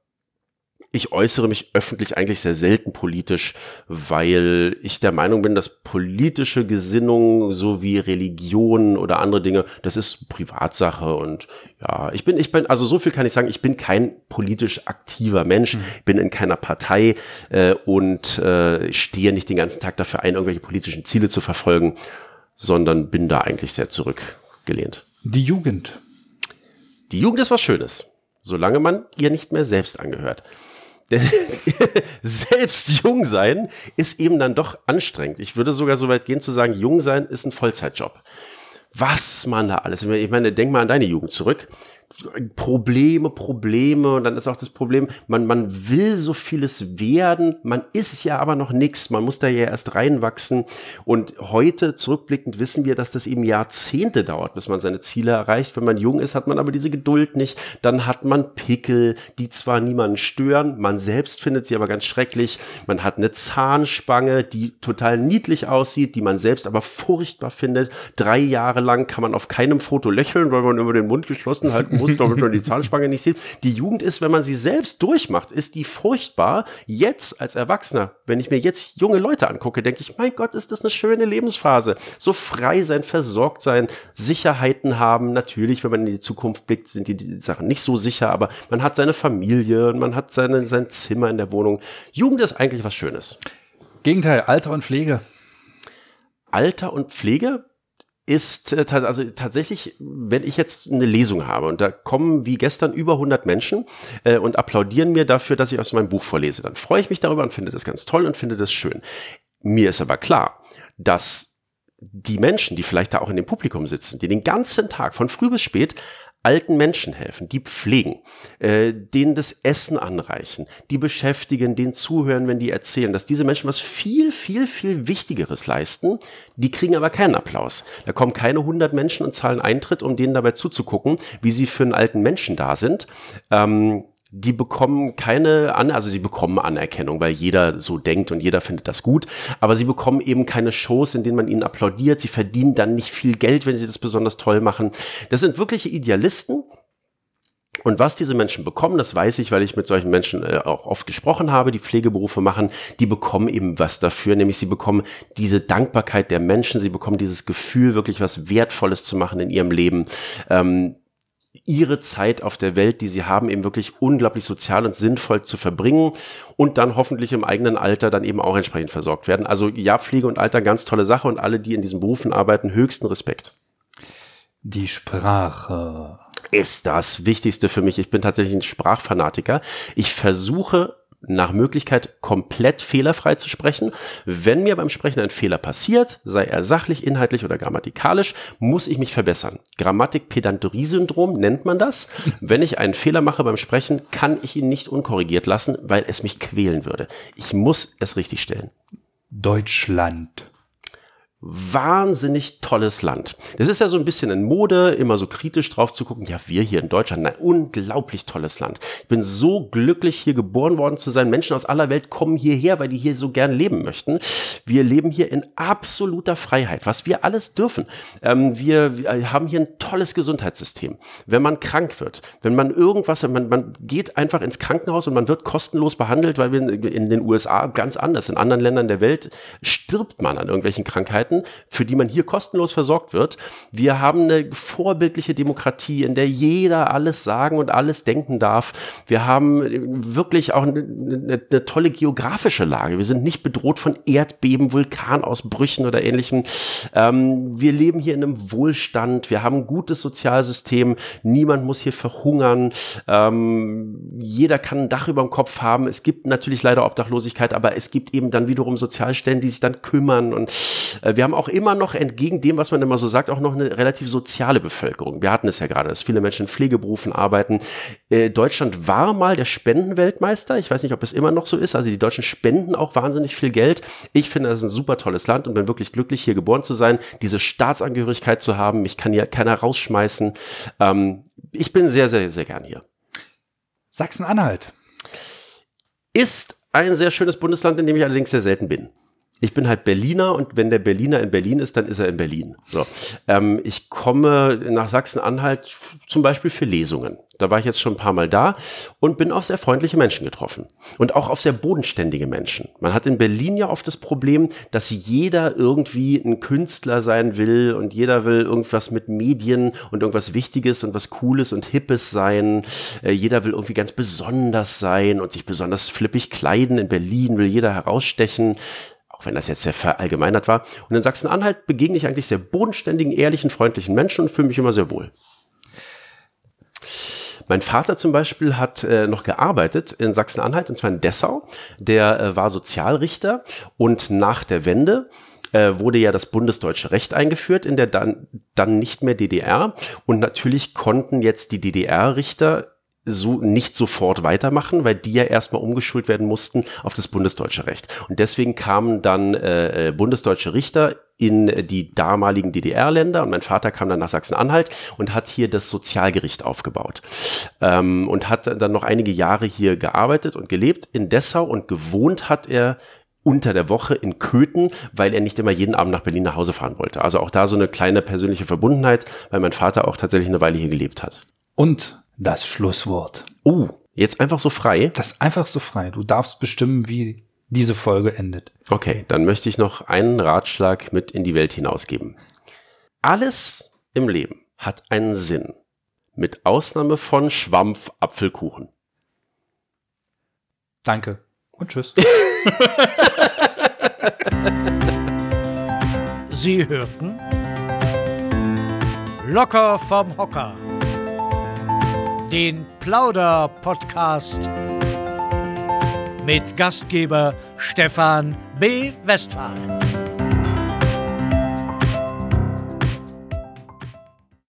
ich äußere mich öffentlich eigentlich sehr selten politisch, weil ich der Meinung bin, dass politische Gesinnung sowie Religion oder andere Dinge, das ist Privatsache und ja, ich bin, ich bin, also so viel kann ich sagen, ich bin kein politisch aktiver Mensch, mhm. bin in keiner Partei äh, und äh, stehe nicht den ganzen Tag dafür ein, irgendwelche politischen Ziele zu verfolgen, sondern bin da eigentlich sehr zurückgelehnt. Die Jugend. Die Jugend ist was Schönes, solange man ihr nicht mehr selbst angehört. Denn selbst jung sein ist eben dann doch anstrengend. Ich würde sogar so weit gehen zu sagen, jung sein ist ein Vollzeitjob. Was man da alles, ich meine, denk mal an deine Jugend zurück. Probleme, Probleme. Und dann ist auch das Problem, man, man will so vieles werden, man ist ja aber noch nichts, man muss da ja erst reinwachsen. Und heute zurückblickend wissen wir, dass das eben Jahrzehnte dauert, bis man seine Ziele erreicht. Wenn man jung ist, hat man aber diese Geduld nicht, dann hat man Pickel, die zwar niemanden stören, man selbst findet sie aber ganz schrecklich, man hat eine Zahnspange, die total niedlich aussieht, die man selbst aber furchtbar findet. Drei Jahre lang kann man auf keinem Foto lächeln, weil man immer den Mund geschlossen halten muss, damit man die Zahnspange nicht sieht. Die Jugend ist, wenn man sie selbst durchmacht, ist die furchtbar. Jetzt als Erwachsener, wenn ich mir jetzt junge Leute angucke, denke ich, mein Gott, ist das eine schöne Lebensphase. So frei sein, versorgt sein, Sicherheiten haben. Natürlich, wenn man in die Zukunft blickt, sind die, die Sachen nicht so sicher, aber man hat seine Familie und man hat seine, sein Zimmer in der Wohnung. Jugend ist eigentlich was Schönes. Gegenteil, Alter und Pflege. Alter und Pflege ist äh, also tatsächlich, wenn ich jetzt eine Lesung habe und da kommen wie gestern über 100 Menschen äh, und applaudieren mir dafür, dass ich aus meinem Buch vorlese, dann freue ich mich darüber und finde das ganz toll und finde das schön. Mir ist aber klar, dass die Menschen, die vielleicht da auch in dem Publikum sitzen, die den ganzen Tag von früh bis spät alten Menschen helfen, die pflegen, äh, denen das Essen anreichen, die beschäftigen, denen zuhören, wenn die erzählen, dass diese Menschen was viel, viel, viel Wichtigeres leisten, die kriegen aber keinen Applaus. Da kommen keine 100 Menschen und zahlen Eintritt, um denen dabei zuzugucken, wie sie für einen alten Menschen da sind. Ähm, die bekommen keine an, also sie bekommen Anerkennung, weil jeder so denkt und jeder findet das gut, aber sie bekommen eben keine Shows, in denen man ihnen applaudiert. Sie verdienen dann nicht viel Geld, wenn sie das besonders toll machen. Das sind wirkliche Idealisten. Und was diese Menschen bekommen, das weiß ich, weil ich mit solchen Menschen äh, auch oft gesprochen habe, die Pflegeberufe machen, die bekommen eben was dafür, nämlich sie bekommen diese Dankbarkeit der Menschen, sie bekommen dieses Gefühl, wirklich was Wertvolles zu machen in ihrem Leben. Ähm, ihre Zeit auf der Welt, die sie haben, eben wirklich unglaublich sozial und sinnvoll zu verbringen und dann hoffentlich im eigenen Alter dann eben auch entsprechend versorgt werden. Also ja, Pflege und Alter, ganz tolle Sache und alle, die in diesen Berufen arbeiten, höchsten Respekt. Die Sprache ist das Wichtigste für mich. Ich bin tatsächlich ein Sprachfanatiker. Ich versuche nach Möglichkeit komplett fehlerfrei zu sprechen. Wenn mir beim Sprechen ein Fehler passiert, sei er sachlich, inhaltlich oder grammatikalisch, muss ich mich verbessern. Grammatik-Pedanterie-Syndrom nennt man das. Wenn ich einen Fehler mache beim Sprechen, kann ich ihn nicht unkorrigiert lassen, weil es mich quälen würde. Ich muss es richtig stellen. Deutschland wahnsinnig tolles Land. Das ist ja so ein bisschen in Mode, immer so kritisch drauf zu gucken. Ja, wir hier in Deutschland, ein unglaublich tolles Land. Ich bin so glücklich, hier geboren worden zu sein. Menschen aus aller Welt kommen hierher, weil die hier so gern leben möchten. Wir leben hier in absoluter Freiheit, was wir alles dürfen. Ähm, wir, wir, haben hier ein tolles Gesundheitssystem. Wenn man krank wird, wenn man irgendwas, man, man geht einfach ins Krankenhaus und man wird kostenlos behandelt, weil wir in den USA ganz anders, in anderen Ländern der Welt stirbt man an irgendwelchen Krankheiten Möglichkeiten, für die man hier kostenlos versorgt wird. Wir haben eine vorbildliche Demokratie, in der jeder alles sagen und alles denken darf. Wir haben wirklich auch eine, eine, eine tolle geografische Lage. Wir sind nicht bedroht von Erdbeben, Vulkanausbrüchen oder ähnlichem. Ähm, wir leben hier in einem Wohlstand. Wir haben ein gutes Sozialsystem. Niemand muss hier verhungern. Ähm, jeder kann ein Dach über dem Kopf haben. Es gibt natürlich leider Obdachlosigkeit, aber es gibt eben dann wiederum Sozialstellen, die sich dann kümmern und äh, wir haben auch immer noch entgegen dem, was man immer so sagt, auch noch eine relativ soziale Bevölkerung. Wir hatten es ja gerade, dass viele Menschen in Pflegeberufen arbeiten. Äh, Deutschland war mal der Spendenweltmeister. Ich weiß nicht, ob es immer noch so ist. Also die Deutschen spenden auch wahnsinnig viel Geld. Ich finde, das ist ein super tolles Land und bin wirklich glücklich, hier geboren zu sein, diese Staatsangehörigkeit zu haben. Mich kann hier keiner rausschmeißen. Ähm, ich bin sehr, sehr, sehr gern hier. Sachsen-Anhalt ist ein sehr schönes Bundesland, in dem ich allerdings sehr selten bin ich bin halt Berliner und wenn der Berliner in Berlin ist, dann ist er in Berlin. So. Ähm, ich komme nach Sachsen-Anhalt zum Beispiel für Lesungen. Da war ich jetzt schon ein paar Mal da und bin auf sehr freundliche Menschen getroffen. Und auch auf sehr bodenständige Menschen. Man hat in Berlin ja oft das Problem, dass jeder irgendwie ein Künstler sein will und jeder will irgendwas mit Medien und irgendwas Wichtiges und was Cooles und Hippes sein. Äh, jeder will irgendwie ganz besonders sein und sich besonders flippig kleiden. In Berlin will jeder herausstechen auch wenn das jetzt sehr verallgemeinert war. Und in Sachsen-Anhalt begegne ich eigentlich sehr bodenständigen, ehrlichen, freundlichen Menschen und fühle mich immer sehr wohl. Mein Vater zum Beispiel hat äh, noch gearbeitet in Sachsen-Anhalt, und zwar in Dessau. Der äh, war Sozialrichter und nach der Wende äh, wurde ja das bundesdeutsche Recht eingeführt in der dann, dann nicht mehr DDR. Und natürlich konnten jetzt die DDR-Richter so nicht sofort weitermachen, weil die ja erstmal umgeschult werden mussten auf das bundesdeutsche Recht. Und deswegen kamen dann äh, äh bundesdeutsche Richter in die damaligen DDR-Länder und mein Vater kam dann nach Sachsen-Anhalt und hat hier das Sozialgericht aufgebaut ähm, und hat dann noch einige Jahre hier gearbeitet und gelebt in Dessau und gewohnt hat er unter der Woche in Köthen, weil er nicht immer jeden Abend nach Berlin nach Hause fahren wollte. Also auch da so eine kleine persönliche Verbundenheit, weil mein Vater auch tatsächlich eine Weile hier gelebt hat. Und das Schlusswort. Uh, jetzt einfach so frei. Das ist einfach so frei. Du darfst bestimmen, wie diese Folge endet. Okay, dann möchte ich noch einen Ratschlag mit in die Welt hinausgeben. Alles im Leben hat einen Sinn. Mit Ausnahme von Schwampf-Apfelkuchen. Danke und tschüss. Sie hörten Locker vom Hocker. Den Plauder-Podcast mit Gastgeber Stefan B. Westphal.